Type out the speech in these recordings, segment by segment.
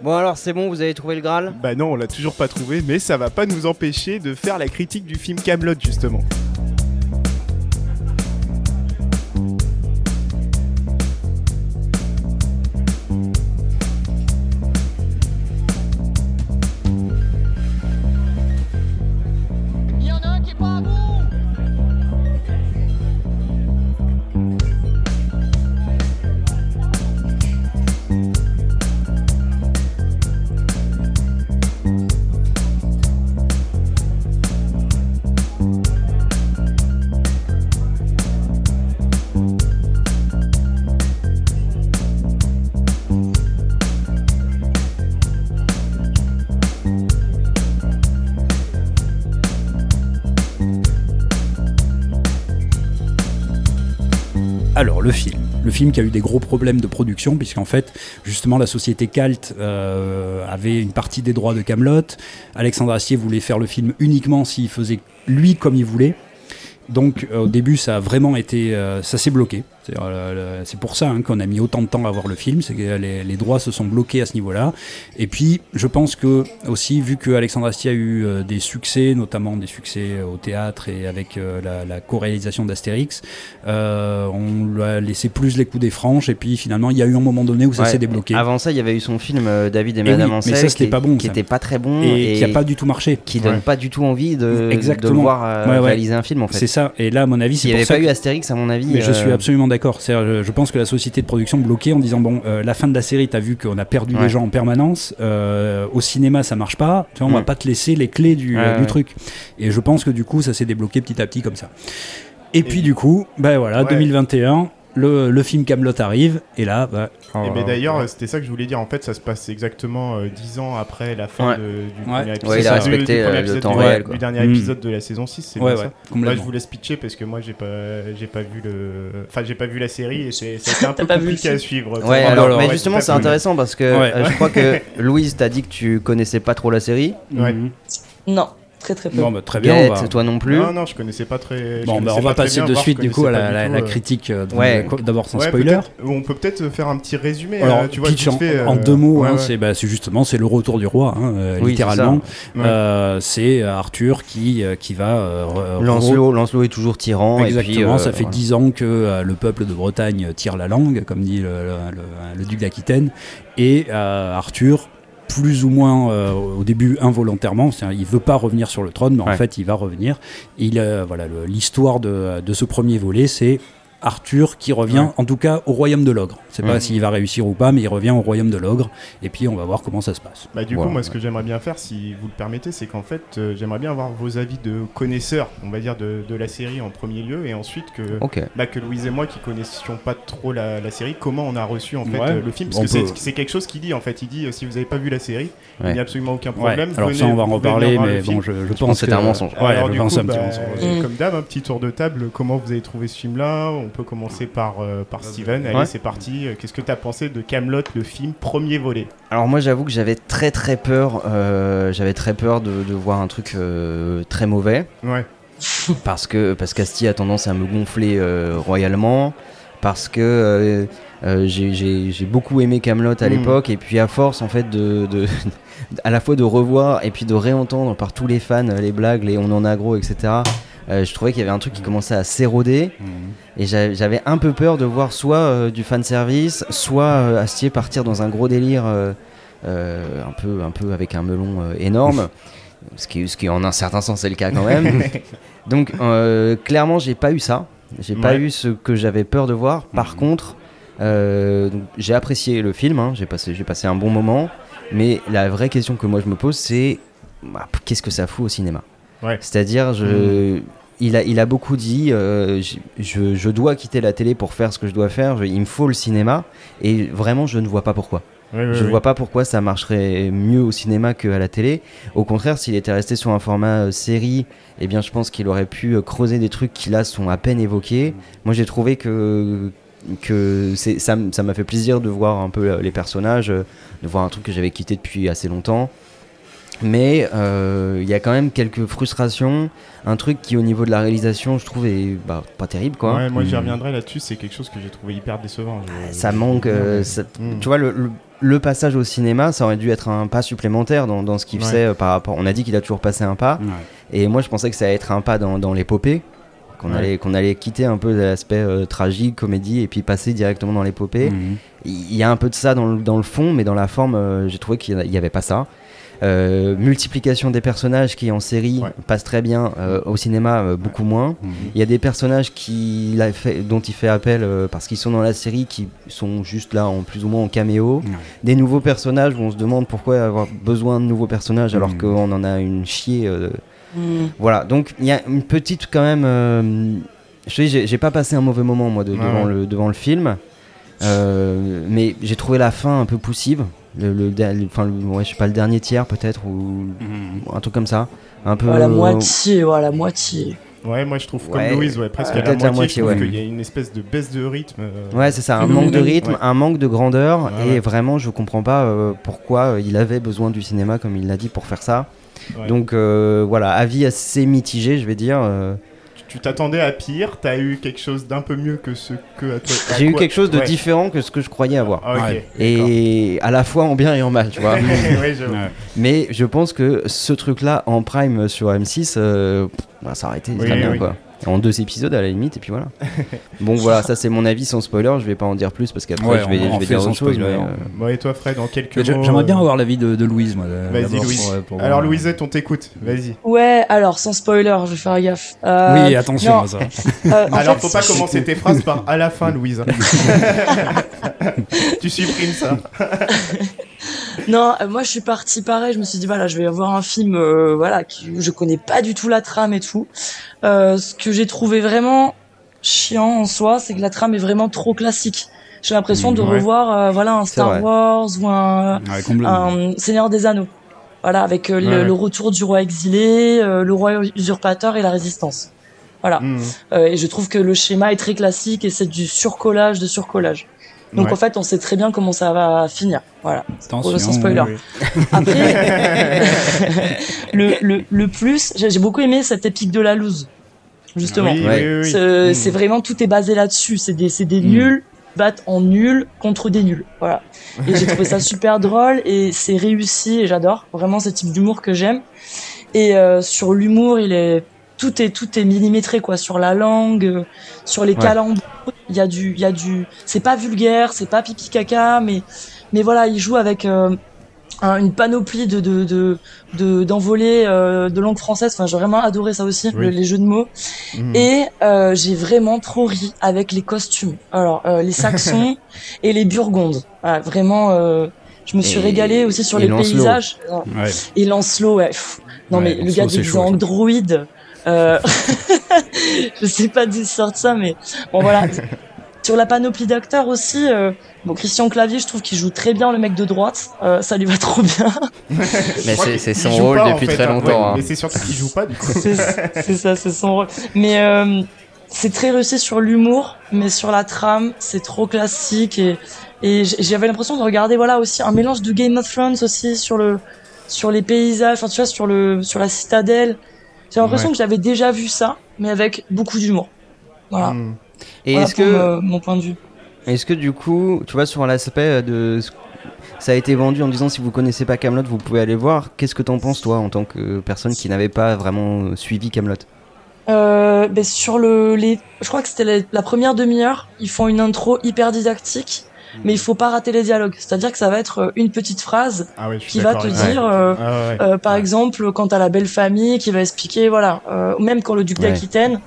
Bon alors c'est bon, vous avez trouvé le Graal? Bah non, on l'a toujours pas trouvé, mais ça va pas nous empêcher de faire la critique du film Camelot justement. Qui a eu des gros problèmes de production, puisqu'en fait, justement, la société Calt euh, avait une partie des droits de Camelot. Alexandre Astier voulait faire le film uniquement s'il faisait lui comme il voulait. Donc, euh, au début, ça a vraiment été. euh, ça s'est bloqué. C'est euh, c'est pour ça hein, qu'on a mis autant de temps à voir le film. C'est que les, les droits se sont bloqués à ce niveau-là. Et puis, je pense que, aussi, vu que Alexandre Astier a eu euh, des succès, notamment des succès au théâtre et avec la, la co-réalisation d'Astérix, on lui a laissé plus les coups des franches. Et puis, finalement, il y a eu un moment donné où ça Ouais. s'est débloqué. Avant ça, il y avait eu son film David et Et Madame oui, mais Ansel ça, c'était qui, pas bon, qui ça. était pas très bon et qui n'a pas du tout marché. qui donne Ouais. pas du tout envie de, Exactement. de voir ouais. réaliser un film en fait. Ça. Et là, à mon avis, c'est S'il n'y avait ça pas que- eu Astérix, à mon avis. Mais je euh, suis absolument d'accord. Je, je pense que la société de production bloquée en disant bon, euh, la fin de la série, t'as vu qu'on a perdu Ouais. les gens en permanence. euh, au cinéma, ça marche pas. Tu vois, on va Mm. pas te laisser les clés du, Ouais, du ouais. truc. Et je pense que du coup, ça s'est débloqué petit à petit comme ça. Et, puis du coup, ben voilà, Ouais. 2021, le, le film Camelot arrive et là, bah, Et ben euh, d'ailleurs, c'était ça que je voulais dire. En fait, ça se passe exactement euh, 10 ans après la fin Ouais. de- du Ouais. premier épisode. Ouais, il a du- respecté, du premier euh, le épisode temps du, réel, quoi. du dernier Mm. épisode de la saison 6, c'est ouais, bien ouais, ça. Moi, je vous laisse pitcher parce que moi, j'ai pas, j'ai pas vu le, enfin, j'ai pas vu la série et été un T'as peu pas vu compliqué à suivre. Ouais, Pour moi, alors, alors, mais ouais, justement, c'est intéressant parce que Ouais. euh, je crois que Louise t'a dit que tu connaissais pas trop la série. Mhm. Non, très très peu. Bon, bah, très bien. va- toi non plus. Non, non, je connaissais pas très. Bon, bah, on va passer bien, de suite du coup à la, euh, critique. euh, Ouais. D'abord sans Ouais, spoiler. On peut peut-être faire un petit résumé. Alors, euh, tu vois, pitch en, fait, en euh, deux mots, ouais, hein, ouais. c'est bah, c'est justement c'est le retour du roi, hein, euh, Oui, littéralement. c'est Arthur qui euh, qui va euh, Lancelot, Lancelot est toujours tyran. Exactement, et puis, euh, ça fait dix ans que le peuple de Bretagne tire la langue, comme dit le, le- le- le duc d'Aquitaine, et euh, Arthur, plus ou moins euh, au début involontairement, c'est-à-dire il veut pas revenir sur le trône, mais en fait il va revenir. Il, euh, voilà, l'histoire de, de ce premier volet, c'est Arthur qui revient, Ouais. en tout cas, au royaume de l'ogre. C'est pas Mhm. s'il va réussir ou pas, mais il revient au royaume de l'ogre. Et puis on va voir comment ça se passe. Bah, du Voilà, coup, moi, ce que j'aimerais bien faire, si vous le permettez, c'est qu'en fait, euh, j'aimerais bien avoir vos avis de connaisseurs, on va dire, de, de la série en premier lieu, et ensuite que, bah, que Louise et moi, qui connaissions pas trop la, la série, comment on a reçu en fait Ouais. euh, le film, parce On que c'est, peut- c'est quelque chose qu'il dit en fait. Il dit, euh, si vous avez pas vu la série, il n'y a absolument aucun Ouais, problème. alors venez- ça on va en reparler, mais bon, je, je pense pense que c'était un mensonge. Alors, je du coup, bah. Mm. Comme d'hab, un petit tour de table. Comment vous avez trouvé ce film-là On peut commencer par, euh, par Steven. Allez, Ouais. c'est parti. Euh, Qu'est-ce que tu as pensé de Camelot, le film premier volet Alors moi j'avoue que j'avais très très peur, euh, j'avais très peur de, de voir un truc euh, très mauvais Ouais. parce que parce qu'Asti a tendance à me gonfler euh, royalement parce que euh, euh, j'ai- beaucoup aimé Camelot à Mm. l'époque et puis à force en fait de, de à la fois de revoir et puis de réentendre par tous les fans les blagues, les on en a gros etc. euh, je trouvais qu'il y avait un truc qui commençait à s'éroder Mhm. et j'a- j'avais un peu peur de voir soit euh, du fan service, soit euh, Astier partir dans un gros délire euh, euh, un peu un peu avec un melon euh, énorme, ce qui ce qui en un certain sens est le cas quand même. Donc euh, clairement j'ai pas eu ça, j'ai pas Ouais. eu ce que j'avais peur de voir. Par Mhm. contre, euh, j'ai apprécié le film, hein, j'ai passé passé un bon moment, mais la vraie question que moi je me pose c'est bah, qu'est-ce que ça fout au cinéma? Ouais. C'est-à-dire je il a, il a beaucoup dit euh, je, je dois quitter la télé pour faire ce que je dois faire, je- il me faut le cinéma, et vraiment je ne vois pas pourquoi. Je ne vois pas pourquoi ça marcherait mieux au cinéma qu'à la télé. Au contraire, s'il était resté sur un format euh, série, eh bien je pense qu'il aurait pu euh, creuser des trucs qui là sont à peine évoqués. Moi j'ai trouvé que ça m'a fait plaisir de voir un peu les personnages, de voir un truc que j'avais quitté depuis assez longtemps. Mais euh, il y a quand même quelques frustrations. Un truc qui, au niveau de la réalisation, je trouve, est bah, pas terrible. Quoi. Ouais, moi j'y Mm. reviendrai là-dessus, c'est quelque chose que j'ai trouvé hyper décevant. Je- Ça manque. euh, Ouais. ça- Mm. Tu vois, le, le- le passage au cinéma, ça aurait dû être un pas supplémentaire dans, dans ce qu'il Ouais. faisait euh, par rapport. On a dit qu'il a toujours passé un pas. Ouais. Et moi, je pensais que ça allait être un pas dans, dans l'épopée. Qu'on Ouais. allait, qu'on allait quitter un peu l'aspect euh, tragique, comédie, et puis passer directement dans l'épopée. Mhm. Il y a un peu de ça dans le, dans le fond, mais dans la forme, euh, j'ai trouvé qu'il n'y avait pas ça. Euh, multiplication des personnages qui en série Ouais. passe très bien, euh, au cinéma euh, beaucoup moins. Mhm. Il y a des personnages qui, il a fait, dont il fait appel euh, parce qu'ils sont dans la série qui sont juste là en plus ou moins en caméo. Ouais. Des nouveaux personnages où on se demande pourquoi avoir besoin de nouveaux personnages alors Mhm. qu'on en a une chier. euh, Mm. voilà, donc il y a une petite quand même. euh, je te dis, j'ai- pas passé un mauvais moment moi de- Ouais, devant. Le, devant le film, Euh, mais j'ai trouvé la fin un peu poussive. Le, le, der- le- enfin, le- ouais, je sais pas, le dernier tiers peut-être ou Mhm. un truc comme ça. Un peu. Ouais, la moitié, ouais, la moitié. Ouais, moi je trouve Ouais. comme Louise, ouais, presque à la Peut-être moitié, la moitié, je trouve ouais. qu'il y a une espèce de baisse de rythme. euh, Ouais, c'est ça, un manque de rythme, Ouais. un manque de grandeur, Ouais, et ouais. vraiment, je comprends pas euh, pourquoi euh, il avait besoin du cinéma, comme il l'a dit, pour faire ça. Ouais. Donc euh, voilà, avis assez mitigé, je vais dire. Tu- t'attendais à pire, t'as eu quelque chose d'un peu mieux que ce que à toi. J'ai eu quelque chose de Ouais. différent que ce que je croyais avoir. Ah. Et à la fois en bien et en mal, tu vois. Ouais. Mais je pense que ce truc-là en prime sur M6, euh, bah, ça aurait été Oui, très bien oui. quoi. En deux épisodes à la limite, et puis voilà. bon voilà, ça c'est mon avis sans spoiler, je vais pas en dire plus parce qu'après Ouais, je vais, je vais dire sans autre chose. spoiler. mais, euh, Bon, et toi, Fred, en quelques Mais mots. J'aimerais bien euh, avoir l'avis de, de Louise, moi. Vas-y, Louise. pour, euh, pour Alors, voir. Louisette, on t'écoute, vas-y. Ouais, alors sans spoiler, je vais faire gaffe. Euh, Oui, attention non, à ça. euh, Alors, fait, faut pas commencer tes phrases par à la fin, Louise. tu supprimes ça. Non, euh, moi je suis partie pareil, je me suis dit voilà, je vais avoir un film euh, voilà, qui, je connais pas du tout la trame et tout. Euh, ce que j'ai trouvé vraiment chiant en soi, c'est que la trame est vraiment trop classique. J'ai l'impression de Mmh, ouais. revoir euh, voilà un Star. Wars ou un, Ouais, un Seigneur des Anneaux. Voilà, avec euh, le, Ouais. le retour du roi exilé, euh, le roi usurpateur et la résistance. Voilà. Euh, et je trouve que le schéma est très classique et c'est du surcollage de surcollage. Donc Ouais. en fait, on sait très bien comment ça va finir. Voilà. Attention. sans spoiler. Oui. Après, le, le, le plus, j'ai beaucoup aimé cette épique de la loose, justement. Oui, Ouais. oui, oui, oui. C'est vraiment tout est basé là-dessus. C'est des, c'est des Mm. nuls battent en nuls contre des nuls. Voilà. Et j'ai trouvé ça super drôle et c'est réussi et j'adore vraiment ce type d'humour que j'aime. Et euh, sur l'humour, il est tout est tout est millimétré quoi sur la langue, euh, sur les Ouais. calembours. Il y a du il y a du c'est pas vulgaire, c'est pas pipi caca, mais mais voilà, il joue avec euh, un- une panoplie de de de de- d'envolées euh, de langue française. Enfin, j'ai vraiment adoré ça aussi, Oui. le- les jeux de mots. Hmm. Et euh, j'ai vraiment trop ri avec les costumes. Alors euh, les Saxons et les Burgondes. Voilà, vraiment, euh, je me suis régalée aussi sur les Lancelot. paysages. Ouais. Et Lancelot, ouais. pff. Non Ouais, mais le gars déguisé en ça. Euh... je sais pas d'où sortent ça, mais bon voilà. Sur la panoplie d'acteurs aussi, euh, bon Christian Clavier, je trouve qu'il joue très bien le mec de droite. Euh, ça lui va trop bien. Mais c'est- son rôle pas, en depuis fait, très hein. longtemps, Ouais, hein. Mais c'est surtout qu'il joue pas, du coup. c'est ça, c'est son rôle. Mais euh, c'est très réussi sur l'humour, mais sur la trame, c'est trop classique et et j'avais l'impression de regarder voilà aussi un mélange de Game of Thrones aussi sur le sur les paysages, enfin tu vois sur le sur la citadelle. J'ai l'impression Ouais. que j'avais déjà vu ça, mais avec beaucoup d'humour. Voilà. Hmm. Et Voilà est-ce que, mon point de vue. est-ce que du coup, tu vois, sur l'aspect de. Ça a été vendu en disant si vous connaissez pas Camelot, vous pouvez aller voir. Qu'est-ce que t'en penses, toi, en tant que personne qui n'avait pas vraiment suivi Camelot? Euh, ben sur le, les, je crois que c'était la, la première demi-heure, ils font une intro hyper didactique, mais il faut pas rater les dialogues. C'est-à-dire que ça va être euh, une petite phrase Ah qui va te ça. dire, euh, Ah ouais. euh, par exemple, quand t'as la belle famille qui va expliquer, voilà, euh, même quand le duc Ouais. d'Aquitaine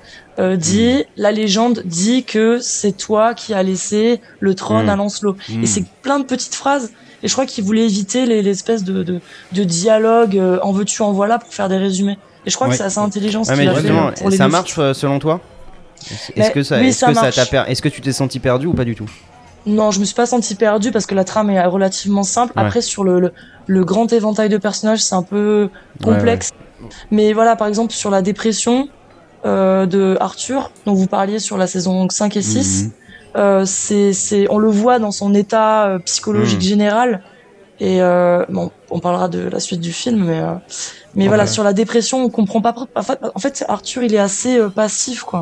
dit, la légende dit que c'est toi qui as laissé le trône Mm. à Lancelot. Mm. Et c'est plein de petites phrases. Et je crois qu'il voulait éviter les- l'espèce de, de, de dialogue en veux-tu en voilà pour faire des résumés. Et je crois Ouais. que c'est assez intelligent ce Ouais, qu'il mais a fait justement, pour les ça marche selon toi? Est-ce que ça, oui, est-ce ça que ça marche. t'a per- est-ce que tu t'es senti perdu ou pas du tout? Non, je me suis pas senti perdu parce que la trame est relativement simple. Ouais. Après, sur le, le, le grand éventail de personnages, c'est un peu complexe. Mais voilà, par exemple, sur la dépression euh, de Arthur, dont vous parliez sur la saison 5 et 6, Mhm. euh, c'est, on le voit dans son état euh, psychologique Mhm. général. Et euh, bon, on parlera de la suite du film, mais euh, mais voilà, sur la dépression, on comprend pas. En fait, en fait Arthur, il est assez passif, quoi.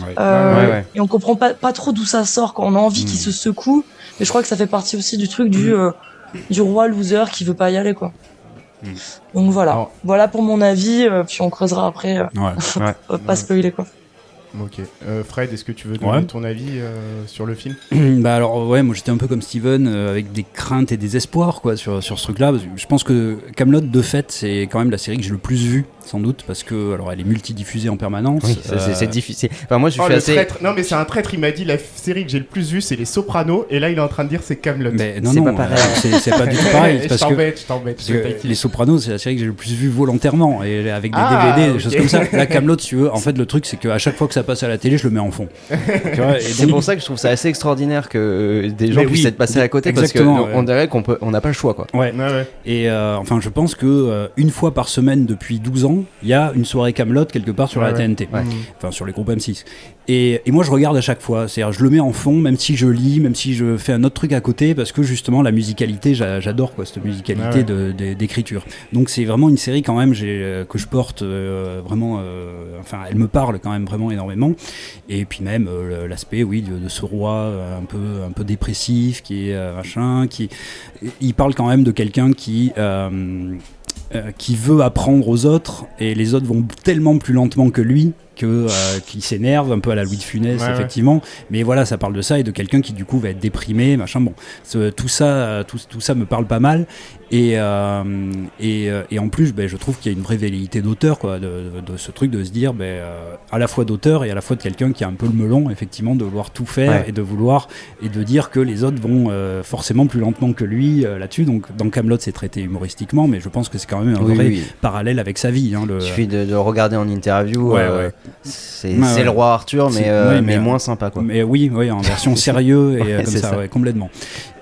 Ouais. Euh, Ouais, ouais. Et on comprend pas, pas trop d'où ça sort quand on a envie Hmm. qu'il se secoue. Mais je crois que ça fait partie aussi du truc du, euh, du roi loser qui veut pas y aller, quoi. Hmm. Donc voilà. Alors- Voilà pour mon avis, euh, puis on creusera après. Ouais. pas spoiler, quoi. Ok. Euh, Fred, est-ce que tu veux donner Ouais. ton avis euh, sur le film? Bah alors ouais, moi j'étais un peu comme Steven euh, avec des craintes et des espoirs quoi sur, sur ce truc-là. Je pense que Camelot de fait c'est quand même la série que j'ai le plus vue sans doute parce que alors elle est multidiffusée en permanence. Oui, Euh, c'est difficile. Enfin, moi, je Oh, suis assez. traître. Non, mais c'est un traître. Il m'a dit la série que j'ai le plus vue, c'est Les Sopranos, et là, il est en train de dire c'est Camelot. Mais non C'est non, pas pareil. euh, c'est pas du tout pareil je t'embête, t'embête. Les Sopranos, c'est la série que j'ai le plus vue volontairement et avec des Ah, DVD, des ok. choses comme ça. La Camelot, si tu veux, en fait, le truc, c'est qu'à chaque fois que ça passe à la télé, je le mets en fond. C'est pour ça que je trouve ça assez extraordinaire que euh, des gens Mais puissent oui, être passés à côté parce exactement, qu'on ouais. on dirait qu'on peut, on n'a pas le choix quoi. Ouais. Et euh, enfin, je pense que une fois par semaine depuis 12 ans, il y a une soirée Camelot quelque part sur Ouais, la ouais. TNT. Ouais. Enfin, sur les groupes M6. Et, et moi, je regarde à chaque fois. C'est-à-dire, je le mets en fond, même si je lis, même si je fais un autre truc à côté, parce que justement, la musicalité, j'a- j'adore quoi, cette musicalité ouais. de- de- d'écriture. Donc, c'est vraiment une série quand même j'ai, euh, que je porte euh, vraiment. euh, enfin, elle me parle quand même vraiment énormément. Et puis même euh, l'aspect, oui, de, de ce roi un peu, un peu dépressif, qui est euh, machin, qui, il parle quand même de quelqu'un qui. Euh, qui veut apprendre aux autres et les autres vont tellement plus lentement que lui que euh, qui s'énerve un peu à la Louis de Funès Ouais, ouais. effectivement. Mais voilà ça parle de ça et de quelqu'un qui du coup va être déprimé machin. Bon ce- tout ça euh, tout, tout ça me parle pas mal et euh, et, euh, et en plus ben, je trouve qu'il y a une vraie velléité d'auteur quoi de, de- de ce truc de se dire ben, euh, à la fois d'auteur et à la fois de quelqu'un qui a un peu le melon effectivement de vouloir tout faire Ouais. et de vouloir et de dire que les autres vont euh, forcément plus lentement que lui là-dessus donc dans Camelot c'est traité humoristiquement mais je pense que c'est quand même un Oui, vrai oui. parallèle avec sa vie hein, le, Il suffit de, regarder en interview. Ouais, ouais. C'est le roi Arthur, mais, moins sympa quoi. Mais oui, oui, en version sérieux et comme ça, complètement.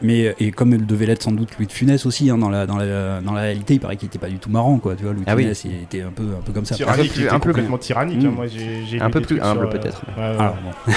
Mais et comme elle devait l'être sans doute Louis de Funès aussi, hein, dans la dans la dans la réalité, il paraît qu'il était pas du tout marrant, quoi. Tu vois, Louis de Ah oui. Funès, il était un peu un peu comme ça. Tyrannique, plus- il était un peu plus- complètement tyrannique. Mm. hein. Moi, j'ai, j'ai Un peu plus trucs humble, euh, peut-être. ouais, ouais. Bon.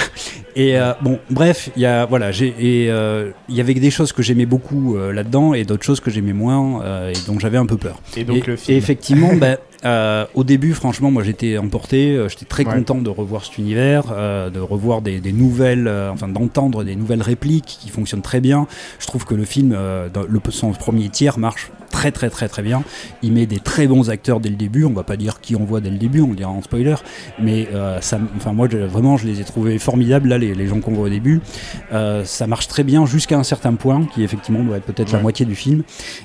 et euh, bon, bref, il y a voilà, j'ai et euh, il y avait des choses que j'aimais beaucoup euh, là-dedans et d'autres choses que j'aimais moins euh, et donc j'avais un peu peur. Et donc et, le et film. effectivement, ben, euh, au début, franchement, moi j'étais emporté, euh, j'étais très Ouais. content de revoir cet univers, euh, de revoir des, des nouvelles, euh, enfin d'entendre des nouvelles répliques qui fonctionnent très bien. Je trouve que le film, euh, dans le, son premier tiers marche très très très très bien. Il met des très bons acteurs dès le début. On va pas dire qui on voit dès le début, on le dira en spoiler, mais euh, ça, enfin moi je- vraiment je les ai trouvés formidables là les, les gens qu'on voit au début. Euh, ça marche très bien jusqu'à un certain point, qui effectivement doit être peut-être la moitié du film.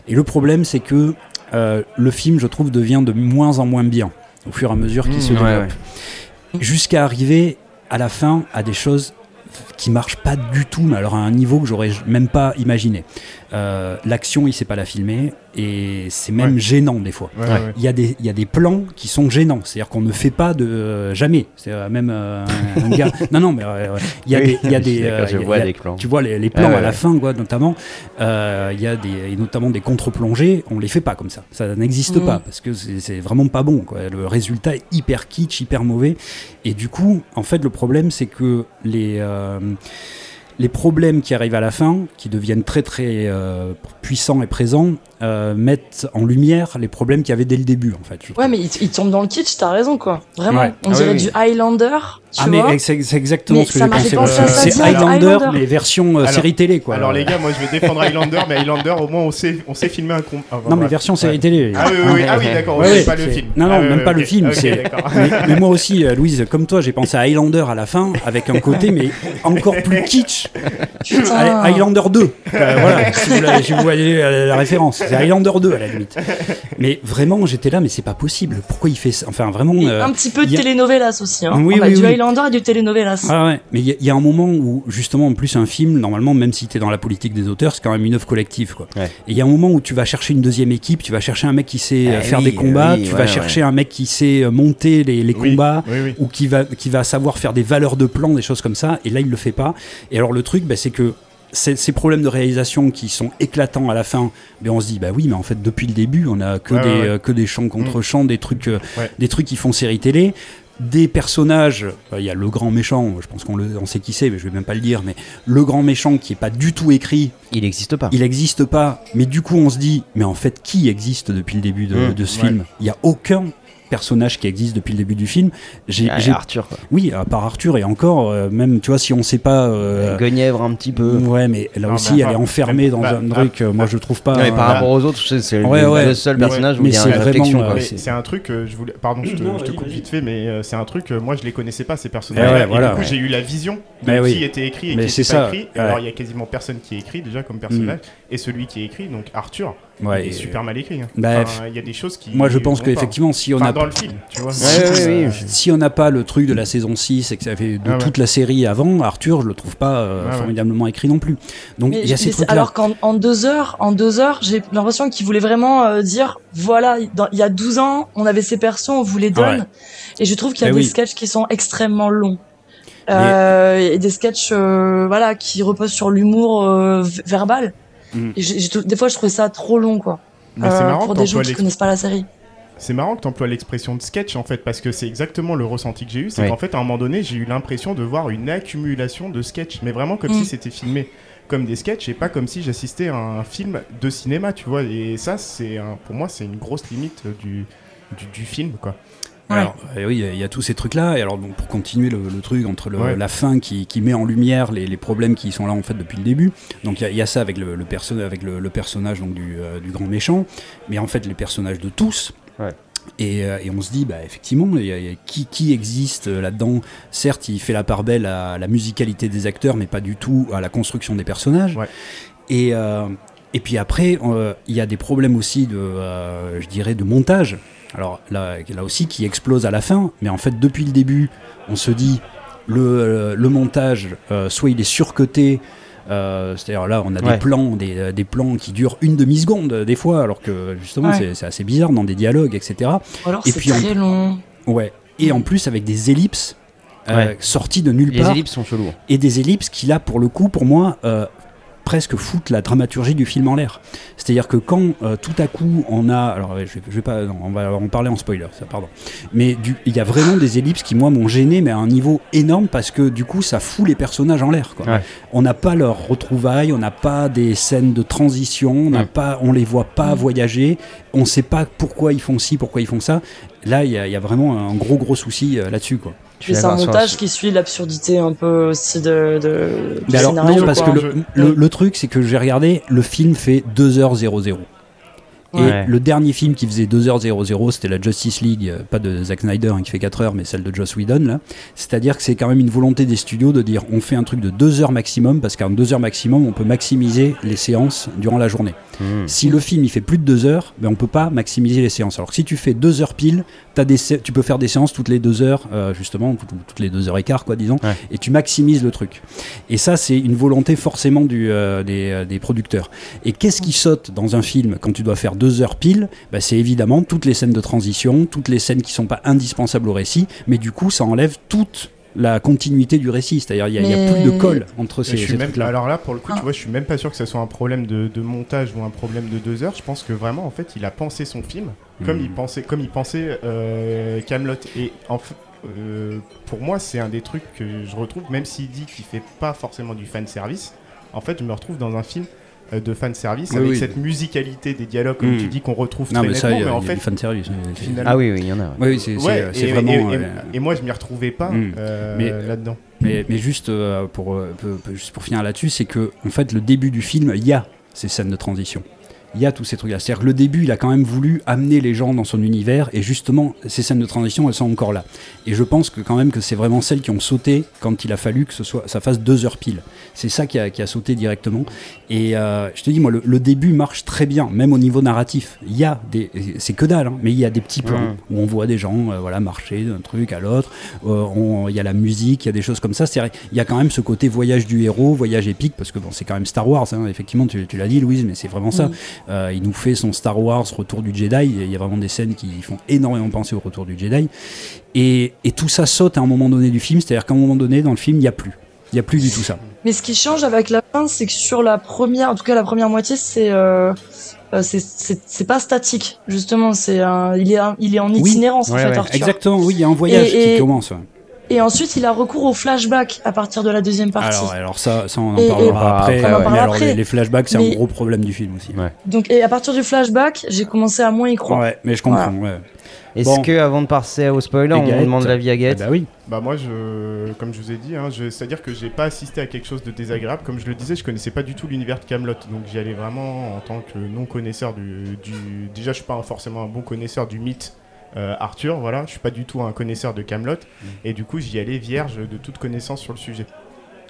Et le problème c'est que euh, le film, je trouve, devient de moins en moins bien au fur et à mesure qu'il Mmh, se ouais, développe. ouais. Jusqu'à arriver à la fin à des choses qui marchent pas du tout, mais alors à un niveau que j'aurais même pas imaginé. Euh, L'action, il sait pas la filmer et c'est même Ouais. gênant des fois. Ouais, Ouais. ouais. Il y, a des, il y a des plans qui sont gênants, c'est-à-dire qu'on ne fait pas de euh, jamais. C'est euh, même euh, un gars. Non, non, mais euh, il y a Oui, des, il y a des, d'accord, euh, je il y a- vois il y a- les plans. tu vois les, les plans à la fin, quoi, notamment. euh, Il y a des, et notamment des contre-plongées. On les fait pas comme ça. Ça n'existe Mhm. pas parce que c'est c'est vraiment pas bon. Quoi. Le résultat est hyper kitsch, hyper mauvais. Et du coup, en fait, le problème, c'est que les euh, les problèmes qui arrivent à la fin, qui deviennent très très euh, puissants et présents, euh, mettent en lumière les problèmes qu'il y avait dès le début, en fait. Ouais, mais il, il tombe dans le kitsch, t'as raison, quoi. Vraiment. Ouais. On Ah dirait oui, du. Highlander, tu Ah vois. mais c'est exactement Mais ce que ça j'ai pensé. C'est Highlander, mais version euh, Alors- série télé quoi. Alors les gars, moi je vais défendre Highlander, mais Highlander au moins on sait, on sait filmer un con. Ah, bah, non mais version série Ouais. télé. Ah oui, oui, oui. Ah oui, d'accord. Ouais, pas le film. Non, non, Ah, même pas le film. Mais, moi aussi, Louise, comme toi, j'ai pensé à Highlander à la fin, avec un côté mais encore plus kitsch. Putain. Highlander 2. Euh, voilà, si vous, la, si vous voyez la, la référence. C'est Highlander 2 à la limite. Mais vraiment, j'étais là, mais c'est pas possible. Pourquoi il fait ça? Enfin, vraiment. Euh, un petit peu de a- telenovelas aussi. Hein. Oui, On a oui, du oui. Highlander et du telenovelas. Ah ouais, mais il y, a- il y a un moment où, justement, en plus, un film, normalement, même si tu es dans la politique des auteurs, c'est quand même une œuvre collective. Quoi. Ouais. Et il y a un moment où tu vas chercher une deuxième équipe, tu vas chercher un mec qui sait euh, Eh faire oui, des combats, oui, tu ouais, vas ouais. chercher un mec qui sait euh, monter les, les Oui, combats. Oui, oui. Ou qui va, qui va savoir faire des valeurs de plan, des choses comme ça, et là il le fait pas. Et alors le truc, bah, c'est que ces, ces problèmes de réalisation qui sont éclatants à la fin, ben on se dit bah oui, mais en fait depuis le début on a que Ouais, des ouais, ouais. euh, que des chants contre chants, des trucs euh, Ouais. des trucs qui font série télé. des personnages, euh, il y a le grand méchant, je pense qu'on le- on sait qui c'est, mais je vais même pas le dire, mais le grand méchant qui est pas du tout écrit, Il n'existe pas. il n'existe pas, mais du coup on se dit, mais en fait qui existe depuis le début de, Mmh, de ce ouais. film? Il y a aucun personnage qui existe depuis le début du film. J'ai, Ah, j'ai- Arthur, quoi. oui, à part Arthur et encore, euh, même tu vois, si on sait pas. euh, Guenièvre un petit peu. ouais, mais là Non, aussi, elle est enfermée dans bah, un bah, truc. euh, moi, bah, je trouve pas. Non, mais par euh, rapport aux autres, c'est c'est Ouais, le, ouais. le seul Mais- personnage où mais il y a c'est une réflexion. vraiment, quoi. Mais c'est- c'est un truc je voulais. Pardon, je te, Non, je te vas-y, coupe vite fait, mais euh, c'est un truc que moi je les connaissais pas ces personnages. ouais, et voilà, du coup, ouais. j'ai eu la vision de qui était écrit et Mais qui c'est était écrit. Alors il y a quasiment personne qui est écrit déjà comme personnage et celui qui est écrit, donc Arthur, ouais, il est super mal écrit. hein. Bah, Enfin, il y a des choses qui. Moi, je pense qu'effectivement, si on Enfin, a dans le film, tu vois. Ouais, ouais, oui. si on n'a pas le truc de la saison 6 et que ça fait de Ah ouais. toute la série avant, Arthur, je le trouve pas euh, Ah ouais. formidablement écrit non plus. Donc il y a ces trucs-là. alors qu'en en deux heures, en deux heures, j'ai l'impression qu'il voulait vraiment euh, dire, voilà, il y a 12 ans, on avait ces persos, on vous les donne. Ouais. Et je trouve qu'il y a Eh des oui. sketchs qui sont extrêmement longs. Euh, et des sketchs, euh, voilà, qui reposent sur l'humour euh, verbal. Mm. Et j'ai- j'ai tout- des fois, je trouvais ça trop long, quoi. Mais c'est Euh, marrant pour des gens qui l'ex- connaissent pas la série. C'est marrant que tu emploies l'expression de sketch en fait, parce que c'est exactement le ressenti que j'ai eu. C'est Oui. qu'en fait, à un moment donné, j'ai eu l'impression de voir une accumulation de sketchs, mais vraiment comme Mm. si c'était filmé comme des sketchs et pas comme si j'assistais à un film de cinéma, tu vois. Et ça, c'est un- pour moi, c'est une grosse limite du, du, du film, quoi. Alors, euh, oui, il y a- il y, a tous ces trucs-là. Et alors, pour continuer le, le truc entre le- Ouais. la fin qui, qui met en lumière les, les problèmes qui sont là en fait depuis le début. Donc, il y a- il y, a ça avec le, le, perso- avec le, le personnage donc, du, euh, du grand méchant, mais en fait les personnages de tous. Ouais. Et, euh, et on se dit, bah, effectivement, il y a- il y a qui, qui existe euh, là-dedans? Certes, il fait la part belle à la musicalité des acteurs, mais pas du tout à la construction des personnages. Ouais. Et, euh, et puis après, euh, il y a des problèmes aussi de, euh, je dirais, de montage. Alors là, là aussi, qui explose à la fin, mais en fait, depuis le début, on se dit, le, euh, le montage, euh, soit il est surcoté, euh, c'est-à-dire là, on a Ouais. des plans, des, des plans qui durent une demi-seconde euh, des fois, alors que justement, Ouais. c'est- c'est assez bizarre dans des dialogues, etc. Alors Et puis, on- très long. Ouais. Et en plus, avec des ellipses euh, Ouais. sorties de nulle Les part ellipses sont chelous. et des ellipses qui là pour le coup pour moi euh, presque foutent la dramaturgie du film en l'air. C'est-à-dire que quand euh, tout à coup on a, alors je vais, je vais pas, non, on va en parler en spoiler, ça pardon, mais du- il y a vraiment des ellipses qui moi m'ont gêné mais à un niveau énorme parce que du coup ça fout les personnages en l'air. Ouais. On n'a pas leur retrouvailles, on n'a pas des scènes de transition, on n'a Ouais. pas, on les voit pas Mm. voyager, on sait pas pourquoi ils font ci, pourquoi ils font ça. Là il y, a- il y a vraiment un gros gros souci euh, là-dessus quoi. C'est un montage qui suit l'absurdité un peu aussi de, de du Mais alors, scénario. non, parce quoi. que le, Je- le- le truc, c'est que j'ai regardé, le film fait 2h00. Et le dernier film qui faisait 2h00, c'était la Justice League, euh, pas de Zack Snyder hein, qui fait 4 heures, mais celle de Joss Whedon. là. C'est-à-dire que c'est quand même une volonté des studios de dire on fait un truc de 2 heures maximum, parce qu'en 2 heures maximum, on peut maximiser les séances durant la journée. Hmm. Si le film il fait plus de 2 heures, ben, on peut pas maximiser les séances. Alors que si tu fais 2 heures pile, as des sé- tu peux faire des séances toutes les 2 heures, euh, justement, tout- toutes les 2 heures et quart, quoi, disons, Ouais. et tu maximises le truc. Et ça, c'est une volonté forcément du, euh, des, des producteurs. Et qu'est-ce qui saute dans un film quand tu dois faire 2 heures pile Bah, C'est évidemment toutes les scènes de transition, toutes les scènes qui sont pas indispensables au récit, mais du coup, ça enlève toute la continuité du récit. C'est-à-dire, il n'y a, plus de colle entre Je ces, suis ces même, trucs-là. alors là, pour le coup, Ah. tu vois, je suis même pas sûr que ce soit un problème de, de montage ou un problème de deux heures. Je pense que vraiment, en fait, il a pensé son film comme Hmm. il pensait, comme il pensait euh, Camelot. Et en euh, pour moi, c'est un des trucs que je retrouve, même s'il dit qu'il fait pas forcément du fan service. En fait, je me retrouve dans un film de fan service Oui, avec oui. cette musicalité des dialogues, comme Hmm. tu dis, qu'on retrouve Non, très mais ça, nettement. il y a, mais en fait, du fanservice. finalement- Ah oui, oui, il y en a. ouais. Oui, c'est ouais, vraiment. et- et- euh, et moi, je m'y retrouvais pas Hmm. euh, Mais- là-dedans. Mais, mais juste, euh, pour, euh, juste pour finir là-dessus, c'est que en fait, le début du film, il y a ces scènes de transition. Il y a tous ces trucs-là. C'est-à-dire que le début, il a quand même voulu amener les gens dans son univers, et justement, ces scènes de transition, elles sont encore là. Et je pense que quand même que c'est vraiment celles qui ont sauté quand il a fallu que ce soit, ça fasse deux heures pile. C'est ça qui a, qui a sauté directement. Et euh, je te dis, moi, le, le début marche très bien, même au niveau narratif. Il y a des, c'est que dalle, hein, mais il y a des petits plans où on voit des gens, euh, voilà, marcher d'un truc à l'autre. Euh, on- Il y a la musique, il y a des choses comme ça. Il y a quand même ce côté voyage du héros, voyage épique, parce que bon, c'est quand même Star Wars. hein, effectivement, tu, tu l'as dit, Louise, mais c'est vraiment ça. Il nous fait son Star Wars, Retour du Jedi. Il y a vraiment des scènes qui font énormément penser au Retour du Jedi. Et, et tout ça saute à un moment donné du film, c'est-à-dire qu'à un moment donné, dans le film, il n'y a plus. Il n'y a plus du tout ça. Mais ce qui change avec la fin, c'est que sur la première, en tout cas la première moitié, c'est euh, euh, c'est- c'est c'est pas statique justement c'est un il est un- il est en Oui. itinérance en Ouais, fait ouais. Arthur. Exactement, oui, il y a un voyage Et- qui commence. ouais. et ensuite il a recours au flashback à partir de la deuxième partie Alors, alors ça, ça, on en Et- et- parlera Bah, après. après, en alors, les, les flashbacks, c'est un gros problème du film aussi. Ouais. donc et à partir du flashback j'ai commencé à moins y croire Ouais, mais je comprends. ouais. Est-ce Bon. que avant de passer au spoiler, on Gaët demande l'avis à Ah Gaët bah oui. Bah moi, je, comme je vous ai dit, hein, c'est-à-dire que j'ai pas assisté à quelque chose de désagréable. Comme je le disais, je connaissais pas du tout l'univers de Camelot, donc j'y allais vraiment en tant que non connaisseur du, du- Déjà, je suis pas forcément un bon connaisseur du mythe euh, Arthur, voilà. Je suis pas du tout un connaisseur de Camelot, et du coup, j'y allais vierge de toute connaissance sur le sujet.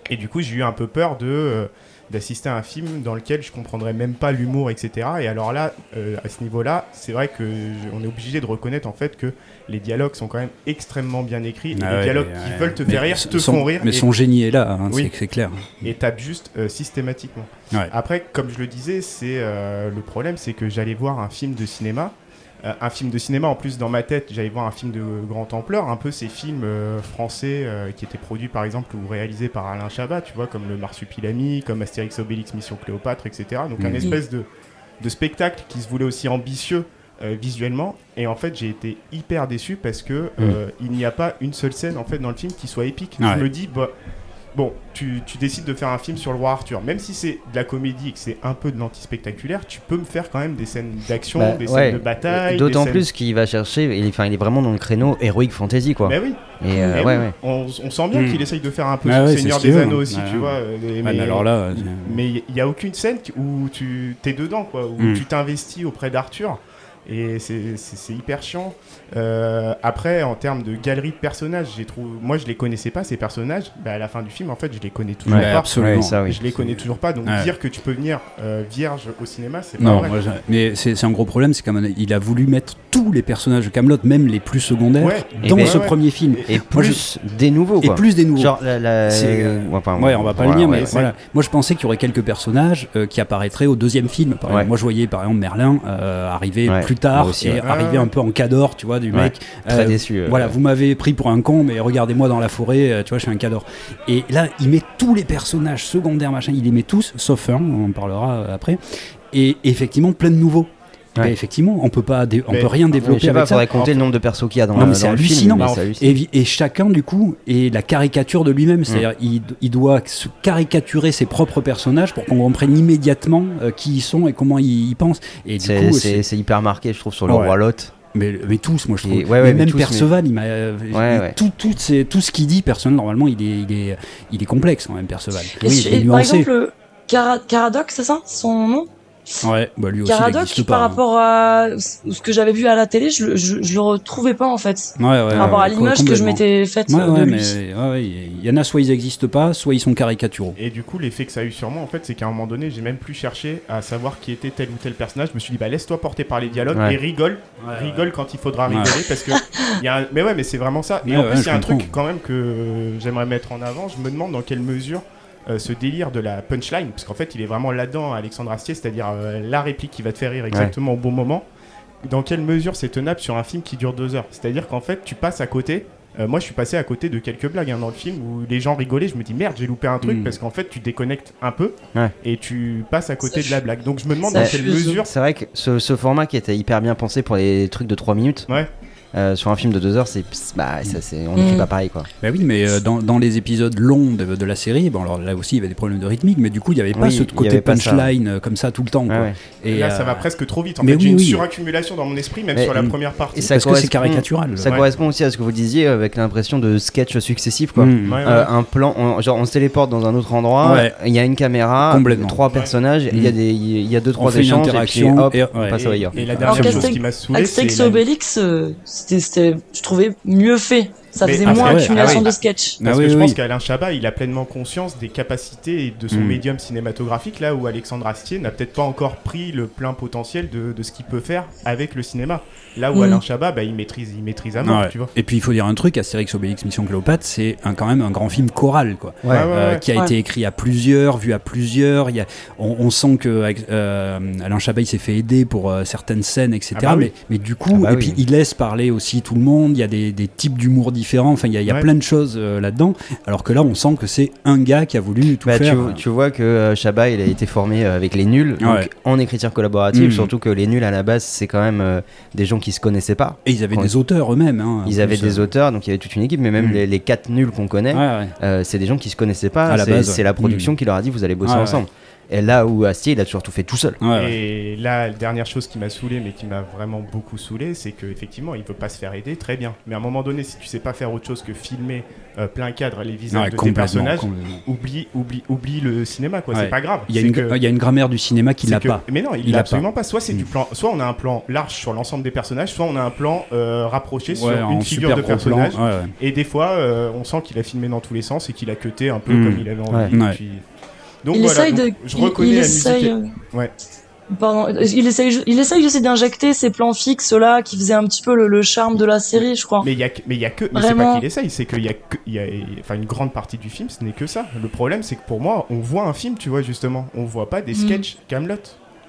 Et du coup, j'ai eu un peu peur de euh, d'assister à un film dans lequel je comprendrais même pas l'humour, etc. Et alors là, euh, à ce niveau-là, c'est vrai que je- on est obligé de reconnaître en fait que les dialogues sont quand même extrêmement bien écrits. Et Ah les dialogues mais, qui ouais. veulent te Mais faire rire te son- font rire Mais et, son génie est là, hein, Oui. c'est- clair. et tapent juste euh, systématiquement. Après, comme je le disais, c'est euh, le problème, c'est que j'allais voir un film de cinéma. Euh, un film de cinéma, en plus, dans ma tête, j'allais voir un film de grande ampleur, un peu ces films euh, français euh, qui étaient produits, par exemple, ou réalisés par Alain Chabat, tu vois, comme le Marsupilami, comme Astérix Obélix Mission Cléopâtre, etc. Donc, un espèce de, de spectacle qui se voulait aussi ambitieux visuellement. Et en fait, j'ai été hyper déçu parce que euh, il n'y a pas une seule scène, en fait, dans le film qui soit épique. Ouais. Je me dis, bah, Bon, tu, tu décides de faire un film sur le roi Arthur. Même si c'est de la comédie et que c'est un peu de l'anti-spectaculaire, tu peux me faire quand même des scènes d'action, Bah, des ouais. scènes de bataille. D'autant scènes- plus qu'il va chercher, il est, enfin, il est vraiment dans le créneau heroic fantasy quoi. Mais oui, Et euh, mais ouais, oui. ouais. On, on sent bien Hmm. qu'il essaye de faire un peu Ah Seigneur des Anneaux aussi, Ouais, tu ouais. vois. euh, mais- Ouais, mais alors là, mais il n'y a aucune scène où tu t'es dedans, quoi, où Hmm. tu t'investis auprès d'Arthur. Et c'est- hyper chiant. Euh, après, en termes de galerie de personnages, j'ai trouvé, moi je les connaissais pas ces personnages. Bah, à la fin du film, en fait, je les connais toujours Ouais, pas. absolument. Ouais, ça, oui. Je les connais toujours pas. Donc Ouais. dire que tu peux venir euh, vierge au cinéma, c'est pas Non, vrai. moi, mais c'est c'est un gros problème, c'est qu'il a voulu mettre tous les personnages de Camelot, même les plus secondaires, Ouais. dans Et ben- ce ouais, ouais. premier film. Et Moi, je- plus des nouveaux Et plus des nouveaux. Genre la, euh, ouais, enfin, Ouais, on va pas voilà, le dire, ouais. mais voilà. Moi, je pensais qu'il y aurait quelques personnages euh, qui apparaîtraient au deuxième film. Par Ouais. exemple, moi, je voyais par exemple Merlin euh, arriver Ouais, plus tard moi aussi, et ouais. arriver Ah, un peu en cador, tu vois, du Ouais, mec. Très Euh, déçu. euh, Voilà, vous m'avez pris pour un con, mais regardez-moi dans la forêt, euh, tu vois, je suis un cador. Et là, il met tous les personnages secondaires, machin, il les met tous, sauf un, on en parlera après. Et effectivement, plein de nouveaux. Ouais. Ben, effectivement, on peut pas, on peut rien Je développer sais pas, avec ça. faudrait compter le nombre de persos qu'il y a dans, Non, la- mais dans c'est le hallucinant. film. mais c'est hallucinant. Et, et chacun, du coup, est la caricature de lui-même. C'est-à-dire, il, il doit se caricaturer ses propres personnages pour qu'on comprenne immédiatement euh, qui ils sont et comment ils, ils pensent. Et du C'est- hyper marqué, je trouve, sur le Ouais. roi Lot. mais, mais tous, moi je trouve. Et- ouais, ouais, Mais mais même tous, Perceval, il m'a. euh, Ouais, ouais. Tout, tout, tout ce qu'il dit, personne, normalement, il est, il est, il est complexe quand même, Perceval. Et Oui, il est par exemple, Cara- Caradoc, c'est ça son nom? Ouais, bah lui aussi, il Caradoc, n'existe par pas. hein. rapport à ce que j'avais vu à la télé, je, le- je, je le retrouvais pas en fait. Ouais, ouais, par rapport à l'image que je m'étais faite Ouais, de ouais, lui. mais ouais, ouais, il y en a soit ils n'existent pas, soit ils sont caricaturaux. Et du coup, l'effet que ça a eu sur moi, en fait, c'est qu'à un moment donné, j'ai même plus cherché à savoir qui était tel ou tel personnage. Je me suis dit, bah laisse-toi porter par les dialogues Ouais. et rigole, rigole quand il faudra Ouais. rigoler parce que y a un- mais ouais, mais c'est vraiment ça. Et Ouais, en plus, il y a un comprends. truc quand même que j'aimerais mettre en avant. Je me demande dans quelle mesure ce délire de la punchline, parce qu'en fait, il est vraiment là-dedans, Alexandre Astier, c'est-à-dire euh, la réplique qui va te faire rire exactement au bon moment. Dans quelle mesure c'est tenable sur un film qui dure deux heures? C'est-à-dire qu'en fait, tu passes à côté. euh, moi, je suis passé à côté de quelques blagues hein, dans le film où les gens rigolaient. Je me dis merde, j'ai loupé un truc Mm. parce qu'en fait, tu déconnectes un peu Ouais. et tu passes à côté Ça de la blague. Donc, je me demande dans quelle mesure. C'est vrai que ce, ce format qui était hyper bien pensé pour les trucs de 3 minutes, Ouais. Euh, sur un film de 2 heures, c'est, bah, ça, c'est, on ne fait Mm. pas pareil quoi. Bah oui, mais euh, dans, dans les épisodes longs de, de la série, bon alors là aussi il y avait des problèmes de rythmique, mais du coup il n'y avait pas Oui, ce côté ça. punchline euh, comme ça tout le temps. quoi. Ouais, ouais. Et là, ça va presque trop vite. En mais fait, j'ai oui, une oui. suraccumulation dans mon esprit, même Mais- sur la Mm. première partie. Et ça parce que c'est caricatural. Ça Ouais. correspond aussi à ce que vous disiez avec l'impression de sketch successif quoi. Mm. Ouais, ouais. Euh, un plan, on, genre on se téléporte dans un autre endroit, Ouais. il y a une caméra, trois personnages, il y a Mm. des, il y a deux trois une échanges interaction et puis hop, on passe ailleurs. et la dernière chose qui m'a saoulé, c'est Obélix, c'était, je trouvais mieux fait. Ça Mais faisait après, moins accumulation ah oui. de sketch. Parce Ah que oui, je oui. pense qu'Alain Chabat, il a pleinement conscience des capacités de son Mm. médium cinématographique, là où Alexandre Astier n'a peut-être pas encore pris le plein potentiel de, de ce qu'il peut faire avec le cinéma. Là où Mm. Alain Chabat, bah, il maîtrise, il maîtrise à mort, Ouais. tu vois. Et puis il faut dire un truc, Astérix Obélix Mission Cléopâtre, c'est un- quand même un grand film choral quoi. Ouais. Ouais, ouais, Euh, ouais. qui a Ouais. été écrit à plusieurs, vu à plusieurs. Il y a, on, on sent que avec, euh, Alain Chabat il s'est fait aider pour euh, certaines scènes, etc. Ah bah oui. mais, mais du coup, Ah bah et oui. puis il laisse parler aussi tout le monde. Il y a des, des types d'humour différents. Enfin, il y a, il y a Ouais. plein de choses euh, là-dedans. Alors que là, on sent que c'est un gars qui a voulu tout Bah, tu, faire. tu vois que euh, Chabat il a été formé euh, avec les nuls donc Ouais. en écriture collaborative Mm. surtout que les nuls à la base c'est quand même euh, des gens qui se connaissaient pas Et ils avaient Quand des auteurs eux-mêmes. hein, ils avaient des auteurs donc il y avait toute une équipe mais même Mm. les, les quatre nuls qu'on connaît Ouais, ouais. euh, c'est des gens qui se connaissaient pas À la c'est base, ouais. c'est la production Mm. qui leur a dit vous allez bosser Ouais, ouais. ensemble et là où Astier il a toujours tout fait tout seul Ouais, ouais. Et là, la dernière chose qui m'a saoulé, mais qui m'a vraiment beaucoup saoulé, c'est qu'effectivement, il veut pas se faire aider, très bien. Mais à un moment donné, si tu sais pas faire autre chose que filmer euh, plein cadre les visages Ouais, de tes personnages, oublie, oublie, oublie le cinéma, quoi. Ouais. C'est pas grave. Il y, a une, que- il y a une grammaire du cinéma qui l'a que- pas. Mais non, il Il l'a absolument pas. Soit c'est Mm. du plan, soit on a un plan large sur l'ensemble des personnages, soit on a un plan euh, rapproché sur une figure de plan. personnage. Ouais, ouais. Et des fois, euh, on sent qu'il a filmé dans tous les sens et qu'il a cuté un peu Mm. comme il avait envie. Ouais. et puis- Donc il voilà, essaye donc de. je il- reconnais il la essaye, musique. euh, Ouais. Pardon, il essaye, il essaye aussi d'injecter ces plans fixes là qui faisaient un petit peu le, le charme de la série, je crois. Mais il y a que, mais il y a que, mais c'est pas qu'il essaye, c'est qu'il y a que, il y a, enfin une grande partie du film, ce n'est que ça. Le problème, c'est que pour moi, on voit un film, tu vois justement, on voit pas des Mm. sketchs Camelot.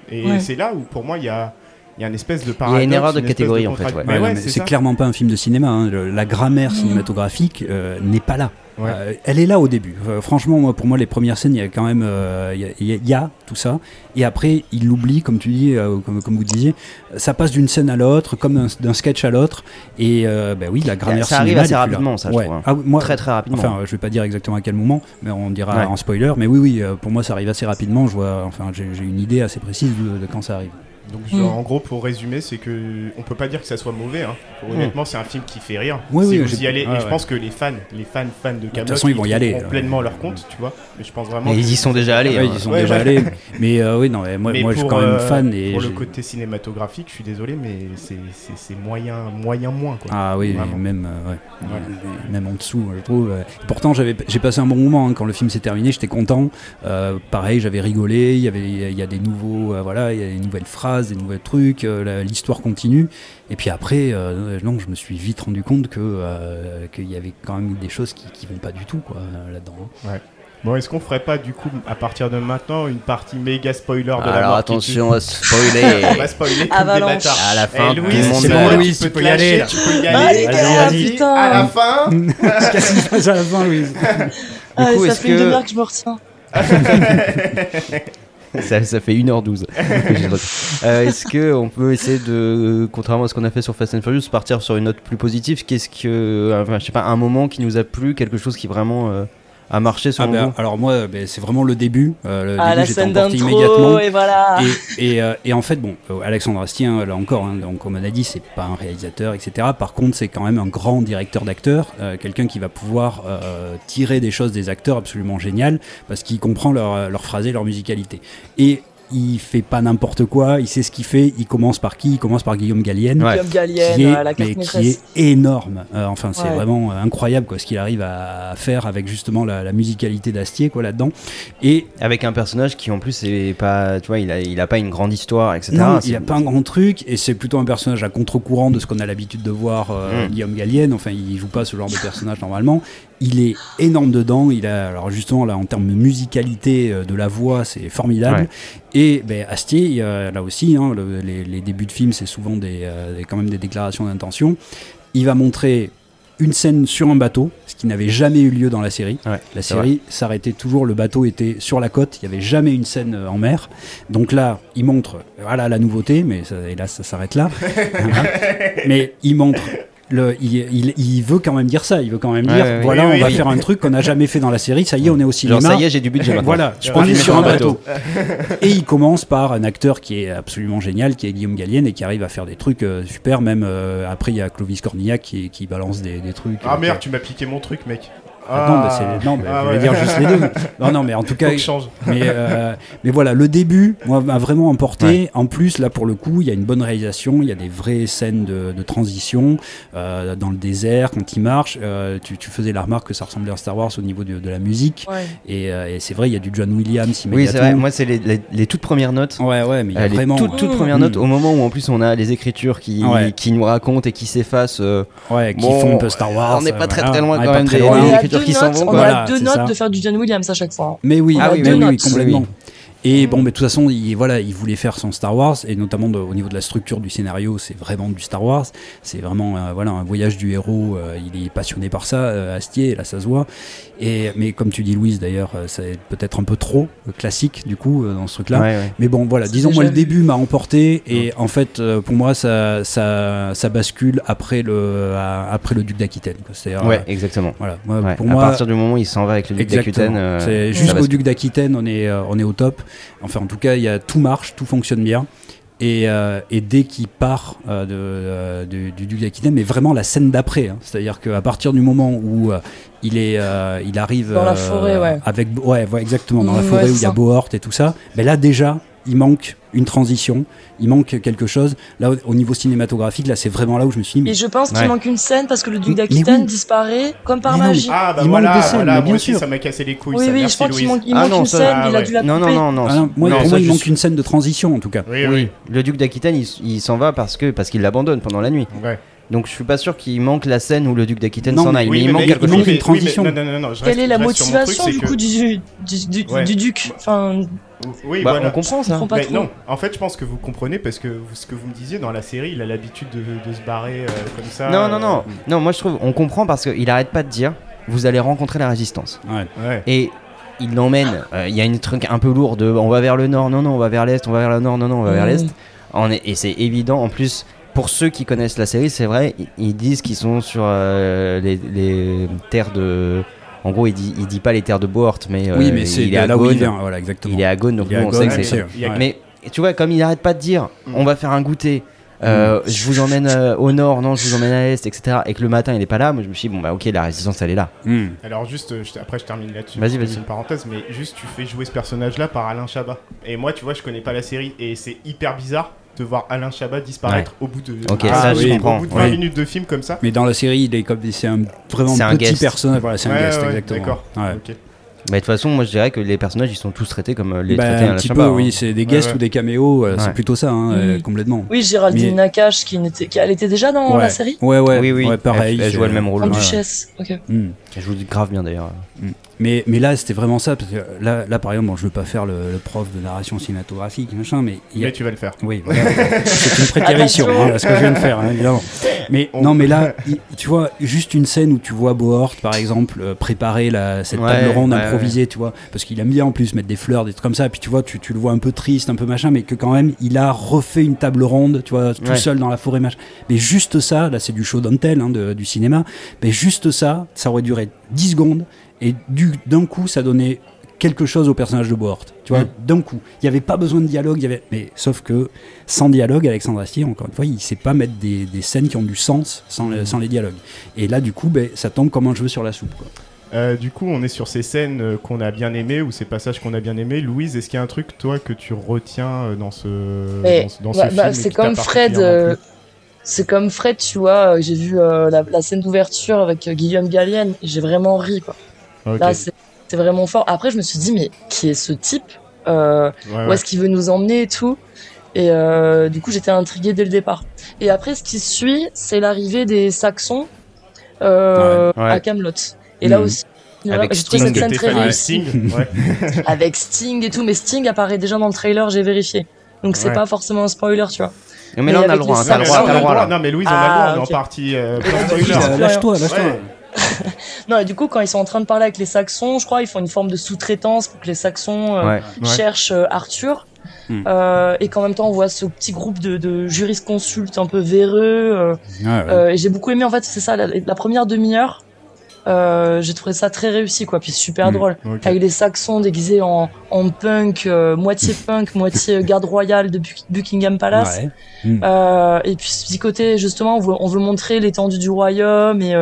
Et Ouais. c'est là où, pour moi, il y a, il y a une espèce de Il y a paradoxe. une erreur de catégorie, en fait, contrat- ouais. Mais Ouais, ouais, non, mais c'est c'est ça. clairement pas un film de cinéma. hein. Le- La grammaire cinématographique euh, n'est pas là. Ouais. Euh, elle est là au début. Euh, franchement, moi, pour moi, les premières scènes, il y a quand même, il y a- y, y tout ça. Et après, il l'oublie, comme tu dis, euh, comme, comme vous disiez. Ça passe d'une scène à l'autre, comme d'un- d'un sketch à l'autre. Et euh, ben oui, la grammaire ça arrive cinéma, assez rapidement, ça, je Ouais. trouve, hein. Ah moi, très très rapidement Enfin, euh, je vais pas dire exactement à quel moment, mais on dira Ouais. en spoiler. Mais oui, oui, euh, pour moi, ça arrive assez rapidement. Je vois, enfin, j'ai j'ai une idée assez précise de, de quand ça arrive. Donc Mm. en gros, pour résumer, c'est que on peut pas dire que ça soit mauvais. Hein. Honnêtement, c'est un film qui fait rire. Oui, si oui, vous y allez, ouais, et je ouais. pense que les fans, les fans, fans de Camelot, façon, ils vont y aller, trouveront euh, pleinement leur compte, tu vois. Mais je pense vraiment. Mais ils y sont déjà allés Ouais, hein. ils y sont Ouais, déjà ouais. allés. Mais euh, oui, non, mais moi, Mais moi je suis quand même euh, fan. Et pour le côté cinématographique, je suis désolé, mais c'est- moyen, moyen moins quoi. Ah oui, Vraiment. même, euh, ouais. Ouais. même en dessous, je trouve. euh. Pourtant, j'avais, j'ai passé un bon moment hein, quand le film s'est terminé. J'étais content. Euh, pareil, j'avais rigolé. Il y avait, il y a des nouveaux, euh, voilà, il y a des nouvelles phrases, des nouveaux trucs. euh, la- l'histoire continue. Et puis après, euh, non, je me suis vite rendu compte que euh, qu'il y avait quand même des choses qui, qui vont pas du tout, quoi, là-dedans. hein. Bon, est-ce qu'on ferait pas du coup, à partir de maintenant, une partie méga spoiler de la alors mort qui attention à tue spoiler On va spoiler Avalanche. à la fin Eh, tout Louise, le monde c'est c'est bon, meurt. Louise, tu tu peux y aller, lâcher, tu peux y Ah, aller. les Vas-y, gars, vas-y. putain. À la fin, Qu'est-ce qui se passe à la fin, Louise Ah, coup, ça fait une que- demi-heure que je me retiens. ça, fait 1h12 que j'ai retenu. Euh, Est-ce que on peut essayer de, contrairement à ce qu'on a fait sur Fast and Furious, partir sur une note plus positive? Qu'est-ce que, enfin, je sais pas, un moment qui nous a plu, quelque chose qui vraiment a marché Ah selon ben, vous Alors moi, ben, c'est vraiment le début. Euh, le Ah, début, la j'étais scène d'intro, immédiatement. et voilà. Et, et, euh, et en fait, bon, euh, Alexandre Astier, là encore, hein, donc, comme on a dit, c'est pas un réalisateur, etc. Par contre, c'est quand même un grand directeur d'acteurs, euh, quelqu'un qui va pouvoir euh, tirer des choses des acteurs absolument géniales, parce qu'il comprend leur, leur phrasé, leur musicalité. Et il fait pas n'importe quoi, il sait ce qu'il fait. Il commence par qui? Il commence par Guillaume Gallienne. Ouais. Guillaume Gallienne, Qui est, euh, la carte mais qui maîtresse. est énorme. Euh, enfin, c'est Ouais. vraiment euh, incroyable quoi, ce qu'il arrive à, à faire avec justement la, la musicalité d'Astier quoi là-dedans. Et Avec un personnage qui en plus est pas, tu vois, il a, il a pas une grande histoire, etc. Non, il a pas un grand truc et c'est plutôt un personnage à contre-courant de ce qu'on a l'habitude de voir euh, Mm. Guillaume Gallienne. Enfin, il joue pas ce genre de personnage normalement. Il est énorme dedans. Il a alors justement là en termes de musicalité euh, de la voix, c'est formidable. Ouais. Et ben, Astier, là aussi, hein, le- les, les débuts de film, c'est souvent des, euh, quand même des déclarations d'intention. Il va montrer une scène sur un bateau, ce qui n'avait jamais eu lieu dans la série. Ouais, La série s'arrêtait toujours, le bateau était sur la côte, il n'y avait jamais une scène euh, en mer. Donc là, il montre, voilà la nouveauté, mais ça, hélas, ça s'arrête là. Voilà. mais il montre. Le, il, il- il veut quand même dire ça, il veut quand même dire ouais, voilà, oui, on oui, va oui. faire un truc qu'on n'a jamais fait dans la série, ça y est, on est au cinéma. Genre ça y est, j'ai du budget maintenant. Voilà, je on est sur un bateau. Et il commence par un acteur qui est absolument génial, qui est Guillaume Gallienne et qui arrive à faire des trucs euh, super. Même euh, après, il y a Clovis Cornillac qui, qui balance des, des trucs. Ah euh, merde, qui- tu m'as piqué mon truc, mec. Ah, non, bah, non, mais Ah, je voulais ouais. dire juste les deux. Non, non, mais en tout cas, change. mais, euh, mais voilà, le début, moi, m'a vraiment emporté. En plus, là, pour le coup, il y a une bonne réalisation, il y a des vraies scènes de, de transition euh, dans le désert, quand il marche. euh, tu, tu faisais la remarque que ça ressemblait à Star Wars au niveau de, de la musique. Ouais. Et, euh, et c'est vrai, il y a du John Williams Oui, c'est vrai. immédiatement. Moi, c'est les, les- les toutes premières notes. Ouais, ouais, mais il y a Euh, les vraiment. toutes, toutes premières notes, Mm. au moment où en plus on a les écritures qui, Ouais. qui nous racontent et qui s'effacent. euh, Ouais, qui Bon, font un peu Star Wars. on n'est pas très, très loin quand même très des- On écritures deux s'en notes, vont, on Voilà, deux notes ça. de faire du John Williams à chaque fois. Mais oui, Ah oui, oui, oui, oui, complètement. Et bon, mais de toute façon, il, voilà, il voulait faire son Star Wars, et notamment de- au niveau de la structure du scénario, c'est vraiment du Star Wars. C'est vraiment euh, voilà, un voyage du héros, euh, il est passionné par ça, euh, Astier, là ça se voit. Et, mais comme tu dis, Louise, d'ailleurs, euh, c'est peut-être un peu trop classique, du coup, euh, dans ce truc-là. Ouais, ouais. Mais bon, voilà, disons, moi, le début m'a emporté, et en fait, euh, pour moi, ça, ça, ça bascule après le, à- après le Duc d'Aquitaine. Ouais, exactement. voilà, moi, Ouais, pour à moi, partir du moment où il s'en va avec le duc d'Aquitaine, euh, jusqu'au duc d'Aquitaine, on est, euh, on est au top. Enfin, en tout cas, il y a tout marche, tout fonctionne bien. Et, euh, et dès qu'il part euh, de, euh, du, du mais vraiment la scène d'après, hein. c'est-à-dire qu'à partir du moment où euh, il est, il arrive Dans la forêt, ouais. avec, ouais, ouais, exactement, dans la Mm, forêt ouais, où il y a. Bohort et tout ça, ben là déjà, il manque une transition, il manque quelque chose. Là, au, au niveau cinématographique, là, c'est vraiment là où je me suis dit, mais Et je pense qu'il manque une scène parce que le duc d'Aquitaine oui. disparaît comme par Mais non, magie. Ah bah Il voilà, manque des scènes, voilà, mais moi bien aussi sûr. ça m'a cassé les couilles. oui, ça. oui, Merci, je pense qu'il manque, il Ah manque non, une ça- scène, ah il a ouais. dû la couper. non, non, non. Ah non, moi, non, pour ça, moi, il manque une scène de transition en tout cas. Oui, Oui, oui. le duc d'Aquitaine, il, il s'en va parce que parce qu'il l'abandonne pendant la nuit. Ouais. Donc je suis pas sûr qu'il manque la scène où le duc d'Aquitaine s'en aille. Oui, mais il manque mais- quelque il chose. manque une transition. oui, mais- non, non, non, je Quelle est la motivation du coup du, du, du, du- Ouais. du duc Enfin, Oui, Bah, voilà. On comprend ça. pas trop. non, en fait, je pense que vous comprenez parce que ce que vous me disiez dans la série, il a l'habitude de, de se barrer euh, comme ça. Non, non, euh, non. Non, moi je trouve, on comprend parce qu'il arrête pas de dire, vous allez rencontrer la résistance. Ouais. Ouais. Et il l'emmène. euh, Il y a une truc un peu lourd de, on va vers le nord, non, non, on va vers l'est, on va vers le nord, non, non, on va vers l'est. Et c'est évident. En plus, pour ceux qui connaissent la série, c'est vrai, ils- disent qu'ils sont sur euh, les, les terres de. En gros, il dit, il dit pas les terres de Bohort, mais euh, oui, mais c'est il est à là où il vient. Voilà, exactement. Il est à Gaunes, donc Il est nous à on sait que mais c'est Mais tu vois, comme il arrête pas de dire, on va faire un goûter. euh, Je vous emmène euh, au nord, non, je vous emmène à l'est, etc. Et que le matin il est pas là, moi je me suis dit, bon bah ok, la résistance elle est là. Hmm. Alors juste, euh, je- après je termine là-dessus. Vas-y, vas-y. C'est une parenthèse, mais juste tu fais jouer ce personnage-là par Alain Chabat. Et moi, tu vois, je connais pas la série et c'est hyper bizarre de voir Alain Chabat disparaître au bout de. Ok, Ah, ça, oui, je comprends. Au bout de 20 Oui. minutes de film comme ça. Mais dans la série, il est comme c'est un vraiment un petit guest. personnage. Voilà, c'est un guest, ouais, exactement. D'accord. Ouais. Ok. Bah, de toute façon, moi je dirais que les personnages ils sont tous traités comme euh, les Bah, traités un la petit Chabat, peu, hein. oui, c'est des guests Ouais, ou des caméos, euh, c'est plutôt ça, hein, euh, Mhm. complètement. Oui, Géraldine Mais- Nakache, qui n'était, qui- elle était déjà dans ouais. la série Ouais, ouais, Oui, oui, ouais, pareil. Elle, jouait le même rôle. Ouais. duchesse. Ok. Hmm. Elle joue grave bien d'ailleurs. Mais, mais là, c'était vraiment ça, parce que là, là par exemple, bon, je veux pas faire le, le prof de narration cinématographique, machin, mais il y a, Mais tu vas le faire. Oui, voilà. c'est une prétérition, hein, ce que je viens de faire, hein, évidemment. Mais On- non, mais là, tu vois, juste une scène où tu vois Bohort, par exemple, euh, préparer la, cette Ouais, table ronde ouais, improvisée, tu vois, parce qu'il aime bien en plus mettre des fleurs, des trucs comme ça, et puis tu vois, tu, tu le vois un peu triste, un peu machin, mais que quand même, il a refait une table ronde, tu vois, tout Ouais. seul dans la forêt, machin. Mais juste ça, là, c'est du show don't tell, hein, du cinéma, mais juste ça, ça aurait duré 10 secondes, et du- d'un coup, ça donnait quelque chose au personnage de Bohort. Tu vois, Mm. d'un coup. Il n'y avait pas besoin de dialogue, il y avait... mais sauf que sans dialogue, Alexandre Astier, encore une fois, il sait pas mettre des, des scènes qui ont du sens sans, le- sans les dialogues. Et là, du coup, ben, ça tombe comme un cheveu sur la soupe. Quoi. Euh, du coup, on est sur ces scènes euh, qu'on a bien aimées ou ces passages qu'on a bien aimés. Louise, est-ce qu'il y a un truc, toi, que tu retiens euh, dans ce, Mais, dans ce, dans ce bah, bah, c'est comme Fred. euh, c'est comme Fred, tu vois. J'ai vu euh, la, la scène d'ouverture avec euh, Guillaume Gallienne. J'ai vraiment ri, quoi. Là, c'est c'est vraiment fort. Après, je me suis dit, mais qui est ce type Euh, Ouais, Où ouais. est-ce qu'il veut nous emmener et tout? Et euh, du coup, j'étais intriguée dès le départ. Et après, ce qui suit, c'est l'arrivée des Saxons euh, Ouais, ouais. à Camelot. Et là Mhm. aussi, Avec j'ai trouvé Sting. cette scène très réussie. Sting Ouais. Avec Sting et tout, mais Sting apparaît déjà dans le trailer, j'ai vérifié. Donc c'est Ouais. pas forcément un spoiler, tu vois. Mais, Mais là on a le droit, t'as le Non, droit, mais t'as là, le droit. Non, mais Louise, on a Ah, le droit, on est en partie. Lâche-toi, lâche-toi. Non, et du coup, quand ils sont en train de parler avec les Saxons, je crois, ils font une forme de sous-traitance pour que les Saxons euh, Ouais. Ouais. cherchent euh, Arthur. Hmm. Euh, et qu'en même temps, on voit ce petit groupe de, de jurisconsultes un peu véreux. Ouais, et j'ai beaucoup aimé, en fait, c'est ça, la, la première demi-heure. J'ai trouvé ça très réussi, quoi. Puis super Hmm. drôle. Ok. Avec les Saxons déguisés en, en punk, moitié punk, moitié garde royale de Buck- Buckingham Palace. Et puis ce petit côté, justement, on veut, on veut montrer l'étendue du royaume et,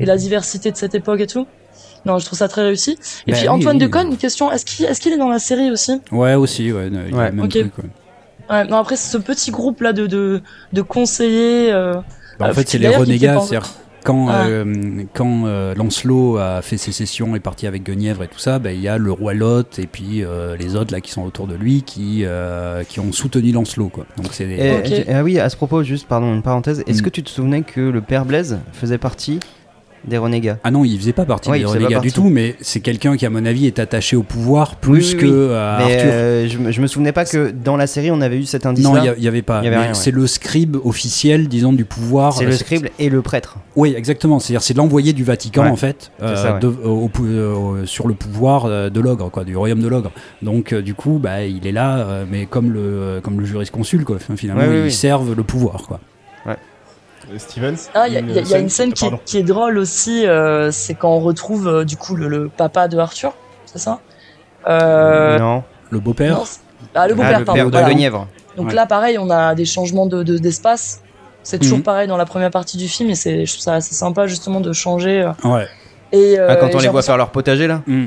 et la diversité de cette époque et tout. Non, je trouve ça très réussi. Et Bah puis oui, Antoine oui. Decaune, une question, est-ce qu'il est, qu'il est dans la série aussi? Ouais, aussi, ouais. Il Ouais. même Ok. truc, ouais. ouais, Non, après ce petit groupe là de, de, de conseillers. euh, Bah, en Euh, fait, c'est les renégats. C'est-à-dire, quand, Ah. euh, quand euh, Lancelot a fait sécession et parti avec Guenièvre et tout ça, bah, il y a le roi Lot et puis euh, les autres là qui sont autour de lui qui, euh, qui ont soutenu Lancelot. Quoi. Donc c'est des- Et- Ok. j'ai- ah oui, à ce propos, juste, pardon, une parenthèse. Est-ce Mm. que tu te souvenais que le père Blaise faisait partie des renégats. Ah non, il faisait pas partie Ouais, des renégats du tout, mais c'est quelqu'un qui, à mon avis, est attaché au pouvoir plus Oui, oui, que oui. à Mais Arthur. euh, je, me- je me souvenais pas que dans la série on avait eu cet indice non, il y, avait pas. Ouais. C'est le scribe officiel, disons, du pouvoir. C'est Euh, le scribe et le prêtre. Oui, exactement. C'est-à-dire, c'est l'envoyé du Vatican, Ouais, en fait, c'est ça, ouais. de- au- au- au- sur le pouvoir euh, de l'ogre, quoi, du royaume de l'ogre. Donc, euh, du coup, bah, il est là, euh, mais comme le, comme le jurisconsulte, quoi. Finalement, Ouais, ils servent le pouvoir, quoi. Euh, Steven Ah, il y, a- y y une scène qui est, Pardon. qui est drôle aussi, euh, c'est quand on retrouve euh, du coup le, le papa de Arthur, c'est ça? Euh, non. Le beau-père? Ah, le Ah, beau-père, pardon. père de voilà. Donc Ouais. là, pareil, on a des changements de de- d'espace. c'est toujours Mhm. pareil dans la première partie du film et c'est je trouve ça assez sympa justement de changer. euh, Ouais. Et, euh, Ah, quand on les voit faire leur potager là? Mm.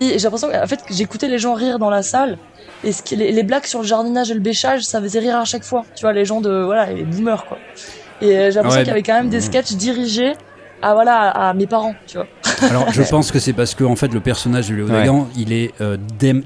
Et j'ai l'impression qu'en fait, que j'écoutais les gens rire dans la salle. Et ce qui- les, les blagues sur le jardinage et le bêchage, ça faisait rire à chaque fois. Tu vois, les gens de. Voilà, les boomers, quoi. Et euh, j'ai l'impression Ouais. qu'il y avait quand même des sketchs dirigés à, voilà, à mes parents, tu vois. Alors, je pense que c'est parce que en fait, le personnage de Léo Ouais. Dagan, il est euh,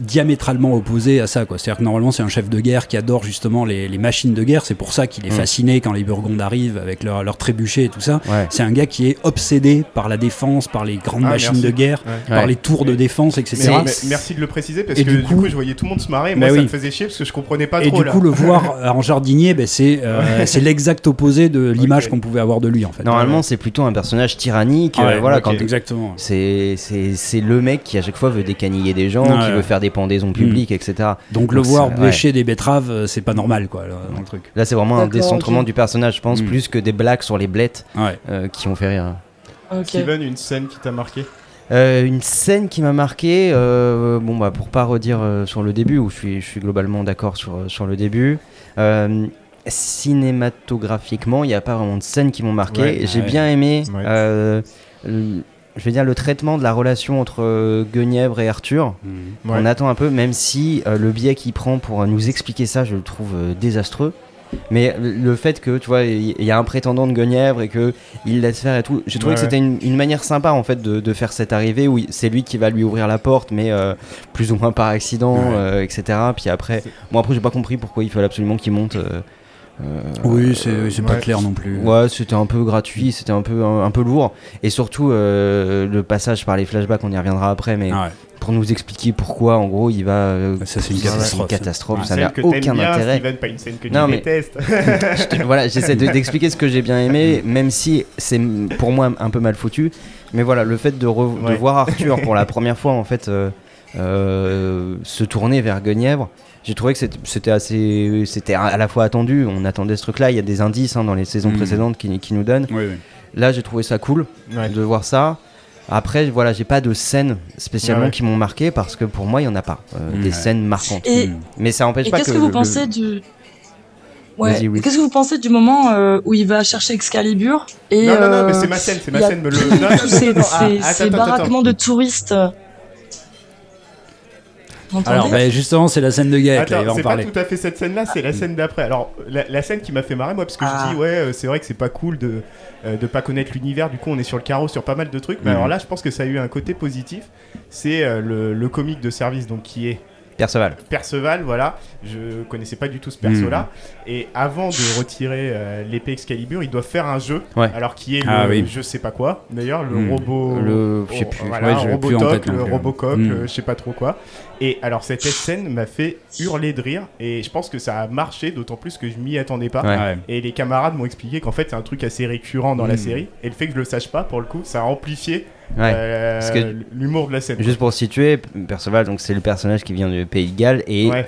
diamétralement opposé à ça. quoi. C'est-à-dire que normalement, c'est un chef de guerre qui adore justement les, les machines de guerre. C'est pour ça qu'il est Mm. fasciné quand les Burgondes arrivent avec leurs leur trébuchets et tout ça. Ouais. C'est un gars qui est obsédé par la défense, par les grandes Ah, machines merci. de guerre, Ouais. par Ouais. les tours de défense, etc. mais merci de le préciser parce Et que du du coup- je voyais tout le monde se marrer. Bah Moi, ça me faisait chier parce que je comprenais pas Et trop du là. coup, le voir en jardinier, c'est euh, c'est l'exact opposé de l'image qu'on pouvait avoir de lui en fait. Normalement, c'est plutôt un personnage tyrannique. euh, Ouais, voilà, quand exactement. C'est c'est c'est le mec qui à chaque fois veut décaniller des gens, qui veut faire des pendaisons publiques, etc. Donc le voir ouais. bêcher des betteraves, euh, c'est pas normal quoi là, dans le truc. Là, c'est vraiment un décentrement du personnage, je pense, Mm. plus que des blagues sur les blettes Ouais. euh, qui ont fait rire. Ok. Steven, une scène qui t'a marqué? Euh, une scène qui m'a marqué, euh, bon bah pour pas redire euh, sur le début, où je suis, je suis globalement d'accord sur, sur le début. euh, cinématographiquement, il n'y a pas vraiment de scènes qui m'ont marqué. Ouais, J'ai ouais. bien aimé, Ouais. euh, je vais dire le traitement de la relation entre euh, Guenièvre et Arthur. Ouais. On attend un peu, même si euh, le biais qu'il prend pour euh, nous expliquer ça, je le trouve euh, désastreux. Mais le- fait que, tu vois, il y a un prétendant de Guenièvre et que il laisse faire et tout, j'ai trouvé Ouais. que c'était une, une manière sympa en fait de, de faire cette arrivée où c'est lui qui va lui ouvrir la porte, mais euh, plus ou moins par accident, Ouais. etc. Puis après, bon après j'ai pas compris pourquoi il fallait absolument qu'il monte. Euh, Oui, c'est c'est pas ouais. clair non plus. Ouais, c'était un peu gratuit, c'était un peu un, un peu lourd, et surtout euh, le passage par les flashbacks, on y reviendra après, mais Ah ouais. pour nous expliquer pourquoi, en gros, il va. euh, Ça, c'est une catastrophe. ça n'a aucun bien, intérêt. Steven, pas une scène que Non, tu mais-. Je te- voilà, j'essaie de- d'expliquer ce que j'ai bien aimé, même si c'est pour moi un peu mal foutu. Mais voilà, le fait de, re- de Ouais. voir Arthur pour la première fois, en fait, euh, euh, se tourner vers Guenièvre, j'ai trouvé que c'était- assez, c'était à la fois attendu. On attendait ce truc-là. Il y a des indices hein, dans les saisons Mhm. précédentes qui, qui nous donnent. Oui, oui. Là, j'ai trouvé ça cool Ouais. de voir ça. Après, voilà, j'ai pas de scènes spécialement Ouais, qui m'ont marqué parce que pour moi, il y en a pas euh, Mhm. des Ouais. scènes marquantes. Et, Mhm. Mais ça empêche et pas qu'est-ce que, que, vous le- pensez du. Ouais. Oui. Qu'est-ce que vous pensez du moment euh, où il va chercher Excalibur et Non, non, non, mais euh, c'est ma scène, c'est ma scène. me le- non, non, ces, non, non, ah, ces- attends, ces attends, attends. baraquements de touristes. Alors, ben, justement, c'est la scène de Gaël, Attends, en c'est pas parler. tout à fait cette scène-là, c'est la scène d'après. Alors, la, la scène qui m'a fait marrer, moi, parce que Ah. je dis, ouais, euh, c'est vrai que c'est pas cool de, euh, de pas connaître l'univers, du coup, on est sur le carreau sur pas mal de trucs. Mais Mhm. alors là, je pense que ça a eu un côté positif. C'est euh, le, le comique de service, donc qui est Perceval. Perceval, voilà. Je connaissais pas du tout ce perso-là. Et avant de retirer euh, l'épée Excalibur, ils doivent faire un jeu. Ouais. Alors qui est le Ah oui. je sais pas quoi. D'ailleurs, le Hmm. robot. Le- je sais oh, plus. Voilà, Ouais, je l'ai plus en Robotoc, tête le plus. Robocock, Hmm. le je sais pas trop quoi. Et alors cette scène m'a fait hurler de rire. Et je pense que ça a marché, d'autant plus que je m'y attendais pas. Ouais. Et les camarades m'ont expliqué qu'en fait c'est un truc assez récurrent dans la Hmm. série. Et le fait que je le sache pas, pour le coup, ça a amplifié Ouais. euh, Parce que- l'humour de la scène. Juste pour situer, Perceval, donc c'est le personnage qui vient du Pays de Galles et Ouais.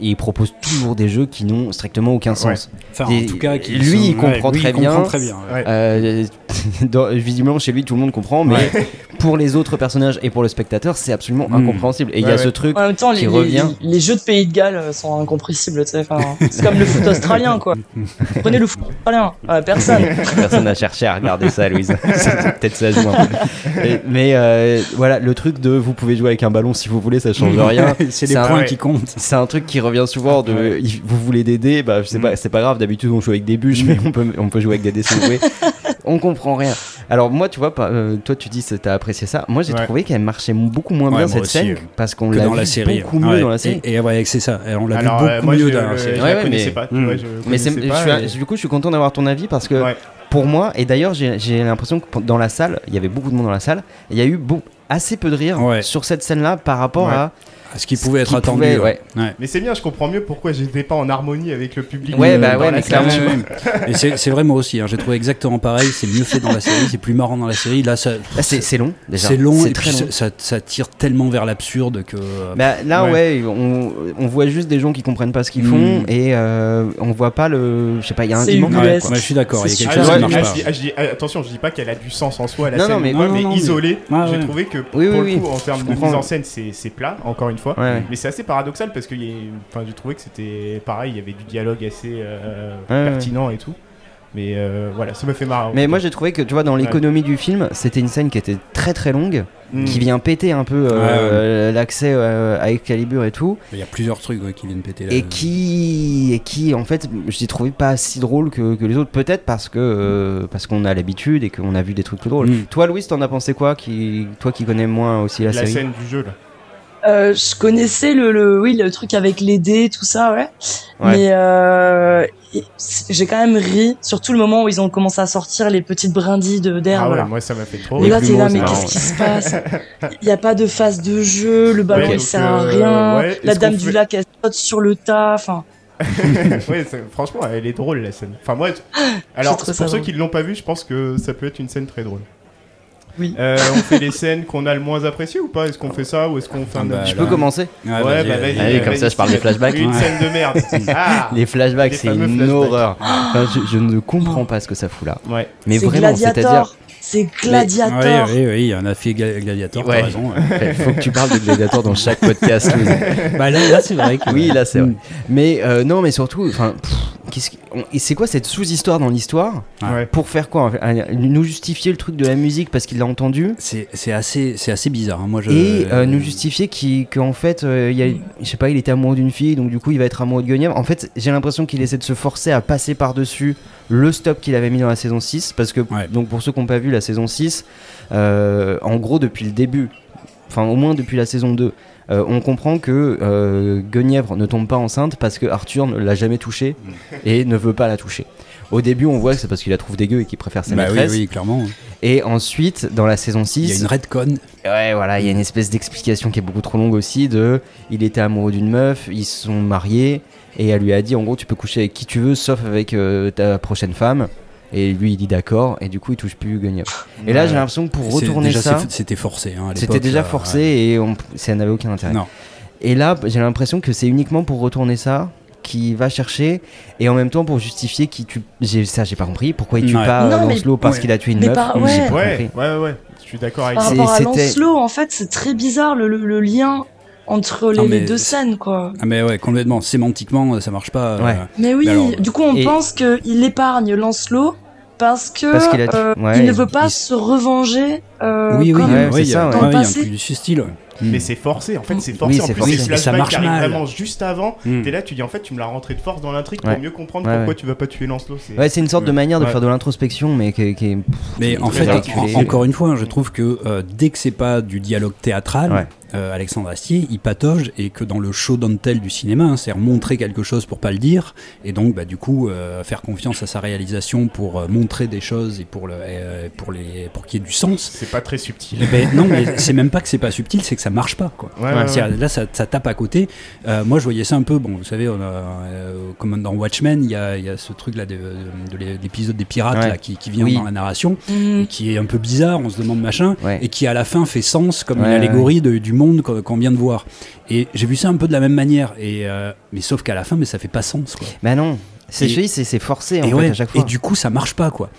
il propose toujours des jeux qui n'ont strictement aucun sens. Enfin, Et en tout cas, lui, sont- il comprend lui, très il comprend bien. très bien. Euh, dans- visiblement chez lui tout le monde comprend, mais Ouais. pour les autres personnages et pour le spectateur c'est absolument Mm. incompréhensible. Et il y a ouais. ce truc, En même temps, qui les, revient. les- les jeux de Pays de Galles euh, sont incompressibles, tu sais. enfin, C'est comme le foot australien, quoi. Prenez le foot australien. Personne. personne n'a cherché à regarder ça, Louise. Peut-être ça peu. Et- Mais euh, voilà, le truc de vous pouvez jouer avec un ballon si vous voulez, ça change rien. c'est les points ouais. qui comptent. C'est un truc qui revient souvent de Ouais. vous voulez des dés, bah c'est Mm. pas c'est pas grave, d'habitude on joue avec des bûches mais on peut on peut jouer avec des dés sans jouer. on comprend rien. Alors moi tu vois pas euh, toi tu dis que t'as apprécié ça. Moi j'ai Ouais. trouvé qu'elle marchait beaucoup moins Ouais, bien cette aussi, scène euh, parce qu'on l'a vu la série. beaucoup mieux Ouais. dans la série. Et, et ouais, c'est ça. Et on l'a vu beaucoup moi, mieux je, dans la série. je Ouais, la connaissais mais- pas. Mais du coup je suis content d'avoir ton avis parce que Ouais. Pour moi, et d'ailleurs j'ai l'impression que dans la salle, il y avait beaucoup de monde dans la salle, il y a eu assez peu de rire Ouais. sur cette scène-là par rapport Ouais. à... Ce qui pouvait être qui attendu. pouvait, ouais. Ouais. Mais c'est bien, je comprends mieux pourquoi j'étais pas en harmonie avec le public. Ouais, euh, bah dans ouais, la mais clairement. Ouais, ouais. Et c'est c'est vrai moi aussi, hein, j'ai trouvé exactement pareil, c'est mieux fait dans la série, c'est plus marrant dans la série. Là, ça, Là, c'est c'est long déjà. c'est long c'est et très puis long. ça, ça tire tellement vers l'absurde que. Bah, là, Ouais. ouais, on, on voit juste des gens qui comprennent pas ce qu'ils Mm. font et euh, on voit pas le. Je sais pas, il y a un C'est je suis d'accord, il y a quelque Ah, chose qui marche ah, pas. je dis- ah, ah, attention, je dis pas qu'elle a du sens en soi la Non, scène, non, mais- isolée, j'ai trouvé que pour le coup, en termes de mise en scène, c'est c'est plat, encore une fois. Ouais, ouais. Mais c'est assez paradoxal parce que enfin, j'ai trouvé que c'était pareil, il y avait du dialogue assez euh, Ouais, pertinent et tout. Mais euh, voilà, ça me fait marrer. Mais moi j'ai trouvé que tu vois dans l'économie du film c'était une scène qui était très très longue Mm. qui vient péter un peu euh, l'accès euh, à Excalibur et tout Il y a plusieurs trucs ouais, qui viennent péter là. et qui et qui en fait je l'ai trouvé pas si drôle que, que les autres peut-être parce que euh, parce qu'on a l'habitude et qu'on a vu des trucs plus drôles. Mm. Toi Louis t'en as pensé quoi qui toi qui connais moins aussi la, la série scène du jeu là. Euh, je connaissais le, le, oui, le truc avec les dés, tout ça, ouais. Ouais. Mais euh, j'ai quand même ri, surtout le moment où ils ont commencé à sortir les petites brindilles de d'air. Ah ouais, moi ça m'a fait trop. Et là, t'es là, mais qu'est-ce qui se passe? Il n'y a pas de phase de jeu, le ballon Ouais, il sert à euh, rien, ouais, la dame du fait- lac elle saute sur le tas, enfin. ouais, franchement, elle est drôle la scène. Enfin, moi, alors pour ceux qui ne l'ont pas vu, je pense que ça peut être une scène très drôle. Oui. Euh, on fait les scènes qu'on a le moins appréciées ou pas? Est-ce qu'on fait ça ou est-ce qu'on fait Ah un bah, Je peux commencer Ouais, bah vas-y. Allez, comme ça, je parle des flashbacks. Une scène de merde. Ah Les flashbacks, Les c'est une flashbacks. horreur. Enfin, je, je ne comprends pas ce que ça fout là. Ouais. Mais C'est vraiment, c'est-à-dire. C'est Gladiator. Oui, oui, oui, il y en a fait Gla- Gladiator, Ouais. t'as raison. ouais. Il faut que tu parles de Gladiator dans chaque podcast. Bah là, là, c'est vrai que. Oui, là c'est vrai. Mm. Mais euh, non, mais surtout, enfin, c'est quoi cette sous-histoire dans l'histoire Ouais. Ouais. Pour faire quoi Nous justifier le truc de la musique parce qu'il l'a entendu C'est assez, c'est assez bizarre. hein. Moi, je... et euh, nous justifier qu'en fait, euh, il y a, je sais pas, il était amoureux d'une fille, donc du coup il va être amoureux de Guenièvre. En fait, j'ai l'impression qu'il essaie de se forcer à passer par-dessus le stop qu'il avait mis dans la saison 6. Parce que, Ouais. donc pour ceux qui n'ont pas vu la saison 6, euh, en gros, depuis le début, enfin au moins depuis la saison 2, euh, on comprend que euh, Guenièvre ne tombe pas enceinte parce que Arthur ne l'a jamais touchée et ne veut pas la toucher. Au début, on voit que c'est parce qu'il la trouve dégueu et qu'il préfère sa Bah oui, maîtresse. oui, clairement. Et ensuite, dans la saison 6, Il y a une redcon. Ouais, voilà, il y a une espèce d'explication qui est beaucoup trop longue aussi de il était amoureux d'une meuf, ils se sont mariés et elle lui a dit en gros tu peux coucher avec qui tu veux sauf avec euh, ta prochaine femme. Et lui il dit d'accord et du coup il touche plus Guenièvre. Et là j'ai l'impression que pour retourner déjà, ça, C'était forcé. hein, c'était déjà là, forcé ouais. et on- ça n'avait aucun intérêt. Non. Et là j'ai l'impression que c'est uniquement pour retourner ça qui va chercher et en même temps pour justifier qui tue j'ai ça j'ai pas compris pourquoi il tue Ouais. pas euh, Non, mais- Lancelot parce Ouais. qu'il a tué une Mais meuf ouais. Ouais, ouais, ouais, je suis d'accord avec Par rapport à Lancelot, en fait, c'est très bizarre le, le- le lien entre les, Non, mais les deux scènes, quoi. Ah, mais ouais, complètement. Sémantiquement, ça marche pas. euh. Mais oui, Mais alors- du coup, on Et- pense qu'il épargne Lancelot parce que Parce qu'il a tué- euh, ouais, il ne veut pas il- se revenger. euh, Oui, oui, comme- Ouais, oui, c'est il y ça, Dans le il y a un peu du style. Ouais. Mais c'est forcé, en fait, c'est forcé. Oui, en plus, forcé. les ça marche mal. vraiment juste avant. Mm. T'es là, tu dis en fait, tu me l'as rentré de force dans l'intrigue Ouais. pour mieux comprendre Ouais, pourquoi ouais. tu vas pas tuer Lancelot. c'est- Ouais, c'est une sorte de manière de Ouais. faire de l'introspection, mais qui, qui est. Mais en fait, en- encore une fois, je trouve que euh, dès que c'est pas du dialogue théâtral, Ouais. euh, Alexandre Astier, il patauge et que dans le show don't tell du cinéma, hein, c'est montrer quelque chose pour pas le dire, et donc bah, du coup euh, faire confiance à sa réalisation pour euh, montrer des choses et pour le, euh, pour les, pour qu'il y ait du sens. C'est pas très subtil. Eh ben, non, mais c'est même pas que c'est pas subtil, c'est que ça marche pas, quoi. Ouais, ouais, C'est- ouais. Là, ça, ça tape à côté. Euh, moi, je voyais ça un peu. Bon, vous savez, on a, euh, comme dans Watchmen, il y a, il y a ce truc là de, de- de l'épisode des pirates Ouais. là, qui, qui vient Oui. dans la narration, Mhm. et qui est un peu bizarre. On se demande machin, Ouais. et qui à la fin fait sens comme Ouais, une ouais, allégorie de- du monde qu'on vient de voir. Et j'ai vu ça un peu de la même manière. Et euh, mais sauf qu'à la fin, mais ça fait pas sens, quoi. Bah non, c'est c'est forcé en et, fait ouais, à chaque fois. et du coup, ça marche pas, quoi.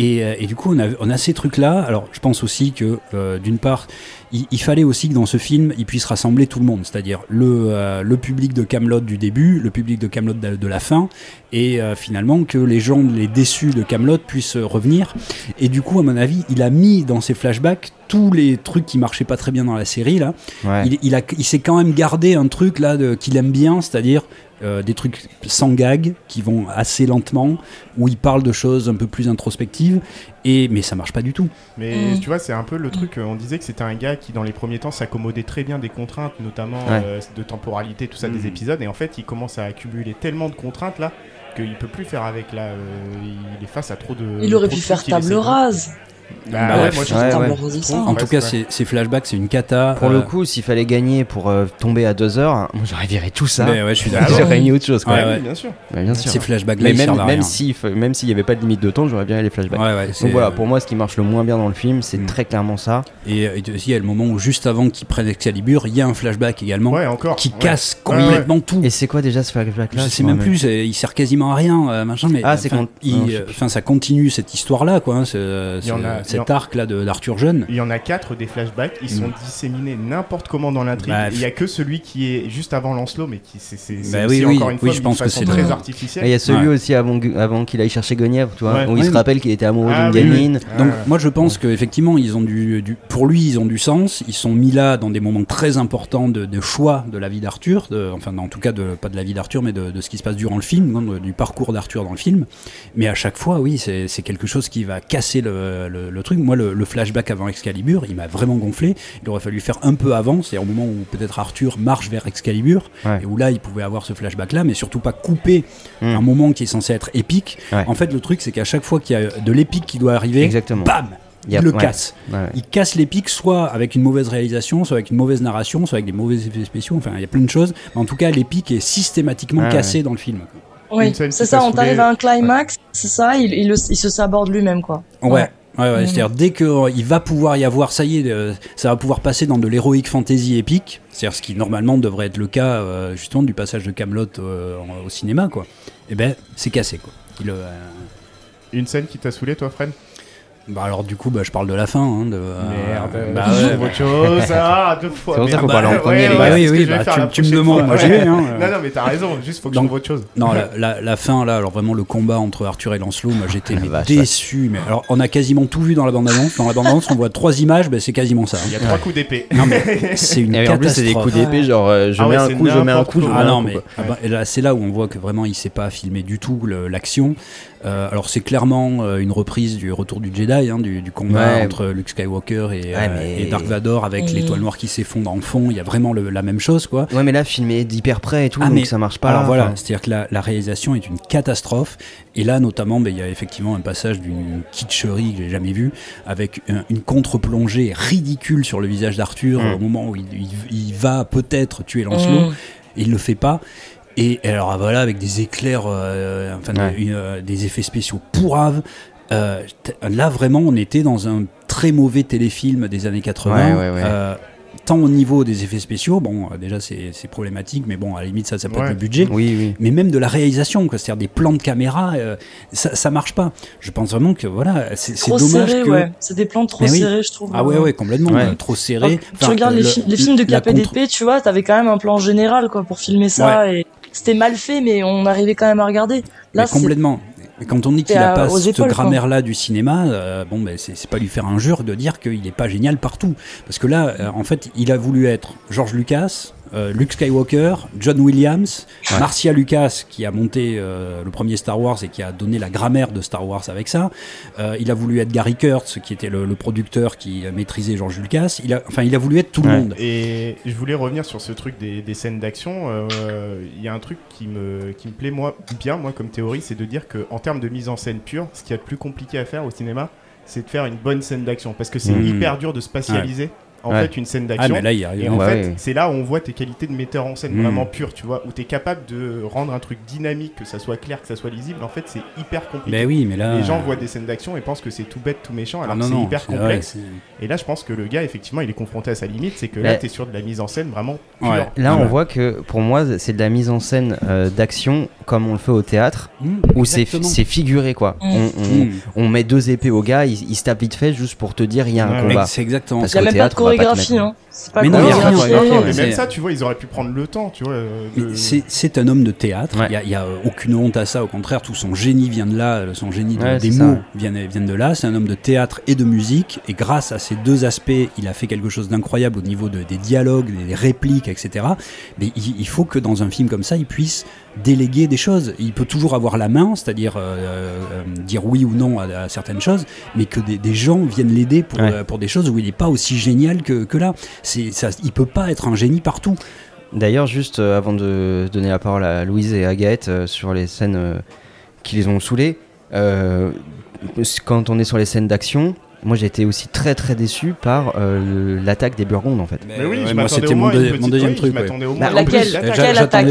Et, euh, et du coup, on a, on a ces trucs-là. Alors, je pense aussi que, euh, d'une part, il, il fallait aussi que dans ce film, il puisse rassembler tout le monde, c'est-à-dire le, euh, le public de Camelot du début, le public de Camelot de, de la fin, et euh, finalement que les gens, les déçus de Camelot puissent revenir. Et du coup, à mon avis, il a mis dans ses flashbacks tous les trucs qui marchaient pas très bien dans la série là. Ouais. Il, il, a- il s'est quand même gardé un truc là qu'il aime bien, c'est-à-dire euh, des trucs sans gag qui vont assez lentement, où il parle de choses un peu plus introspectives, et mais ça marche pas du tout. Mais Mm. tu vois, c'est un peu le truc. euh, On disait que c'était un gars qui, dans les premiers temps, s'accommodait très bien des contraintes, notamment Ouais. euh, de temporalité, tout ça, Mm. des épisodes. Et en fait, il commence à accumuler tellement de contraintes là qu'il peut plus faire avec là. euh, il est face à trop de. Il aurait pu faire table rase. Bah, Bah ouais, moi je ouais, ouais. En tout cas, c'est ces, ces flashbacks, c'est une cata. Pour euh, le coup, s'il fallait gagner pour euh, tomber à 2 heures, moi j'aurais viré tout ça. mais ouais, je suis Ah d'accord. ouais. J'aurais mis autre chose. Quoi. Ouais, Ouais, ouais. oui, bien sûr. Bah, bien sûr. Ces flashbacks-là, Mais ils même, même rien. si, même s'il n'y avait pas de limite de temps, j'aurais bien les flashbacks. Ouais, ouais, c'est- Donc voilà, pour moi, ce qui marche le moins bien dans le film, c'est Mm. très clairement ça. Et, et aussi, il y a le moment où, juste avant qu'ils prennent Excalibur, il y a un flashback également Ouais, encore. qui ouais. casse Ouais, ouais. complètement tout. Et c'est quoi déjà ce flashback-là je sais même plus, il sert quasiment à rien, euh, machin, mais Ah, c'est enfin, quand- euh, enfin, ça continue cette histoire-là, quoi, hein, Il y en ce- a- cet en- arc-là de- d'Arthur Jeune. Il y en a quatre des flashbacks, ils sont Mm. disséminés n'importe comment dans l'intrigue. Bah, Il y a que celui qui est juste avant Lancelot, mais qui c'est Bah oui, oui, encore une oui, fois je pense que c'est très le- artificielle. Et il y a celui Ouais. aussi avant, avant qu'il aille chercher Guenièvre, tu vois, Ouais. où il se rappelle qu'il était amoureux Ah d'une gamine. Ah, Donc moi je pense qu'effectivement ils ont du, du- pour lui ils ont du sens, ils sont mis là dans des moments très importants de, de choix de la vie d'Arthur, enfin en tout cas de, pas de la vie d'Arthur mais de, de ce qui se passe durant le film, non, de- du parcours d'Arthur dans le film. Mais à chaque fois oui c'est c'est quelque chose qui va casser le, le- le truc. Moi le, le flashback avant Excalibur il m'a vraiment gonflé. Il aurait fallu faire un peu avant, c'est-à-dire au moment où peut-être Arthur marche vers Excalibur Ouais. et où là il pouvait avoir ce flashback là, mais surtout pas couper Mm. un moment qui est censé être épique. Ouais. En fait le truc c'est qu'à chaque fois qu'il y a de l'épique qui doit arriver, Exactement. bam Il y a- il le ouais. casse. Ouais. Il casse l'épique soit avec une mauvaise réalisation, soit avec une mauvaise narration, soit avec des mauvais effets spéciaux. Enfin, il y a plein de choses. Mais en tout cas, l'épique est systématiquement Ah, cassé dans le film. Oui, c'est ça, on t'arrive saoulé. à un climax, c'est ça, il, il, le- il se saborde lui-même, quoi. Ouais. Ouais. Ouais, Mhm. c'est-à-dire dès qu'il va pouvoir y avoir, ça y est, euh, ça va pouvoir passer dans de l'héroïque fantasy épique, c'est-à-dire ce qui normalement devrait être le cas euh, justement du passage de Camelot au cinéma, quoi. Et ben c'est cassé, quoi. Il, euh, Une scène qui t'a saoulé, toi, Fred? Bah alors du coup, bah, je parle de la fin. Hein, de, euh, Merde. bah, je ouais, trouve autre chose. Ah, deux fois. C'est pour ça qu'il faut parler en Bah, premier, ouais, les ouais, gars. c'est Oui, oui, je bah, tu- me demandes, moi, j'y vais, hein. non, non, mais t'as raison. Juste, faut que je Donc- trouve autre chose. Non, la, la- la fin là, alors vraiment le combat entre Arthur et Lancelot, moi j'étais vache, déçu. Mais alors on a quasiment tout vu dans la bande-annonce. Dans la bande-annonce, on voit trois images, ben, c'est quasiment ça. Il y a trois coups d'épée. Non mais c'est une Et en plus, c'est des coups d'épée, genre euh, je Ah mets un coup, je mets un coup, je mets Ah un non coup. mais ah bah, là, c'est là où on voit que vraiment il sait pas filmer du tout l'action. Euh, alors c'est clairement euh, une reprise du Retour du Jedi, hein, du, du combat Ouais. entre Luke Skywalker et, Ouais, euh, et Dark Vador avec l'étoile noire qui s'effondre dans le fond. Il y a vraiment le- la même chose quoi. Ouais, mais là, filmé d'hyper près et tout, Ah, donc mais- ça marche pas. Alors voilà, enfin. c'est-à-dire que la, la réalisation est une catastrophe. Et là, notamment, ben, il y a effectivement un passage d'une kitscherie que j'ai jamais vue, avec un- une contre-plongée ridicule sur le visage d'Arthur Mm. au moment où il, il- il va peut-être tuer Lancelot, Mm. et il le fait pas. Et alors voilà, avec des éclairs, euh, enfin Ouais. des, une, euh, des effets spéciaux pourraves. Euh, là, vraiment, on était dans un très mauvais téléfilm des années 80. Ouais, ouais, ouais. euh, tant au niveau des effets spéciaux, bon, déjà c'est problématique, mais bon, à la limite, ça, ça peut Ouais. être le budget Oui, oui. mais même de la réalisation, quoi. C'est-à-dire des plans de caméra, euh, ça, ça marche pas. Je pense vraiment que voilà, c'est dommage serré, que. ouais. C'est des plans trop oui. serrés, je trouve. Ah ouais, ouais, complètement, Ouais. euh, trop serré. tu regardes les, fi- les films de la contre- KPDP, tu vois, t'avais quand même un plan général, quoi, pour filmer ça, et c'était mal fait, mais on arrivait quand même à regarder. Là, mais c'est complètement. Et Quand on dit qu'il a pas cette grammaire-là du cinéma, euh, bon, ben c'est c'est pas lui faire injure de dire qu'il n'est pas génial partout. Parce que là, euh, en fait, il a voulu être George Lucas, euh, Luke Skywalker, John Williams, Ouais. Marcia Lucas qui a monté euh, le premier Star Wars et qui a donné la grammaire de Star Wars avec ça. Euh, il a voulu être Gary Kurtz qui était le, le producteur qui maîtrisait George Lucas. Il a, enfin, il a voulu être tout le monde. Et je voulais revenir sur ce truc des, des scènes d'action. Euh, Il y a un truc qui me, qui me plaît moi, bien, moi, comme théorie, c'est de dire que en termes de mise en scène pure, ce qu'il y a de plus compliqué à faire au cinéma, c'est de faire une bonne scène d'action. Parce que c'est Mhm. hyper dur de spatialiser, en Ouais. fait, une scène Ah, d'action. mais là, il y a. Et en Ouais, fait, ouais. c'est là où on voit tes qualités de metteur en scène Mm. vraiment pure, tu vois, où tu es capable de rendre un truc dynamique, que ça soit clair, que ça soit lisible. En fait, c'est hyper compliqué. Mais oui, mais là. Les gens voient des scènes d'action et pensent que c'est tout bête, tout méchant, alors Ah, que c'est hyper complexe. et là, je pense que le gars, effectivement, il est confronté à sa limite, c'est que Mais- là, tu es sur de la mise en scène vraiment pure. Ouais. Là, on ouais. voit que pour moi, c'est de la mise en scène euh, d'action comme on le fait au théâtre, Mmh, où c'est figuré quoi. Mm. On, on- Mmh. on met deux épées au gars, il, il se tape vite fait juste pour te dire il y a un Ouais, combat. C'est exactement Parce qu'au théâtre, chorégraphie, hein. C'est pas Mais non, il y a rien de chorégraphié. chorégraphié. mais c'est- même ça, tu vois, ils auraient pu prendre le temps, tu vois. euh, de- C'est un homme de théâtre, Ouais. il n'y a, il y a, euh, aucune honte à ça, au contraire, tout son génie vient de là, euh, son génie de- Ouais, des mots ouais. viennent, viennent de là, c'est un homme de théâtre et de musique, et grâce à ces deux aspects, il a fait quelque chose d'incroyable au niveau de- des dialogues, des répliques, etc. Mais il, il faut que dans un film comme ça, il puisse déléguer des choses. Il peut toujours avoir la main, c'est-à-dire euh, euh, dire oui ou non à, à certaines choses, mais que des, des gens viennent l'aider pour, Ouais. euh, pour des choses où il n'est pas aussi génial que, que là. C'est, ça, il peut pas être un génie partout. D'ailleurs, juste euh, avant de donner la parole à Louise et à Gaët euh, sur les scènes euh, qui les ont saoulés, euh, quand on est sur les scènes d'action, moi j'ai été aussi très très déçu par euh, l'attaque des Burgondes en fait. Mais oui, ouais, je moi m'attendais c'était mon, deuxi- deuxième truc. Ouais. au Bah, laquelle attaque.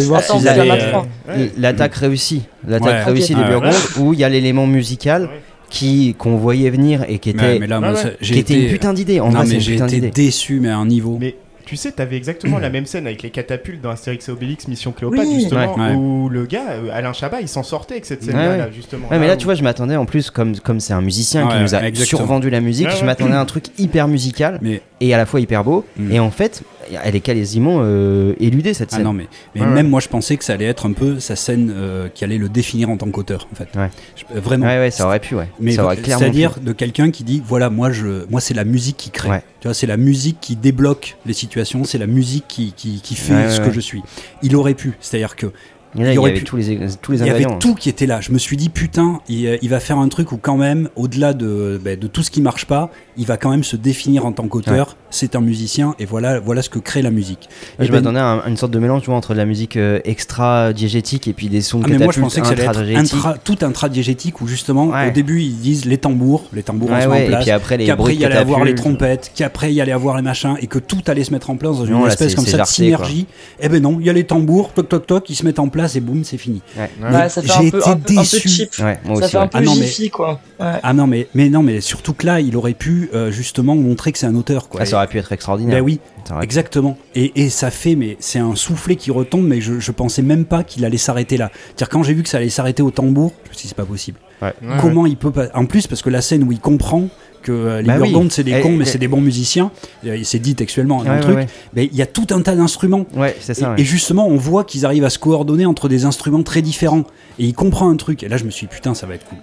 L'attaque réussie, l'attaque Ouais. réussie des Ouais, Burgondes où il y a l'élément musical Ouais. Qui qu'on voyait venir et qui était, Ouais, mais là, moi, Ouais, ça- ouais. j'ai qui était été une putain d'idée. En non, vrai, c'est mais une j'ai putain été d'idée. déçu, mais à un niveau. Mais tu sais, t'avais exactement la même scène avec les catapultes dans Astérix et Obélix Mission Cléopâtre, Oui. justement, Ouais. Ouais. où le gars, euh, Alain Chabat, il s'en sortait avec cette scène-là, Ouais, là, justement. Ouais, mais là, où- tu vois, je m'attendais en plus, comme comme c'est un musicien qui Ouais, nous a exactement. survendu la musique, Ouais, je ouais. m'attendais à un truc hyper musical Mais et à la fois hyper beau. Mm. Et en fait, elle est quasiment euh, éludée cette Ah scène. non, mais, mais Ouais, même ouais. moi je pensais que ça allait être un peu sa scène euh, qui allait le définir en tant qu'auteur en fait. Ouais. Je- euh, vraiment. ouais, ouais, ça aurait pu, ouais. Mais c'est-à-dire de quelqu'un qui dit voilà moi je moi c'est la musique qui crée. Tu vois c'est la musique qui débloque les situations, c'est la musique qui, qui, qui fait ce que je suis. Il aurait pu, c'est-à-dire que il y avait pu- tous les tous les il y avait tout qui était là. Je me suis dit putain il, euh, il va faire un truc où quand même au-delà de ben, de tout ce qui marche pas, il va quand même se définir en tant qu'auteur. C'est un musicien et voilà voilà ce que crée la musique. Et je ben- m'attendais à, un- à une sorte de mélange tu vois, entre de la musique euh, extra diégétique et puis des sons Ah, mais moi je pensais que ça allait être intra- tout intradiégétique où justement Ouais. au début ils disent les tambours, les tambours en Ouais, ouais, en et place, puis après les qu'après il y allait avoir les trompettes, qu'après il y allait avoir les machins et que tout allait se mettre en place dans une espèce comme ça de synergie. Eh ben non, il y a les tambours, toc toc toc, ils se mettent en place et boum, c'est fini. Ouais. Ouais. Ouais, ça fait J'ai un peu, été un peu, un peu déçu. cheap. Ouais, moi Ça aussi. fait un peu Ah non, mais- jiffy, quoi. Ouais. Ah non mais mais non mais surtout que là, il aurait pu euh, justement montrer que c'est un auteur quoi. Ah, ça aurait pu être extraordinaire. Ben oui, exactement. Et, et ça fait, mais c'est un soufflet qui retombe, mais je, je pensais même pas qu'il allait s'arrêter là. C'est-à-dire quand j'ai vu que ça allait s'arrêter au tambour, je me suis dit c'est pas possible. Ouais, Comment il peut pas En plus, parce que la scène où il comprend que euh, les Bah oui. Burgondes c'est des Et- cons, mais et- c'est des bons musiciens, euh, il s'est dit textuellement Ouais, ouais, truc, ouais. mais il y a tout un tas d'instruments. Ouais, ça. Et, justement, on voit qu'ils arrivent à se coordonner entre des instruments très différents. Et il comprend un truc. Et là, je me suis dit, putain, ça va être cool.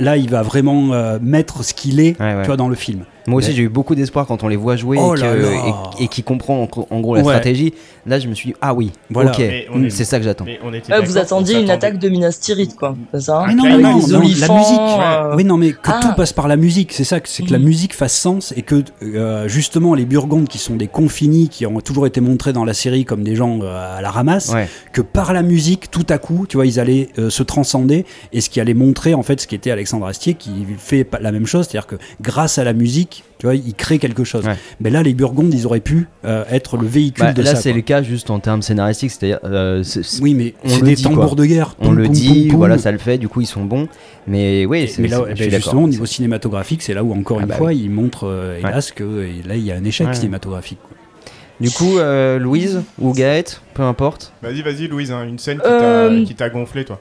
Là, il va vraiment euh, mettre ce qu'il est tu vois, dans le film. Moi aussi, Mais- j'ai eu beaucoup d'espoir quand on les voit jouer Oh et, que- là. et, et qui comprend en, en gros la Ouais. stratégie. Là, je me suis dit, ah oui, Voilà. ok, c'est ça que j'attends. Était vous attendiez une attaque de Minas Tirith, quoi. C'est ça Mais non, Avec non, des non, la musique. euh, Oui, non, mais que Ah. tout passe par la musique. C'est ça, c'est que la Mhm. musique fasse sens et que euh, justement les Burgondes, qui sont des confinis, qui ont toujours été montrés dans la série comme des gens euh, à la ramasse, Ouais. que par la musique, tout à coup, tu vois, ils allaient euh, se transcender et ce qui allait montrer en fait ce qu'était Alexandre Astier, qui fait la même chose, c'est-à-dire que grâce à la musique, tu vois, il crée quelque chose. Ouais. Mais là, les Burgondes, ils auraient pu euh, être le véhicule Bah, de là, ça. c'est quoi. le cas juste en termes scénaristiques, c'est-à-dire, euh, c'est- c'est- Oui, mais on c'est le des dit, tambours quoi. de guerre. on Poum, le poum, dit, poum, voilà, ça le fait, du coup, ils sont bons. Mais oui, c'est mais là, c'est- eh je ben, suis d'accord. justement, au niveau cinématographique, c'est là où encore Ah une bah fois, il montre, euh, hélas, que euh, là, il y a un échec Ouais. cinématographique. quoi. Du coup, euh, Louise ou Gaët, peu importe. Vas-y, vas-y, Louise, hein, une scène qui Euh, t'a- qui t'a gonflé, toi.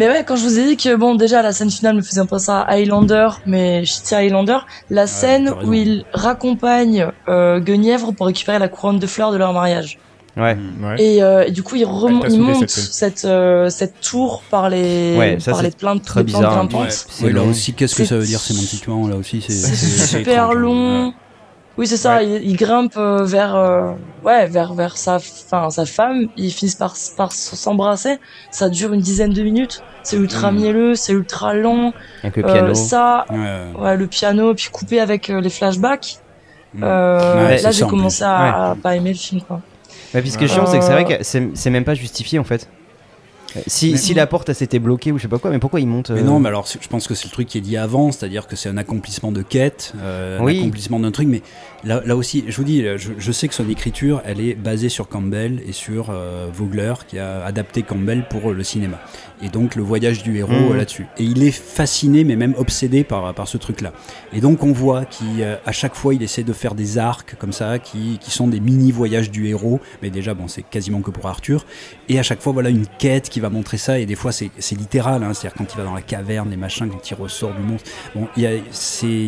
Mais ouais, quand je vous ai dit que bon, déjà la scène finale me faisait un peu ça à Highlander, mais Shitty Highlander, la scène t'as raison. où il raccompagne euh, Guenièvre pour récupérer la couronne de fleurs de leur mariage. Ouais. Ouais. Et, euh, et du coup, il, rem- il monte cette scène. cette, euh, cette tour par les, Ouais, ça, par c'est les plaintes très les plantes bizarre. grimpantes. Ouais. C'est Ouais, là long. aussi, qu'est-ce que ça veut dire sémantiquement Là aussi, c'est super long. Oui, c'est ça. Il, il grimpe euh, vers, euh, ouais, vers, vers sa, fin, sa femme. Ils finissent par, par s'embrasser. Ça dure une dizaine de minutes. C'est ultra Mm. mielleux, c'est ultra long. Avec le Euh, piano. ça, Ouais, le piano, puis coupé avec euh, les flashbacks. Mm. Euh, Ouais, là, j'ai commencé à, à pas aimer le film, quoi. Mais puis ce qui est chiant, c'est que c'est Euh, vrai que c'est c'est même pas justifié en fait. Si, Mais- si la porte s'était bloquée ou je sais pas quoi, mais pourquoi il monte Mais euh, non, mais alors je pense que c'est le truc qui est dit avant, c'est-à-dire que c'est un accomplissement de quête, euh, Oui. un accomplissement d'un truc, mais là, là aussi, je vous dis, je, je sais que son écriture, elle est basée sur Campbell et sur euh, Vogler, qui a adapté Campbell pour euh, le cinéma. Et donc le voyage du héros Mhm. euh, là-dessus. Et il est fasciné, mais même obsédé par, par ce truc-là. Et donc on voit qu'à chaque fois, il essaie de faire des arcs comme ça, qui, qui sont des mini-voyages du héros, mais déjà, bon, c'est quasiment que pour Arthur. Et à chaque fois, voilà une quête qui va montrer ça. Et des fois, c'est littéral. Hein, C'est-à-dire quand il va dans la caverne, les machins, quand il ressort du monstre. Bon, il y a,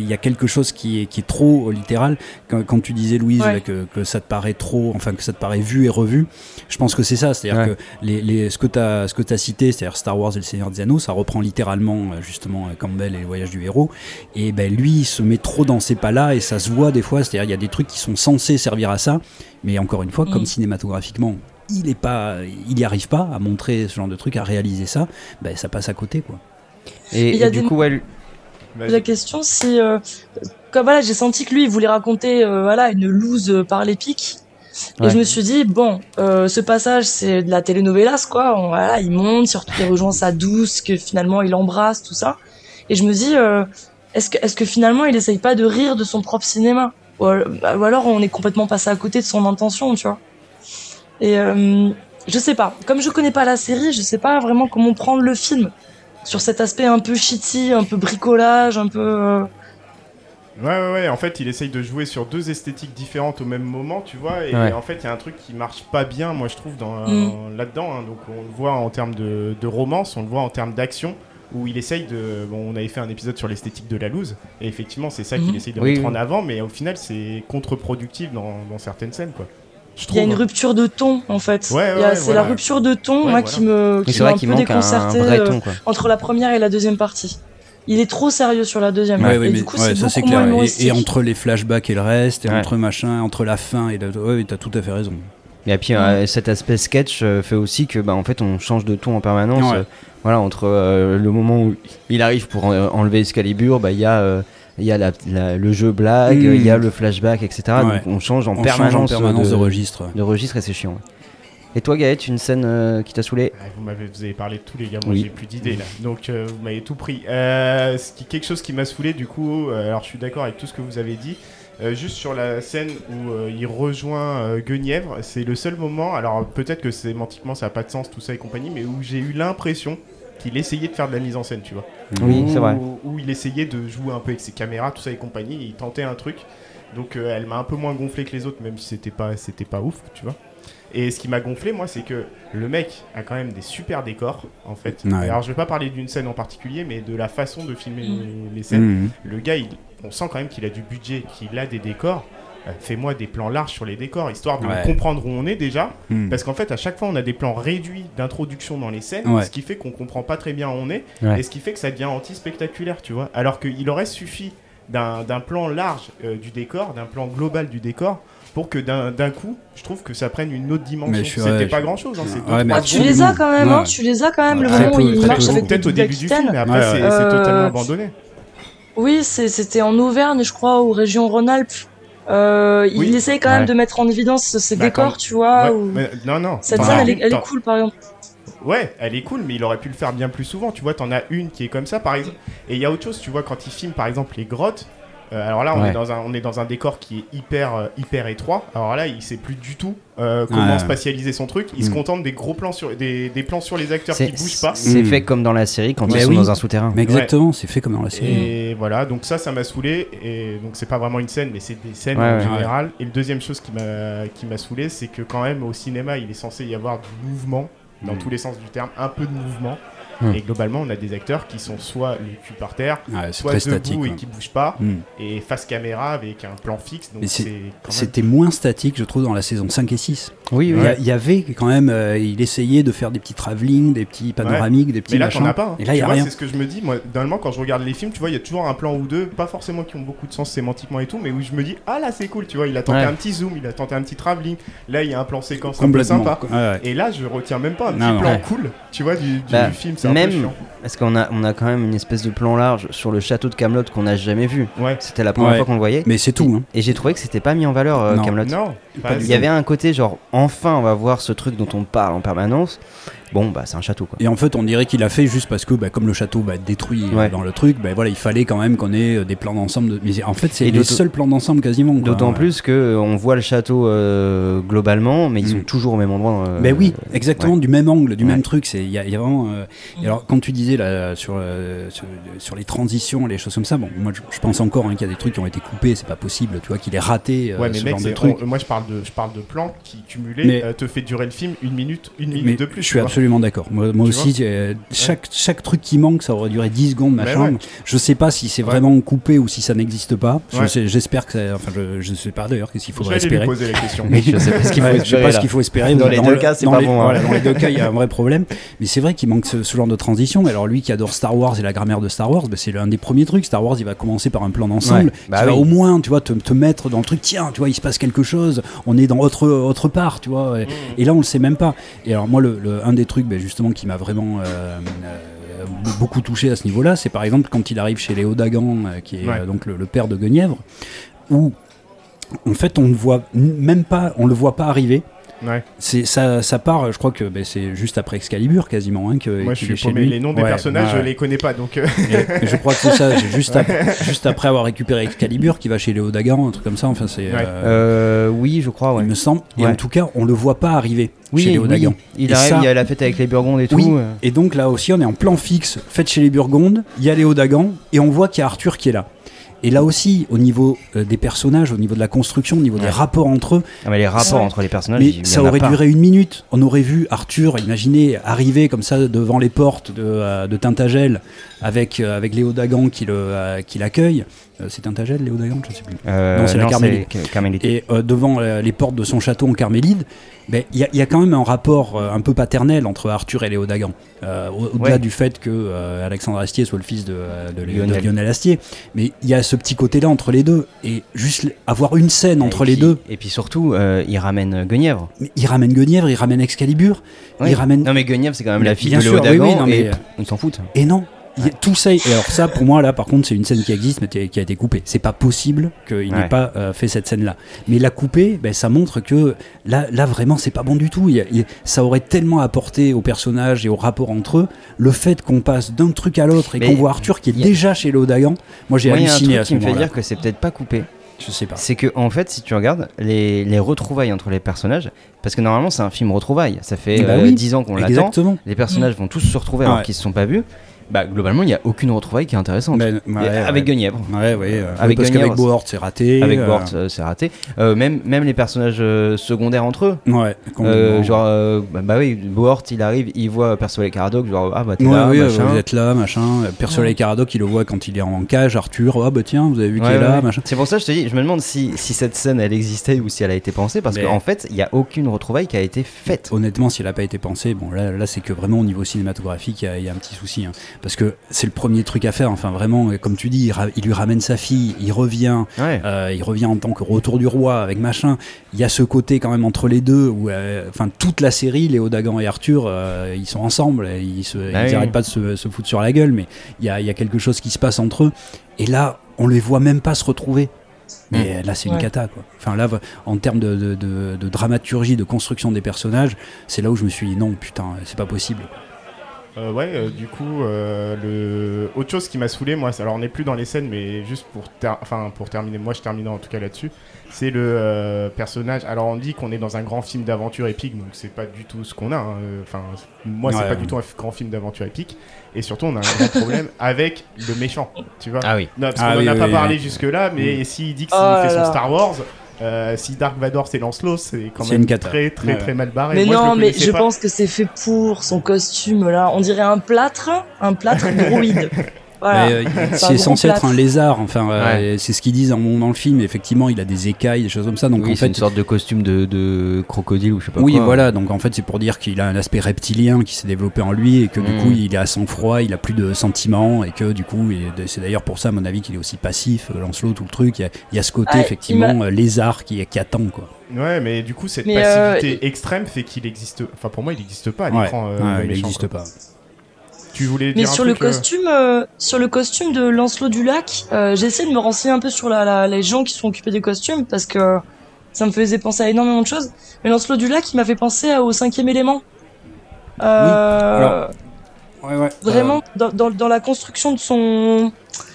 y a quelque chose qui est, qui est trop euh, littéral. Quand, quand tu disais, Louise, Ouais. là, que, que ça te paraît trop, enfin, que ça te paraît vu et revu, je pense que c'est ça. C'est-à-dire Ouais. que les, les, ce que tu as, ce que as cité, c'est-à-dire Star Wars et le Seigneur des Anneaux, ça reprend littéralement, euh, justement, euh, Campbell et le voyage du héros. Et ben, lui, il se met trop dans ces pas-là et ça se voit des fois. C'est-à-dire, il y a des trucs qui sont censés servir à ça. Mais encore une fois, comme Mm. cinématographiquement, il est pas, il y arrive pas à montrer ce genre de truc, à réaliser ça, ben ça passe à côté quoi. Et, Il y a et du coup, Vas-y. La question, c'est, euh, comme voilà, j'ai senti que lui, il voulait raconter, euh, voilà, une loose euh, par les pics. Et je me suis dit, bon, euh, ce passage, c'est de la telenovelas, quoi. On, voilà, il monte, surtout il rejoint sa douce, que finalement il embrasse, tout ça. Et je me dis, euh, est-ce que, est-ce que finalement il essaye pas de rire de son propre cinéma? Ou, ou alors on est complètement passé à côté de son intention, tu vois. Et je sais pas. Comme je connais pas la série, je sais pas vraiment comment prendre le film sur cet aspect un peu shitty, un peu bricolage, un peu. Ouais, ouais, ouais. En fait, il essaye de jouer sur deux esthétiques différentes au même moment, tu vois. Et Ouais. en fait, il y a un truc qui marche pas bien, moi, je trouve, dans, Mm. là-dedans. hein. Donc, on le voit en termes de, de romance, on le voit en termes d'action, où il essaye de. Bon, on avait fait un épisode sur l'esthétique de la loose, et effectivement, c'est ça qu'il Mhm. essaye de Oui, mettre oui. en avant, mais au final, c'est contre-productif dans, dans certaines scènes, quoi. Je Il y a une trouve. rupture de ton en fait. Ouais, Il y a- ouais, c'est voilà. la rupture de ton Ouais, moi voilà. qui me qui c'est m'a vrai un qu'il peu manque un, un déconcerté vrai euh, ton, quoi. entre la première et la deuxième partie. Il est trop sérieux sur la deuxième. Ouais, et du coup, ouais, c'est ça c'est beaucoup moins clair. Et, et entre les flashbacks et le reste, et Ouais. entre machin, entre la fin et le. Ouais, t'as tout à fait raison. Et puis euh, cet aspect sketch euh, fait aussi que bah, en fait on change de ton en permanence. Ouais. euh, voilà entre euh, le moment où il arrive pour en- enlever Excalibur, bah il y a il y a la- la- le jeu blague, Mm. il y a le flashback, etc. Ouais. Donc on change en On change permanence, en permanence de, de, registre. de registre et c'est chiant. Et toi Gaët, une scène euh, qui t'a saoulé Ah, Vous m'avez, vous avez parlé de tous les gars, moi Oui. j'ai plus d'idées là. Donc euh, vous m'avez tout pris. Euh, ce qui, quelque chose qui m'a saoulé du coup, alors je suis d'accord avec tout ce que vous avez dit. Juste sur la scène où il rejoint Guenièvre, c'est le seul moment, alors peut-être que sémantiquement ça n'a pas de sens tout ça et compagnie, mais où j'ai eu l'impression qu'il essayait de faire de la mise en scène, tu vois. Oui, Où- c'est vrai. Où il essayait de jouer un peu avec ses caméras, tout ça et compagnie, il tentait un truc. Donc elle m'a un peu moins gonflé que les autres, même si c'était pas, c'était pas ouf, tu vois. Et ce qui m'a gonflé, moi, c'est que le mec a quand même des super décors, en fait. Ouais. Alors, je vais pas parler d'une scène en particulier, mais de la façon de filmer les, les scènes. Mhm. Le gars, il- on sent quand même qu'il a du budget, qu'il a des décors. Euh, Fais-moi des plans larges sur les décors, histoire de Ouais. comprendre où on est déjà. Mhm. Parce qu'en fait, à chaque fois, on a des plans réduits d'introduction dans les scènes, Ouais. ce qui fait qu'on comprend pas très bien où on est, Ouais. et ce qui fait que ça devient anti-spectaculaire, tu vois. Alors qu'il aurait suffi d'un d'un plan large euh, du décor, d'un plan global du décor, pour que d'un d'un coup, je trouve que ça prenne une autre dimension. C'était ouais, pas je- grand chose, hein, c'est Ouais, deux, mais trois Ah, tu les as quand même, hein, tu les as quand même, le moment où il très marche peu. avec Peut-être le au début du film, mais après c'est c'est Euh, totalement abandonné. Oui, c'était en Auvergne, je crois, ou région Rhône-Alpes. Euh, Oui. Il essaye quand même Ouais. de mettre en évidence ces Bah, décors, quand- tu vois. Ouais, ou- mais- non, non. Cette scène, elle elle est cool, par exemple. Ouais, elle est cool, mais il aurait pu le faire bien plus souvent. Tu vois, t'en as une qui est comme ça, par exemple. Et il y a autre chose, tu vois, quand il filme, par exemple, les grottes. Euh, alors là, on, Ouais. est dans un, on est dans un décor qui est hyper, euh, hyper étroit. Alors là, il sait plus du tout euh, comment Ouais. spatialiser son truc. Il se Mm. contente des gros plans sur des, des plans sur les acteurs qui bougent pas. c'est Mm. fait comme dans la série quand Mais ils sont dans un souterrain. Mais exactement, c'est fait comme dans la série. Et voilà, donc ça, ça m'a saoulé. Et donc c'est pas vraiment une scène, mais c'est des scènes Ouais, en ouais. général. Et le deuxième chose qui m'a qui m'a saoulé, c'est que quand même au cinéma, il est censé y avoir du mouvement dans Mm. tous les sens du terme, un peu de mouvement. Et globalement, on a des acteurs qui sont soit le cul par terre, Ouais, c'est soit debout statique. et quoi. qui bougent pas, Mm. et face caméra avec un plan fixe. Même- C'était moins statique, je trouve, dans la saison 5 et 6. Oui, oui. Il y a- Il y avait quand même, euh, il essayait de faire des petits travelling, des petits panoramiques, des petits Mais là, t'en as pas. hein. Et là, il y a vois, rien. C'est ce que je me dis. Moi, normalement, quand je regarde les films, tu vois, il y a toujours un plan ou deux, pas forcément qui ont beaucoup de sens sémantiquement et tout, mais où je me dis, ah là, c'est cool, tu vois, il a tenté Ouais. un petit zoom, il a tenté un petit travelling. Là, il y a un plan séquence un peu Complètement. sympa. Ouais, ouais. Et là, je retiens même pas un petit Non, plan Ouais. cool, tu vois, du, du Bah, film. C'est même-. Parce qu'on a, on a quand même une espèce de plan large sur le château de Camelot qu'on n'a jamais vu. Ouais. C'était la première Ouais. fois qu'on le voyait. Mais c'est tout. Hein. Et j'ai trouvé que c'était pas mis en valeur euh, Non. Camelot. Non, pas Il y avait un côté genre enfin on va voir ce truc dont on parle en permanence. Bon bah c'est un château quoi. Et en fait, on dirait qu'il a fait juste parce que, bah, comme le château va être détruit euh, Ouais. dans le truc, bah, voilà, il fallait quand même qu'on ait euh, des plans d'ensemble. De... Mais en fait, c'est les seuls plans d'ensemble quasiment. D'autant plus que euh, on voit le château euh, globalement, mais ils sont Mm. toujours au même endroit. euh, Ben oui, exactement, ouais. du même angle, du Ouais. même truc. C'est il y, a- il y a vraiment. euh, et alors, quand tu disais là sur, euh, sur, sur les transitions, les choses comme ça, bon, moi je, je pense encore hein, qu'il y a des trucs qui ont été coupés, c'est pas possible, tu vois, qu'il est raté euh, Ouais, mais ce mec, genre de c'est- truc. on- moi je parle de, je parle de plans qui cumulés Mais- euh, te fait durer le film une minute, une minute Mais de plus. je suis. Absolument d'accord. Moi, moi aussi, euh, chaque, chaque truc qui manque, ça aurait duré 10 secondes, Ben machin. ouais. Je sais pas si c'est Ouais. vraiment coupé ou si ça n'existe pas. J'espère que ça, Enfin, je, je sais pas d'ailleurs qu'est-ce qu'il faudrait espérer. poser la question. Oui, je sais pas ce qu'il faut Ouais, espérer, pas ce là. qu'il faut espérer. Dans les deux le- cas, c'est dans pas les- bon, hein. voilà, dans les deux cas, il y a un vrai problème. Mais c'est vrai qu'il manque ce, ce genre de transition. Alors lui qui adore Star Wars et la grammaire de Star Wars, ben, c'est l'un des premiers trucs. Star Wars, il va commencer par un plan d'ensemble Ouais, bah qui va au moins, tu vois, te, te mettre dans le truc. Tiens, tu vois, il se passe quelque chose. On est dans autre autre part, tu vois. Et, et là, on le sait même pas. Et alors moi, le, le- un des trucs, ben, justement, qui m'a vraiment euh, euh, beaucoup touché à ce niveau-là, c'est par exemple quand il arrive chez Léo Dagan, euh, qui est Ouais. donc le, le père de Guenièvre, où en fait, on ne voit même pas, on le voit pas arriver. Ouais. C'est ça, ça part. Je crois que ben, c'est juste après Excalibur quasiment hein, que. Moi, je suis est chez lui. Les noms des Ouais, personnages, ouais. je les connais pas, donc. euh, Et- je crois que c'est ça. c'est juste, ap- juste après avoir récupéré Excalibur, qui va chez Léo Dagan, un truc comme ça. Enfin, c'est. Ouais. euh, Euh, oui, je crois, ouais. Il me semble. Et en tout cas, on le voit pas arriver Oui, chez Léo oui. Dagan. Il Et arrive, ça- il y a la fête avec les Burgondes et tout. Oui. Et donc là aussi, on est en plan fixe, fait chez les Burgondes, il y a Léo Dagan, et on voit qu'il y a Arthur qui est là. Et là aussi, au niveau euh, des personnages, au niveau de la construction, au niveau des rapports entre eux, Ah, mais les rapports entre les personnages, mais il y ça aurait pas. duré une minute. On aurait vu Arthur, imaginez, arriver comme ça devant les portes de, euh, de Tintagel avec, euh, avec Léo Dagan qui le, euh, qui l'accueille. Euh, c'est Tintagel, Léo Dagan Je sais plus. Euh, Non, c'est la Carmélide. Car- Carmélide. Et euh, devant les portes de son château en Carmélide, ben, il y, a- il y a quand même un rapport un peu paternel entre Arthur et Léo Dagan. Au- Au-delà Ouais. du fait que Alexandre Astier soit le fils de, de Lé- de Lionel. Astier, mais il y a ce petit côté-là entre les deux. Et juste avoir une scène entre Et les puis- deux, Et puis surtout, il ramène Guenièvre. il ramène Guenièvre, il ramène Excalibur, Ouais. il ramène. Non, mais Guenièvre, c'est quand même la fille de Léo sûr, oui, Dagan. oui, non, mais- et on s'en fout. Et non, y a tout ça. Et alors ça, pour moi, là, par contre, c'est une scène qui existe, mais qui a été coupée. C'est pas possible qu'il n'ait pas euh, fait cette scène-là. Mais la couper, ben, ça montre que là, là vraiment, c'est pas bon du tout. Il y a- il y a- ça aurait tellement apporté aux personnages et au rapport entre eux, le fait qu'on passe d'un truc à l'autre et qu'on voit Arthur qui est a- déjà chez Lodagan. Moi, j'ai y a un halluciné truc à ce qui me fait moment-là. dire que c'est peut-être pas coupé. Je sais pas. C'est que, en fait, si tu regardes les, les retrouvailles entre les personnages, parce que normalement, c'est un film retrouvailles. Ça fait Bah euh, oui, 10 ans qu'on l'attend. Les personnages vont tous se retrouver alors Ouais. qu'ils se sont pas vus. Bah, globalement, il n'y a aucune retrouvaille qui est intéressante. Ben, ouais, avec ouais. Guenièvre. Ouais, ouais, Avec parce qu'avec Bohort, c'est raté. Avec euh, Bort, euh, c'est raté. Euh, même, même les personnages secondaires entre eux. Ouais, Euh, genre, bah, bah oui, Bohort, il arrive, il voit Percival et Caradoc, genre, ah bah t'es là, oui, machin. vous êtes là, machin. Percival et Caradoc, il le voit quand il est en cage. Arthur, ah bah tiens, vous avez vu qu'il est là, machin. C'est pour ça que je te dis, je me demande si, si cette scène elle existait ou si elle a été pensée, parce qu'en fait, il n'y a aucune retrouvaille qui a été faite. Honnêtement, si elle n'a pas été pensée, bon là, là c'est que vraiment au niveau cinématographique, il y a- il y, a un petit souci. hein. Parce que c'est le premier truc à faire. Enfin, vraiment, comme tu dis, il, lui ramène sa fille, il revient, Ouais. euh, il revient en tant que retour du roi avec machin. Il y a ce côté quand même entre les deux où, euh, enfin, toute la série, Léo Dagan et Arthur, euh, ils sont ensemble, et ils se, Bah pas de se, se foutre sur la gueule, mais il y a, il y a quelque chose qui se passe entre eux. Et là, on les voit même pas se retrouver. Mais là, c'est une Ouais. cata, quoi. Enfin, là, en termes de, de- de- de dramaturgie, de construction des personnages, c'est là où je me suis dit non, putain, c'est pas possible. Euh, ouais, euh, du coup, euh, le... autre chose qui m'a saoulé, moi, c'est- alors on n'est plus dans les scènes, mais juste pour, ter- enfin, pour terminer, moi je termine en tout cas là-dessus, c'est le euh, personnage. Alors on dit qu'on est dans un grand film d'aventure épique, donc c'est pas du tout ce qu'on a. hein. Enfin, moi c'est Ouais, pas ouais. du tout un grand film d'aventure épique, et surtout on a un grand problème avec le méchant, tu vois. Ah oui. Non, parce Ah qu'on oui, en a oui, pas oui, parlé oui. jusque-là, mais s'il dit qu'il Oh là fait son. Star Wars. Euh, si Dark Vador c'est Lancelot, c'est quand même une très très Ouais. très mal barré. Mais Moi, non, mais je pas. pense que c'est fait pour son costume là. On dirait un plâtre, un plâtre droïde. Voilà. Euh, C'est un censé être un lézard, enfin, euh, c'est ce qu'ils disent dans, dans le film. Effectivement, il a des écailles, des choses comme ça. Donc oui, en c'est une fait, sorte de costume de, de crocodile ou je sais pas oui, quoi. voilà. Donc en fait, c'est pour dire qu'il a un aspect reptilien qui s'est développé en lui et que du Mm. coup, il est à sang-froid, il a plus de sentiments et que du coup, c'est d'ailleurs pour ça, à mon avis, qu'il est aussi passif. euh, Lancelot, tout le truc. Il y a, il y a ce côté Ah, effectivement euh, lézard qui, qui attend quoi. Ouais, mais du coup, cette Mais, euh, passivité extrême fait qu'il existe. Enfin, pour moi, il n'existe pas à Ouais, l'écran. euh, ouais, il n'existe pas. Tu voulais Mais dire sur le euh, costume, euh, sur le costume de Lancelot du Lac, euh, j'ai essayé de me renseigner un peu sur la, la- les gens qui sont occupés des costumes parce que ça me faisait penser à énormément de choses. Mais Lancelot du Lac, il m'a fait penser au cinquième élément. Euh, alors, Ouais, ouais. vraiment dans, dans, dans la construction de son.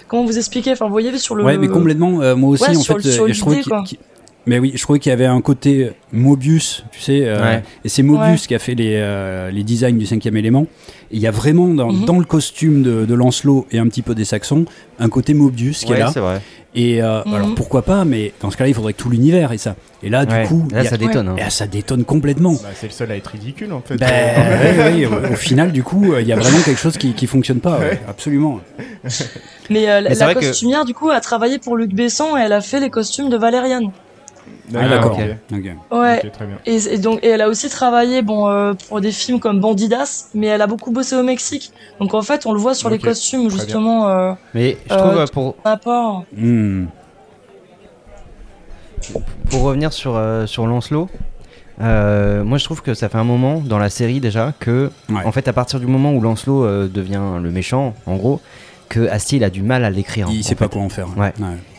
Comment vous expliquer Enfin, vous voyez sur le. Ouais, mais complètement. euh, moi aussi, Ouais, en sur fait, le- sur je l'idée, qu'il- quoi. Mais oui, je trouvais qu'il y avait un côté Mobius, tu sais, euh, Ouais. et c'est Mobius Ouais. qui a fait les, euh, les designs du cinquième élément. Et il y a vraiment dans, Mhm. dans le costume de, de Lancelot et un petit peu des Saxons un côté Mobius qui Ouais, est là. c'est vrai. Et euh, Mhm. alors pourquoi pas, mais dans ce cas-là, il faudrait que tout l'univers ait ça. Et là, du Ouais. coup, là a- ça détonne. hein. et là, ça détonne complètement. bah, c'est le seul à être ridicule en fait. Ben, ouais, ouais, au, au final, du coup, euh, il y a vraiment quelque chose qui, qui fonctionne pas. ouais, Ouais. absolument. Mais, euh, la que- costumière, du coup, a travaillé pour Luc Besson et elle a fait les costumes de Valériane. Ah, d'accord. Ok. Ouais. Ok, très bien. Et, et donc, et elle a aussi travaillé, bon, euh, pour des films comme Bandidas, mais elle a beaucoup bossé au Mexique. Donc en fait, on le voit sur les costumes très justement. Euh, Mais je Euh, trouve, euh, pour, rapport. Hmm. pour revenir sur, euh, sur Lancelot, euh, moi je trouve que ça fait un moment dans la série déjà que, Ouais. en fait, à partir du moment où Lancelot euh, devient le méchant, en gros, que Astier il a du mal à l'écrire. Il en sait pas quoi en faire. Ouais.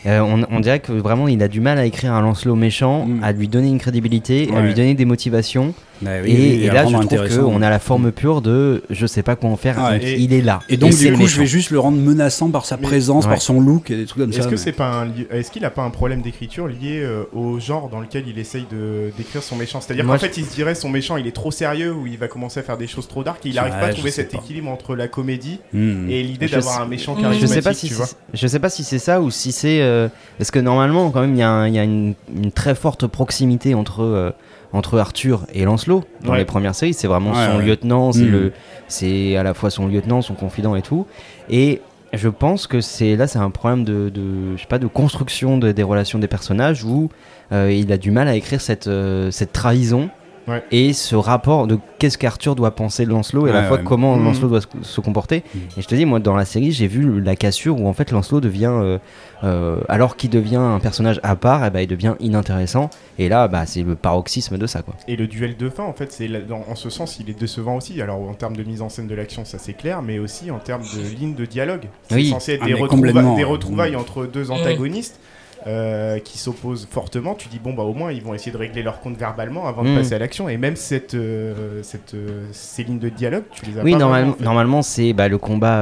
Euh, on, on dirait que vraiment il a du mal à écrire un Lancelot méchant, Mm. à lui donner une crédibilité, à lui donner des motivations. Bah et, oui, là, je trouve qu'on a la forme pure de je sais pas quoi en faire. Ouais. donc Et- il est là. Et donc, du coup, je vais juste le rendre menaçant par sa Mais- présence, Ouais. par son look et des trucs comme ça. Est-ce que mais- c'est pas un li- est-ce qu'il a pas un problème d'écriture lié euh, au genre dans lequel il essaye de d'écrire son méchant? C'est-à-dire qu'en fait, il se dirait son méchant, il est trop sérieux ou il va commencer à faire des choses trop dark et il n'arrive Ouais, pas à trouver cet équilibre entre la comédie Hmm. et l'idée d'avoir un méchant Je charismatique. Je sais pas si c'est- vois. je sais pas si c'est ça ou si c'est euh, parce que normalement quand même il y a, un- il y a une, une très forte proximité entre euh, entre Arthur et Lancelot dans Ouais. les premières séries c'est vraiment Ouais, son ouais. lieutenant c'est Mm. le c'est à la fois son lieutenant son confident et tout et je pense que c'est là c'est un problème de, de je sais pas de construction de- des relations des personnages où euh, il a du mal à écrire cette cette trahison Ouais. et ce rapport de qu'est-ce qu'Arthur doit penser de Lancelot et à la fois ouais. comment Mhm. Lancelot doit se, se comporter Mhm. et je te dis moi dans la série j'ai vu la cassure où en fait Lancelot devient euh, euh, alors qu'il devient un personnage à part eh ben, il devient inintéressant et là bah, c'est le paroxysme de ça quoi Et le duel de fin, en fait, c'est en ce sens, il est décevant aussi. Alors en termes de mise en scène de l'action, ça c'est clair, mais aussi en termes de ligne de dialogue. C'est Oui. censé être Ah, des, retrouva- des retrouvailles entre deux antagonistes. Euh, qui s'opposent fortement, tu dis bon bah au moins ils vont essayer de régler leur compte verbalement avant de Mm. passer à l'action et même cette, euh, cette euh, ces lignes de dialogue tu les as oui pas normalement, vraiment, en fait. normalement c'est bah, le combat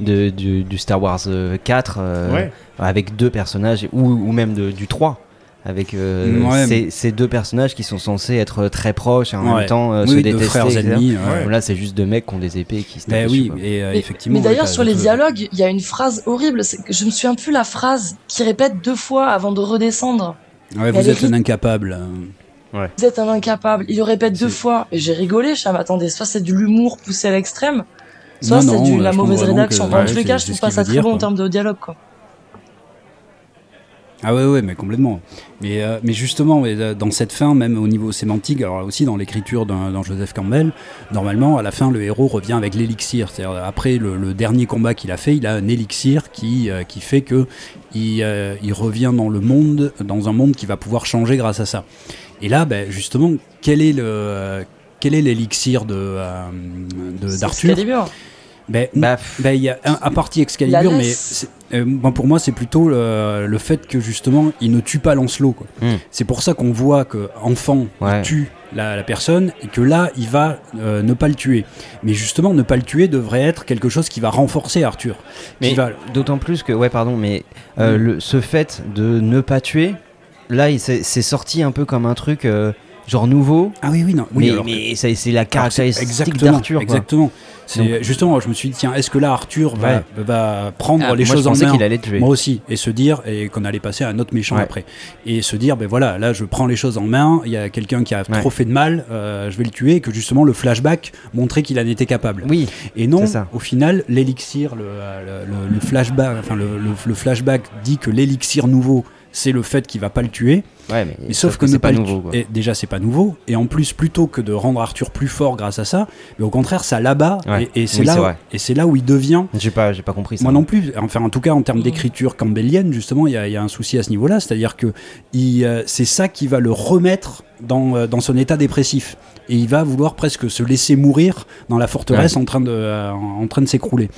de, du, du Star Wars euh, 4 euh, Ouais. avec deux personnages ou, ou même de- du 3 avec euh, Ouais, ces, ces deux personnages qui sont censés être très proches et en Ouais. même temps euh, se oui, deux détester frères ennemis. ouais. Ouais. Là c'est juste deux mecs qui ont des épées qui se tapent dessus, oui, et euh, Mais, effectivement. mais d'ailleurs, sur les t'as- dialogues, il y a une phrase horrible. que Je me souviens plus la phrase qui répète deux fois avant de redescendre. Vous êtes un incapable. Vous êtes un incapable. Il le répète deux fois. Et j'ai rigolé. Je ah, mais attendez, soit c'est de l'humour poussé à l'extrême, soit c'est de euh, la mauvaise rédaction. ouais, tous les cas, je trouve pas ça très bon en termes de dialogue, quoi. Ah ouais, ouais, mais complètement. Mais, euh, mais justement, euh, dans cette fin, même au niveau sémantique, alors aussi dans l'écriture d'un Joseph Campbell, normalement, à la fin, le héros revient avec l'élixir. C'est-à-dire, après le, le dernier combat qu'il a fait, il a un élixir qui, euh, qui fait que il, euh, il revient dans le monde, dans un monde qui va pouvoir changer grâce à ça. Et là, ben, justement, quel est le... quel est l'élixir de, C'est d'Arthur? Ben, Bah, ben, il y a un, à partie Excalibur, mais euh, moi, pour moi, c'est plutôt le, le fait que justement, il ne tue pas Lancelot. quoi. Hmm. C'est pour ça qu'on voit que enfant, Ouais. il tue la, la personne et que là, il va euh, ne pas le tuer. Mais justement, ne pas le tuer devrait être quelque chose qui va renforcer Arthur. Mais va- d'autant plus que, ouais, pardon, mais euh, Mm. le, ce fait de ne pas tuer, là, il s'est- c'est sorti un peu comme un truc euh, genre nouveau. Ah oui, oui, non. Oui, mais alors c'est la caractéristique d'Arthur. Exactement. Justement, je me suis dit, tiens, est-ce que là, Arthur va, Ouais. va prendre Ah, les moi, choses en main allait. Moi aussi, et se dire, et qu'on allait passer à un autre méchant Ouais. après. Et se dire, ben voilà, là je prends les choses en main, il y a quelqu'un qui a Ouais. trop fait de mal, euh, je vais le tuer, et que justement le flashback montrait qu'il en était capable. Oui, Et non, au final, l'élixir, le, le- le- le flashback, enfin le flashback dit que l'élixir nouveau, c'est le fait qu'il va pas le tuer. ouais, mais, Mais sauf, que, ne c'est pas pas le nouveau. Et déjà, c'est pas nouveau. Et en plus, plutôt que de rendre Arthur plus fort grâce à ça, mais au contraire, ça l'abat. Ouais. Et, et c'est Oui, là, vrai. et c'est là où il devient J'ai pas, j'ai pas compris ça. moi non plus. Enfin, en tout cas, en termes Mm. d'écriture campbellienne, justement, il y, a- il y a un souci à ce niveau-là. C'est-à-dire que il, euh, c'est ça qui va le remettre dans, euh, dans son état dépressif. Et il va vouloir presque se laisser mourir dans la forteresse en train de, euh, en train de s'écrouler.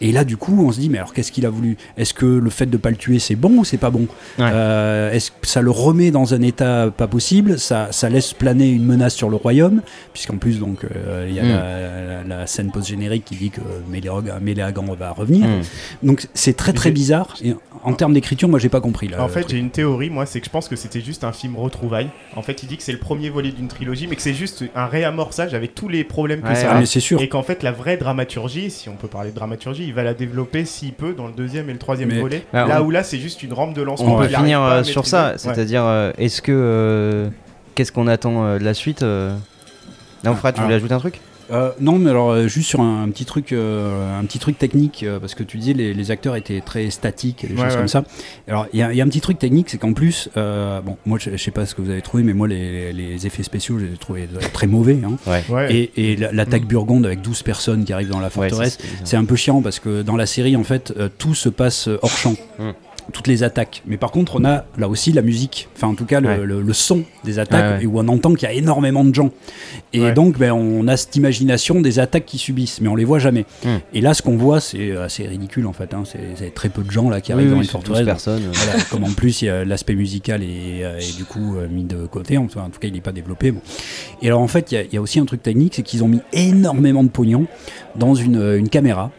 Et là, du coup, on se dit, mais alors qu'est-ce qu'il a voulu? Est-ce que le fait de pas le tuer, c'est bon ou c'est pas bon? Ouais. Euh, Est-ce que ça le remet dans un état pas possible? Ça, ça laisse planer une menace sur le royaume, puisqu'en plus, donc, euh, il y a Mm. la, la- la scène post-générique qui dit que Méléag- Méléagant va revenir. Hmm. Donc c'est très très bizarre. Et en termes d'écriture, moi j'ai pas compris. Là, En fait, j'ai une théorie, moi, c'est que je pense que c'était juste un film retrouvaille. En fait, il dit que c'est le premier volet d'une trilogie, mais que c'est juste un réamorçage avec tous les problèmes que Ouais, ça Ah, a. mais c'est sûr. Et qu'en fait, la vraie dramaturgie, si on peut parler de dramaturgie, il va la développer s'il peut dans le deuxième et le troisième Mais- volet. Bah, là on- où là, c'est juste une rampe de On lancement. peut qu'il arrive finir euh, sur ça. Ouais. c'est-à-dire, euh, est-ce que. euh, Qu'est-ce qu'on attend euh, de la suite euh? Non, Fred, tu Ah. voulais ajouter un truc? Euh, non, mais alors euh, juste sur un, un petit truc, euh, un petit truc technique, euh, parce que tu disais les, les acteurs étaient très statiques et des Ouais, choses ouais. comme ça. Alors il y, a- il y a un petit truc technique, c'est qu'en plus, euh, bon, moi je, je sais pas ce que vous avez trouvé, mais moi les, les effets spéciaux, je les ai trouvés très mauvais. hein. Ouais. Et, et la- l'attaque burgonde avec 12 personnes qui arrivent dans la forteresse, c'est- un peu chiant parce que dans la série, en fait, euh, tout se passe hors champ. Toutes les attaques. Mais par contre, on a là aussi la musique, enfin en tout cas le, Ouais. le- le son des attaques, Ouais, ouais. et où on entend qu'il y a énormément de gens. Et donc, ben, on a cette imagination des attaques qui subissent, mais on les voit jamais. Hmm. Et là, ce qu'on voit, c'est assez ridicule en fait. hein. C'est très peu de gens là qui arrivent Oui, dans oui, une c'est 12 forteresse. euh. Voilà, comme en plus l'aspect musical est, euh, est du coup euh, mis de côté, en tout cas il n'est pas développé. Bon. Et alors en fait il y a- il y, a aussi un truc technique, c'est qu'ils ont mis énormément de pognon dans une, euh, une caméra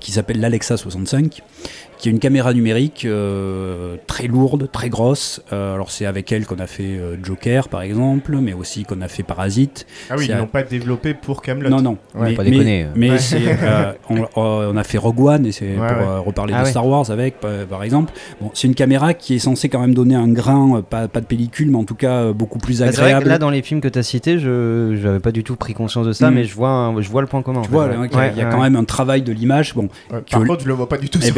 qui s'appelle l'Alexa 65, qui est une caméra numérique euh, très lourde, très grosse. Euh, alors c'est avec elle qu'on a fait euh, Joker par exemple, mais aussi qu'on a fait Parasite. Ah oui, ils un- l'ont pas développé pour Camelot. Non, non. Ouais, mais, pas déconner. Mais, mais Ouais. c'est, euh, on, on a fait Rogue One et c'est Ouais, pour ouais. euh, reparler Ah de ouais. Star Wars avec, par, par exemple. Bon, c'est une caméra qui est censée quand même donner un grain, pas, pas de pellicule, mais en tout cas beaucoup plus Bah, c'est vrai que agréable. là, dans les films que tu as cités, je n'avais pas du tout pris conscience de ça, Mm. mais je vois, un- je vois le point commun. tu vois, ouais. là, qu'il y a- Ouais, il y a ouais. quand même un travail de l'image. Bon, Ouais, par Que- contre, je le vois pas du tout Eh sur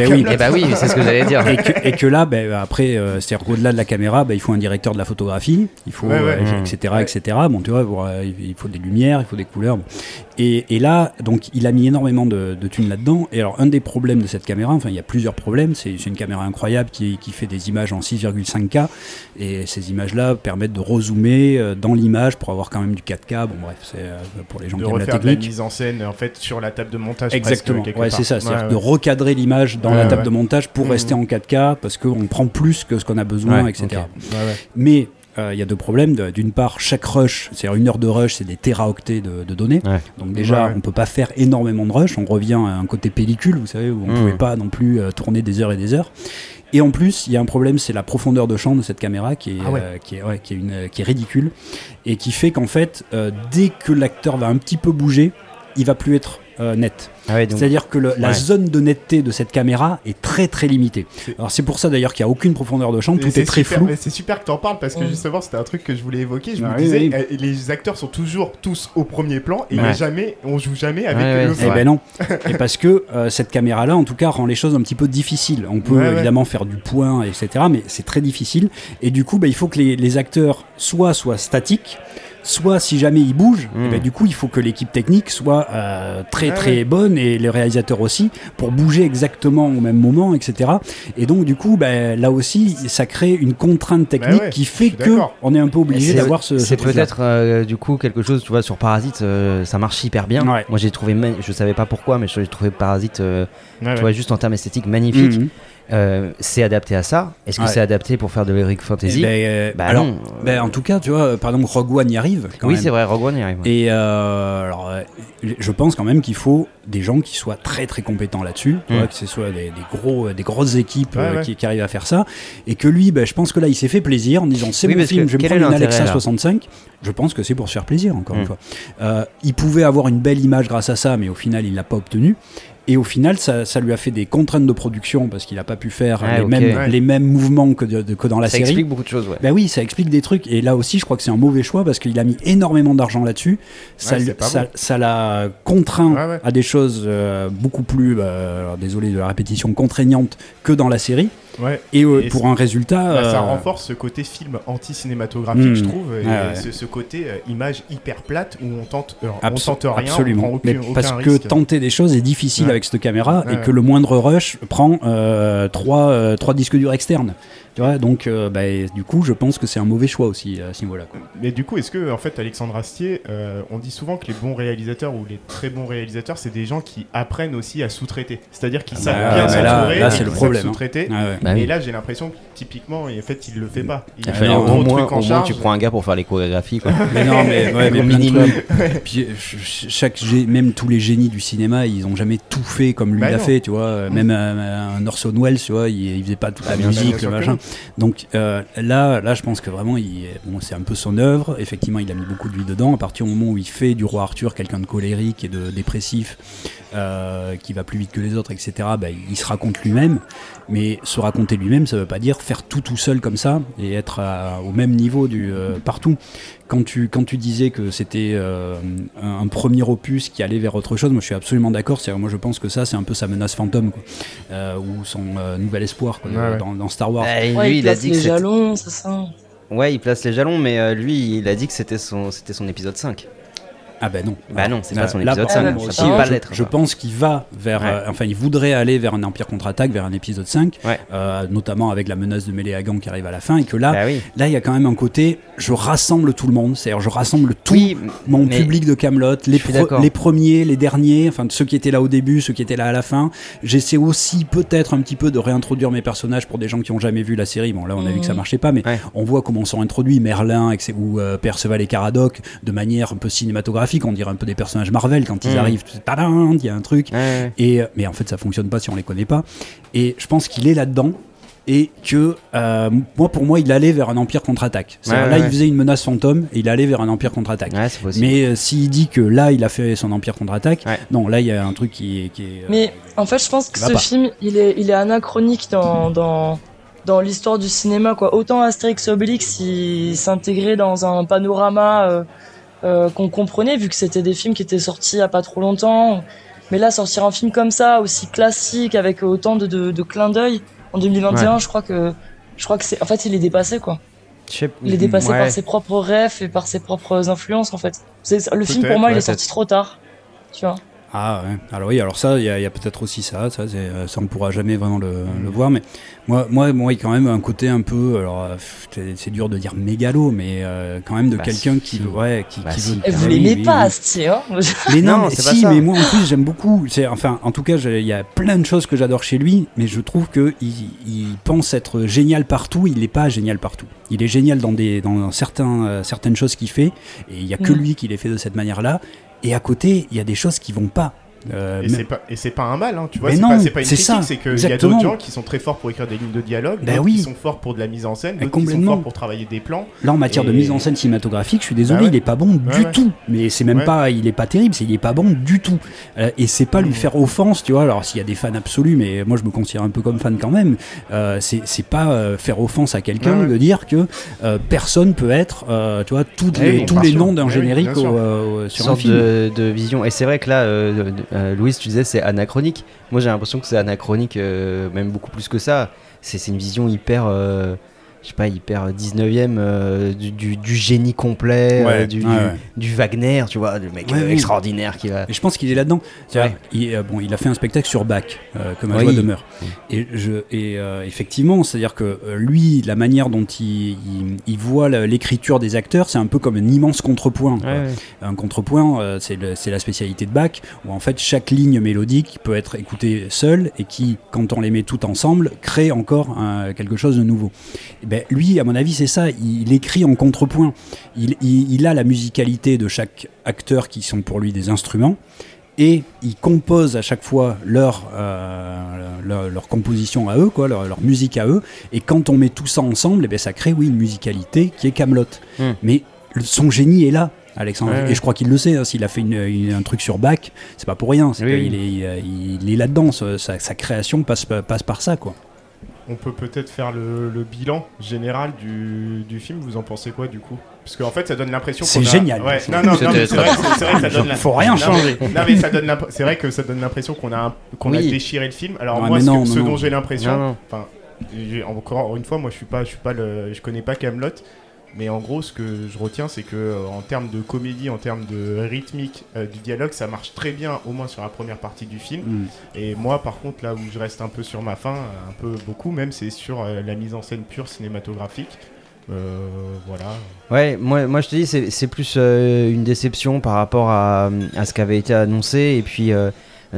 ben oui. Bah c'est ce que j'allais dire. et, que, et que là, ben, après, euh, c'est-à-dire qu'au-delà de la caméra, ben, il faut un directeur de la photographie, il faut, Ouais, ouais. euh, Mm. etc., Ouais. etc. Bon, tu vois, pour, euh, il faut des lumières, il faut des couleurs. bon. Et, et là, donc, il a mis énormément de, de thunes là-dedans. Et alors, un des problèmes de cette caméra, enfin, il y a plusieurs problèmes. C'est c'est une caméra incroyable qui, qui fait des images en 6,5K. Et ces images-là permettent de rezoomer dans l'image pour avoir quand même du 4K. Bon, bref, c'est pour les gens de qui aiment la refaire de la technique. mise en scène en fait sur la table de montage. Exactement, presque, ouais, c'est ça, c'est-à-dire Ouais, de recadrer l'image dans Ouais, la table ouais. de montage pour Mhm. rester en 4K parce qu'on prend plus que ce qu'on a besoin, Ouais, etc. ok. Ouais, ouais. Mais euh, il y a deux problèmes. D'une part, chaque rush, c'est-à-dire une heure de rush, c'est des téraoctets de, de données. Ouais. Donc déjà, Ouais, on peut pas faire énormément de rush. On revient à un côté pellicule, vous savez, où on Mhm. pouvait pas non plus euh, tourner des heures et des heures. Et en plus, il y a un problème, c'est la profondeur de champ de cette caméra qui est, Ah ouais. euh, qui est, ouais, qui est, une, qui est ridicule et qui fait qu'en fait, euh, dès que l'acteur va un petit peu bouger, il va plus être euh, net. Ah ouais, donc- C'est-à-dire que le- la Ouais. zone de netteté de cette caméra est très très limitée. C'est- Alors c'est pour ça d'ailleurs qu'il n'y a aucune profondeur de champ, tout c'est est très super- flou. mais C'est super que t'en parles parce que justement c'était un truc que je voulais évoquer. Je Ah me oui, disais, oui. euh, les acteurs sont toujours tous au premier plan et Ouais. jamais, on joue jamais avec le Eh fond. vrai. ben non. Et parce que euh, cette caméra-là, en tout cas, rend les choses un petit peu difficiles. On peut Ouais, ouais. évidemment faire du point, etc., mais c'est très difficile. Et du coup, bah, il faut que les, les acteurs soit soient statiques, soit si jamais ils bougent, Mm. eh ben, du coup, il faut que l'équipe technique soit euh, très Ouais, très ouais. bonne et les réalisateurs aussi pour bouger exactement au même moment, etc. Et donc, du coup, bah, là aussi, ça crée une contrainte technique ouais, qui fait que on est un peu obligé d'avoir ce. ce C'est peut-être euh, du coup quelque chose, tu vois, sur Parasite, euh, ça marche hyper bien. Ouais. Moi j'ai trouvé, je savais pas pourquoi, mais j'ai trouvé Parasite, euh, Ouais, tu ouais. vois, juste en termes esthétiques, magnifique. Mhm. Euh, c'est adapté à ça. Est-ce que Ouais. c'est adapté pour faire de l'Eric Eh Fantasy ben, euh, Bah alors, non. ben, en tout cas, tu vois, par exemple, Rogue One y arrive. quand oui, c'est vrai, Rogue One y arrive. ouais. Et euh, alors, euh, je pense quand même qu'il faut des gens qui soient très très compétents là-dessus, Mm. que ce soit des, des gros, des grosses équipes Ouais, euh, ouais. Qui, qui arrivent à faire ça, et que lui, ben, je pense que là, il s'est fait plaisir en disant c'est Oui, mon film, que je vais me prendre une Alexa là 65. Je pense que c'est pour se faire plaisir, encore Mm. une fois. Euh, il pouvait avoir une belle image grâce à ça, mais au final, il l'a pas obtenu. Et au final, ça, ça lui a fait des contraintes de production parce qu'il n'a pas pu faire Ouais, les, mêmes, Ouais. les mêmes mouvements que, de- de- que dans la ça série. explique beaucoup de choses, ouais. Ben oui, ça explique des trucs. Et là aussi, je crois que c'est un mauvais choix parce qu'il a mis énormément d'argent là-dessus. Ça Ouais, ça- ça l'a contraint Ouais, ouais. à des choses euh, beaucoup plus, alors, désolé de la répétition, contraignantes que dans la série. Ouais. Et, euh, Et pour un résultat. Bah, ça euh, renforce ce côté film anti-cinématographique, je trouve, et ouais. Ce, ce côté euh, image hyper plate où on tente, euh, on tente rien, absolument. on prend aucun, Mais aucun parce que tenter des choses est difficile Ouais. avec cette caméra Ouais, et ouais. que le moindre rush prend euh, trois, euh, trois disques durs externes. Tu vois, donc euh, bah, du coup, je pense que c'est un mauvais choix aussi à ce niveau-là. quoi. Mais du coup, est-ce que en fait, Alexandre Astier, euh, on dit souvent que les bons réalisateurs ou les très bons réalisateurs, c'est des gens qui apprennent aussi à sous-traiter. C'est-à-dire qu'ils Ah savent bah, bien là- s'entourer, là, et c'est qu'ils le problème, hein. Sous-traiter. Ah ouais. Oui. Et là, j'ai l'impression que typiquement, en fait, il le fait pas. Il Il a au gros moins, truc en au moins charge. tu prends un gars pour faire les chorégraphies. Quoi. Mais non, mais, ouais, mais minimum. Puis, euh, ch- chaque, même tous les génies du cinéma, ils ont jamais tout fait comme lui Bah l'a fait, tu vois. Euh, Même un, un Orson Welles, tu vois, il, il faisait pas toute la Ah, musique, le machin. Donc euh, là, là, je pense que vraiment, il, bon, c'est un peu son œuvre. Effectivement, il a mis beaucoup de vie dedans. À partir du moment où il fait du roi Arthur quelqu'un de colérique et de dépressif, euh, qui va plus vite que les autres, etc. Bah, il se raconte lui-même. Mais se raconter lui-même, ça veut pas dire faire tout tout seul comme ça et être à- au même niveau du euh, partout. Quand tu, quand tu disais que c'était euh, un, un premier opus qui allait vers autre chose, moi je suis absolument d'accord. C'est-à-dire, Moi je pense que ça c'est un peu sa menace fantôme quoi. Euh, ou son euh, nouvel espoir quoi, Ouais, ouais. Dans, dans Star Wars. Ouais, Ouais, il il a place dit que les jalons, c'est ça. Ouais, il place les jalons, mais euh, lui, il a dit que c'était son, c'était son épisode 5. Ah ben non. Bah non, c'est Là- pas son là, épisode par 5, contre, ça aussi, pas je, l'être, Je pense qu'il va vers. Ouais. euh, enfin, il voudrait aller vers un Empire contre-attaque, vers un épisode 5, Ouais. euh, notamment avec la menace de Mêlé Hagan qui arrive à la fin, et que là, Bah oui. là, il y a quand même un côté, je rassemble tout le monde, c'est-à-dire je rassemble tout Oui, mon public de Camelot, les, premiers, les derniers, enfin ceux qui étaient là au début, ceux qui étaient là à la fin. J'essaie aussi peut-être un petit peu de réintroduire mes personnages pour des gens qui ont jamais vu la série. Bon là, on a vu que ça Mhm. marchait pas, mais Ouais. on voit comment sont introduits Merlin avec ses- ou euh, Perceval et Caradoc de manière un peu cinématographique. On dirait un peu des personnages Marvel quand ils Mhm. arrivent. tadam, Il y a un truc. Et, euh, mais en fait, ça fonctionne pas si on les connaît pas. Et je pense qu'il est là-dedans. Et que euh, moi, pour moi, il allait vers un empire contre-attaque. Ouais, là, ouais, il faisait une menace fantôme et il allait vers un empire contre-attaque. Ouais. Mais euh, s'il dit que là, il a fait son empire contre-attaque, Ouais. non, là, il y a un truc qui est. Qui est euh, Mais en fait, je pense que ce pas. film, il est, il est anachronique dans, dans, dans l'histoire du cinéma, quoi. Autant Astérix Obélix, il s'intégrait dans un panorama euh, qu'on comprenait, vu que c'était des films qui étaient sortis il y a pas trop longtemps. Mais là, sortir un film comme ça, aussi classique, avec autant de, de, de clins d'œil, en 2021, je crois que, je crois que c'est, en fait, il est dépassé, quoi. Je sais- Il est dépassé ouais. par ses propres rêves et par ses propres influences, en fait. C'est, le film, pour moi, il est sorti trop tard. Tu vois. Ah ouais. Alors oui, alors ça, il y a, peut-être aussi ça. Ça, c'est- euh, ça, on pourra jamais vraiment le, le voir. Mais moi, moi, moi, il y a quand même un côté un peu. Alors, euh, c'est- c'est dur de dire mégalo, mais euh, quand même de Bah, quelqu'un si. qui, ouais, qui, Bah, qui si. veut. Vous l'aimez oui, pas, oui. Astier, hein Mais non, Non, mais si, mais moi en plus j'aime beaucoup. C'est enfin, en tout cas, il y a plein de choses que j'adore chez lui, mais je trouve que il, il pense être génial partout. Il n'est pas génial partout. Il est génial dans des dans certains euh, certaines choses qu'il fait, et il y a que Mm. lui qui les fait de cette manière-là. Et à côté, il y a des choses qui vont pas. Euh, Et mais- c'est pas, et c'est pas un mal, hein, tu vois. Mais C'est non, pas, c'est pas une c'est critique, ça, c'est qu'il y a d'autres gens qui sont très forts pour écrire des lignes de dialogue, Ben oui. qui sont forts pour de la mise en scène, d'autres qui sont forts pour travailler des plans. Là, en matière de mise en scène cinématographique, je suis désolé, Bah ouais. il est pas bon Ouais, du ouais. tout. Mais c'est même Ouais. pas, il est pas terrible, c'est il est pas bon du tout. Euh, et c'est pas lui Mhm. faire offense, tu vois. Alors s'il y a des fans absolus, mais moi je me considère un peu comme fan quand même. Euh, c'est c'est pas euh, faire offense à quelqu'un Ouais, ouais. de dire que euh, personne peut être, euh, tu vois, toutes Ouais, les, tous les noms d'un générique sur un film. de vision. Et c'est vrai que là, euh, Louise, tu disais c'est anachronique. Moi, j'ai l'impression que c'est anachronique, euh, même beaucoup plus que ça. C'est c'est une vision hyper, euh, je sais pas, hyper 19e euh, du, du- du génie complet, Ouais, euh, du, ouais, du- ouais. du Wagner, tu vois, le mec euh, extraordinaire qui va. Et je pense qu'il est là-dedans. Il, bon, il a fait un spectacle sur Bach, comme un joie demeure. Et, je, et effectivement, c'est-à-dire que lui, la manière dont il, il, il voit l'écriture des acteurs, c'est un peu comme un immense contrepoint. Un contrepoint, c'est la spécialité de Bach, où en fait chaque ligne mélodique peut être écoutée seule et qui, quand on les met toutes ensemble, crée encore un- quelque chose de nouveau. Et ben, lui, à mon avis, c'est ça. Il, il écrit en contrepoint. Il, il- il a la musicalité de chaque acteur qui sont pour lui des instruments. Et il compose à chaque fois leur, euh, leur, leur composition à eux, quoi, leur, leur musique à eux. Et quand on met tout ça ensemble, eh ben, ça crée oui, une musicalité qui est Camelot. Hmm. Mais son génie est là. Alexandre, Ouais, et je crois qu'il le sait, hein, s'il a fait une- une- un truc sur Bach, c'est pas pour rien, c'est Oui, qu'il oui. est, il, il est là-dedans, sa, sa- sa création passe, passe par ça. Quoi. On peut peut-être faire le, le bilan général du, du film. Vous en pensez quoi du coup? Parce qu'en fait, ça donne l'impression. C'est qu'on a- génial. Ouais, non, non, non, mais c'est vrai, que ça donne. la- Faut rien Non, changer. mais- Non mais ça donne. l'imp- C'est vrai que ça donne l'impression qu'on a Oui. déchiré le film. Alors moi, ce, que- non, ce non, dont j'ai l'impression, enfin, encore une fois, moi, je suis pas, je suis pas le, je connais pas Camelot. Mais en gros, ce que je retiens, c'est que euh, en termes de comédie, en termes de rythmique euh, du dialogue, ça marche très bien, au moins sur la première partie du film. Mm. Et moi, par contre, là où je reste un peu sur ma faim, un peu beaucoup même, c'est sur euh, la mise en scène pure cinématographique. Voilà. Ouais, moi, moi je te dis, c'est c'est plus une déception par rapport à, à ce qui avait été annoncé. Et puis,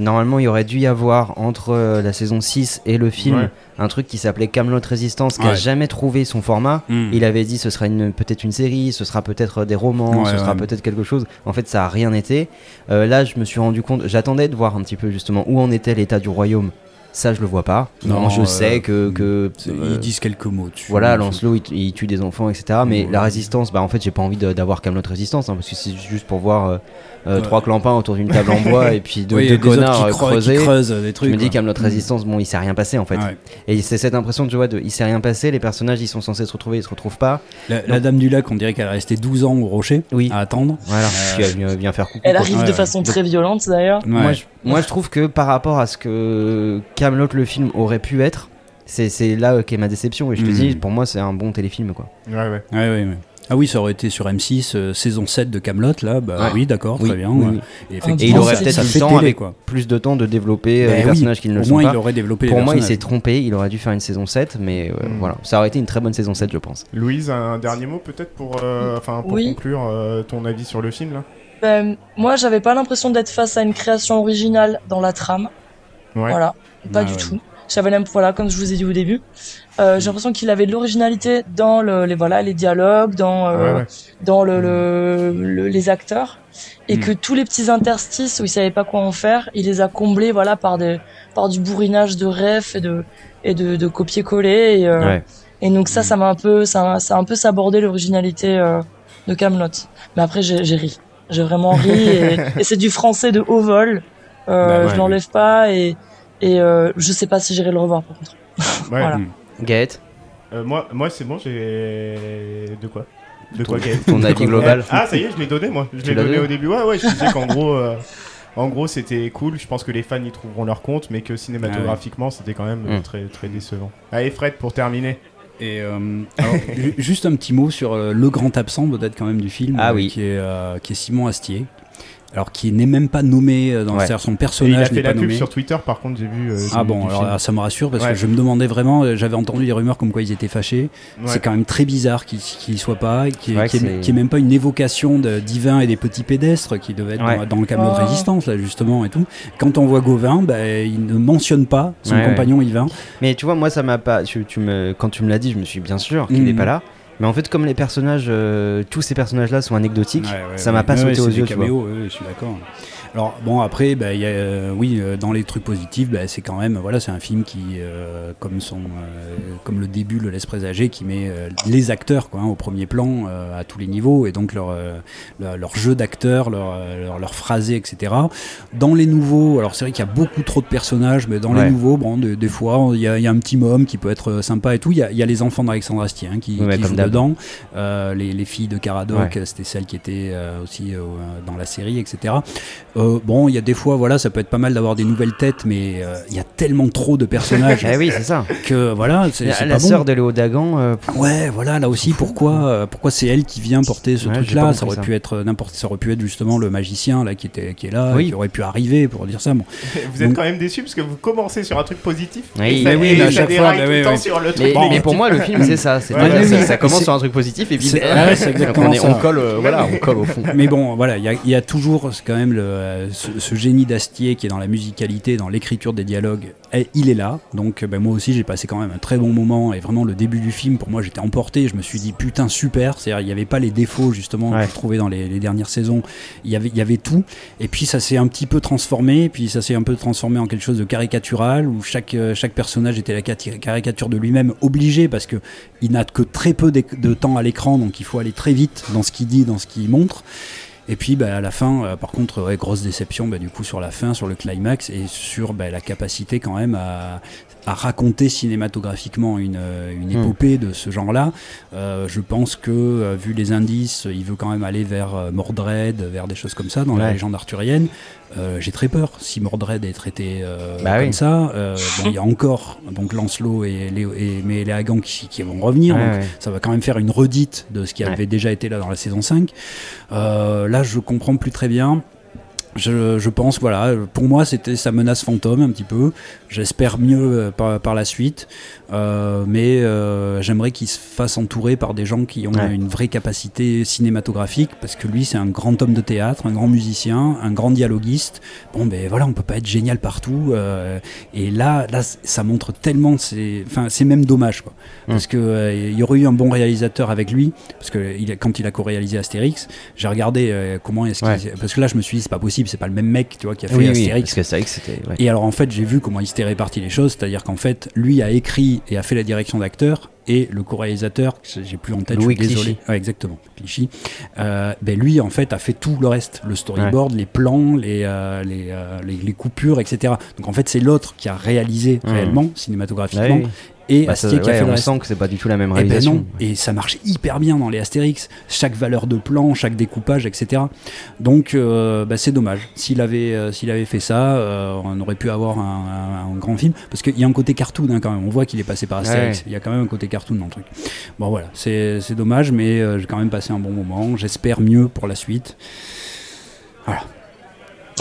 normalement, il y aurait dû y avoir entre euh, la saison 6 et le film Ouais. un truc qui s'appelait Camelot Résistance, qui a Ouais. jamais trouvé son format. Mm. Il avait dit ce sera une- peut-être une série, ce sera peut-être des romans, Ouais, ce sera peut-être quelque chose. En fait, ça a rien été. Euh, là, je me suis rendu compte, j'attendais de voir un petit peu justement où en était l'état du royaume. Ça, je le vois pas. Non, Non, je euh, sais que, que euh, Ils disent quelques mots dessus. voilà, Lancelot, il, il tue des enfants, etc. Mais Ouais. la résistance, bah en fait, j'ai pas envie d'avoir Camelot Résistance, hein, parce que c'est juste pour voir euh, euh, Ouais. trois clampins autour d'une table en bois et puis deux, Oui, deux connards qui, euh, qui creusés. creusent des Je trucs. me dis quoi. Camelot Mm. Résistance, bon, il s'est rien passé en fait. Ouais. Et c'est cette impression, tu vois, de il s'est rien passé, les personnages ils sont censés se retrouver, ils se retrouvent pas. La, la dame du lac, on dirait qu'elle est restée 12 ans au rocher Oui. à attendre. Voilà, Euh, puis elle vient, vient faire coucou. Elle quoi. arrive Ouais, de ouais. façon très violente d'ailleurs. Je, moi, je trouve que par rapport à ce que Camelot le film aurait pu être, c'est là qu'est ma déception. Et je te Mm. dis, pour moi, c'est un bon téléfilm quoi. Ouais, ouais. Ouais, ouais, ouais. Ah oui, ça aurait été sur M6, euh, saison 7 de Camelot, là, bah Ouais. oui, d'accord, Oui, très bien. oui, ouais. oui. Et il aurait peut-être temps, télé, avec quoi. plus de temps, de développer euh, Ben les oui, personnages qui ne le Au sont moins, pas. il aurait développé Pour les moi, il s'est trompé, il aurait dû faire une saison 7, mais euh, Mm. voilà, ça aurait été une très bonne saison 7, je pense. Louise, un dernier mot peut-être pour, euh, enfin, pour Oui. conclure euh, ton avis sur le film là? Ben, moi, j'avais pas l'impression d'être face à une création originale dans la trame. Ouais. Voilà, pas Ah du ouais. tout. J'avais même, voilà, comme je vous ai dit au début, euh, j'ai l'impression qu'il avait de l'originalité dans le, les voilà les dialogues, dans euh, Ouais, ouais. dans le, le- le- les acteurs, et Mm. que tous les petits interstices où il savait pas quoi en faire, il les a comblés voilà par des par du bourrinage de refs et de et de, de copier-coller et, euh, et donc ça ça m'a un peu ça ça a un peu sabordé l'originalité euh, de Camelot. Mais après j'ai ri, j'ai vraiment ri et, et c'est du français de haut vol. Euh, Bah je l'enlève pas et et euh, je sais pas si j'irai le revoir par contre. Ouais. Voilà. Mm. Gaët, Euh, moi, moi c'est bon, j'ai. De quoi? De quoi, Gaël ton avis global Ah, ça y est, je l'ai donné moi. Je l'ai donné donné au début. Ouais, ouais, je disais qu'en gros. euh, En gros, c'était cool. Je pense que les fans y trouveront leur compte, mais que cinématographiquement, c'était quand même euh, Mm. très, très décevant. Allez, Fred, pour terminer. Et euh, alors, juste un petit mot sur euh, le grand absent peut-être quand même du film, Ah euh, oui. qui, est, euh, qui est Simon Astier. Alors qui n'est même pas nommé euh, dans Ouais. son Et il a personnage fait la pub nommé. sur Twitter, par contre, j'ai vu. euh, Ah bon, alors film. ça me rassure parce Ouais. que je me demandais vraiment, euh, j'avais entendu des rumeurs comme quoi ils étaient fâchés. Ouais. C'est quand même très bizarre qu'il y soit pas, qu'il Ouais, qu'il y ait- même pas une évocation de divin et des petits pédestres qui devaient être Ouais. dans, dans le Camelot de Oh. Résistance là justement et tout. Quand on voit Gauvin, bah, il ne mentionne pas son Ouais, ouais. compagnon Yvain. Mais tu vois, moi, ça m'a pas. Tu, tu me, quand tu me l'as dit, je me suis bien sûr qu'il n'est Mhm. pas là. Mais en fait, comme les personnages, euh, tous ces personnages-là sont anecdotiques, ça m'a pas sauté aux yeux. je suis d'accord. Alors bon après, bah, y a, euh, oui, euh, dans les trucs positifs, bah, c'est quand même, voilà, c'est un film qui, euh, comme son, euh, comme le début le laisse présager, qui met euh, les acteurs quoi, hein, au premier plan euh, à tous les niveaux et donc leur, euh, leur, leur jeu d'acteurs, leur, leur, leur phrasé, etc. Dans les nouveaux, alors c'est vrai qu'il y a beaucoup trop de personnages, mais dans Ouais. les nouveaux, bon, de- des fois, il y, y a un petit môme qui peut être sympa et tout. Il y y a les enfants d'Alexandre Astier hein, qui, Ouais, qui jouent dedans. Euh, les, les filles de Caradoc, Ouais. c'était celles qui étaient euh, aussi euh, dans la série, etc. Euh, bon, il y a des fois, voilà, ça peut être pas mal d'avoir des nouvelles têtes, mais euh, il y a tellement trop de personnages Eh oui, c'est ça. que voilà, c'est La, la sœur bon. de Léo Dagan, euh, pff, Ouais, voilà, là aussi, pourquoi, euh, pourquoi c'est elle qui vient porter ce Ouais, truc-là? Ça aurait ça. pu être n'importe, ça aurait pu être justement le magicien là qui était, qui est là, Oui. qui aurait pu arriver pour dire ça. Bon. Vous êtes Donc- quand même déçus parce que vous commencez sur un truc positif. Oui, et ça, mais oui, et à chaque fois, déraille tout oui, le temps oui. sur le truc mais, pour moi, le film, c'est ça. Ça, commence sur un truc positif et puis exactement on, colle, voilà, on colle au fond. Mais bon, voilà, il y a, il y a toujours quand même le, euh, ce, ce génie d'Astier qui est dans la musicalité, dans l'écriture des dialogues. Il est là. Donc, ben, moi aussi, j'ai passé quand même un très bon moment. Et vraiment, le début du film, pour moi, j'étais emporté. Je me suis dit, putain, super. C'est-à-dire, il n'y avait pas les défauts, justement, Ouais. que je trouvais dans les, les dernières saisons. Il y avait, il y avait tout. Et puis, ça s'est un petit peu transformé. Puis, ça s'est un peu transformé en quelque chose de caricatural, où chaque, euh, chaque personnage était la caricature de lui-même, obligé, parce que il n'a que très peu de temps à l'écran. Donc, il faut aller très vite dans ce qu'il dit, dans ce qu'il montre. Et puis bah, à la fin, euh, par contre, grosse déception bah, du coup sur la fin, sur le climax et sur bah, la capacité quand même à, à raconter cinématographiquement une, euh, une Hmm. épopée de ce genre-là. Euh, je pense que euh, vu les indices, il veut quand même aller vers euh, Mordred, vers des choses comme ça dans la légende arthurienne. Euh, J'ai très peur si Mordred est traité euh, Bah comme oui. ça. Euh, bon, il y a encore donc Lancelot et, Léo, et Méléagan qui, qui vont revenir. Ouais, donc ouais. ça va quand même faire une redite de ce qui avait déjà été là dans la saison 5. Euh, là, je comprends plus très bien. Je, je pense, voilà, pour moi, c'était sa menace fantôme un petit peu. J'espère mieux euh, par, par la suite, Euh, mais euh, j'aimerais qu'il se fasse entourer par des gens qui ont Ouais. une vraie capacité cinématographique, parce que lui, c'est un grand homme de théâtre, un grand musicien, un grand dialoguiste. Bon, ben voilà, on peut pas être génial partout. euh, et là, ça montre tellement, c'est, enfin, c'est même dommage, quoi, parce que il y aurait eu un bon réalisateur avec lui, parce que il quand il a co-réalisé Astérix, j'ai regardé comment est-ce Ouais. parce que là, je me suis dit, c'est pas possible, c'est pas le même mec, tu vois, qui a fait Oui, oui, Astérix. parce que ouais. Et alors en fait, j'ai vu comment il s'était réparti les choses, c'est-à-dire qu'en fait, lui a écrit et a fait la direction d'acteur, et le co-réalisateur, j'ai plus en tête, Louis je suis désolé. Ouais, exactement, Clichy. Euh, ben lui, en fait, a fait tout le reste, le storyboard, les plans, les, euh, les, euh, les, les coupures, etc. Donc en fait, c'est l'autre qui a réalisé Mhm. réellement, cinématographiquement, Ouais, oui. Et Bah, ça- Astier qui a ouais, fait le on reste. sent que c'est pas du tout la même Eh ben réalisation. non, et ça marche hyper bien dans les Astérix, chaque valeur de plan, chaque découpage, etc. Donc euh, bah, c'est dommage. S'il avait, euh, s'il avait fait ça, euh, on aurait pu avoir un, un- un grand film, parce qu'il y a un côté cartoon hein, quand même. On voit qu'il est passé par Astérix. Ouais. Il y a quand même un côté cartoon dans le truc. Bon voilà, c'est c'est dommage, mais euh, j'ai quand même passé un bon moment. J'espère mieux pour la suite.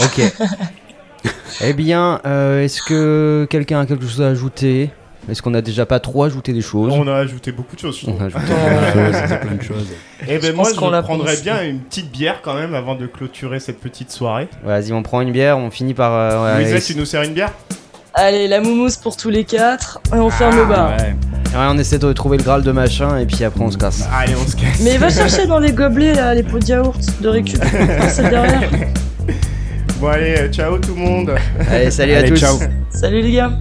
Ok. eh bien, euh, est-ce que quelqu'un a quelque chose à ajouter? Est-ce qu'on a déjà pas trop ajouté des choses On a ajouté beaucoup de choses. je trouve. On a ajouté Plein de choses, choses. Eh ben Je moi, je l'a prendrais bien une petite bière quand même avant de clôturer cette petite soirée. Vas-y, on prend une bière, on finit par. euh, ouais, tu nous sers une bière? Allez, la moumouse pour tous les quatre, et on ferme le bar. Ouais. ouais, on essaie de trouver le graal de machin et puis après on se casse. Allez, on se casse. Mais va chercher dans les gobelets là, les pots de yaourt de récup. C'est derrière. Bon allez, euh, ciao tout le monde. Allez, salut à tous. ciao. Salut les gars.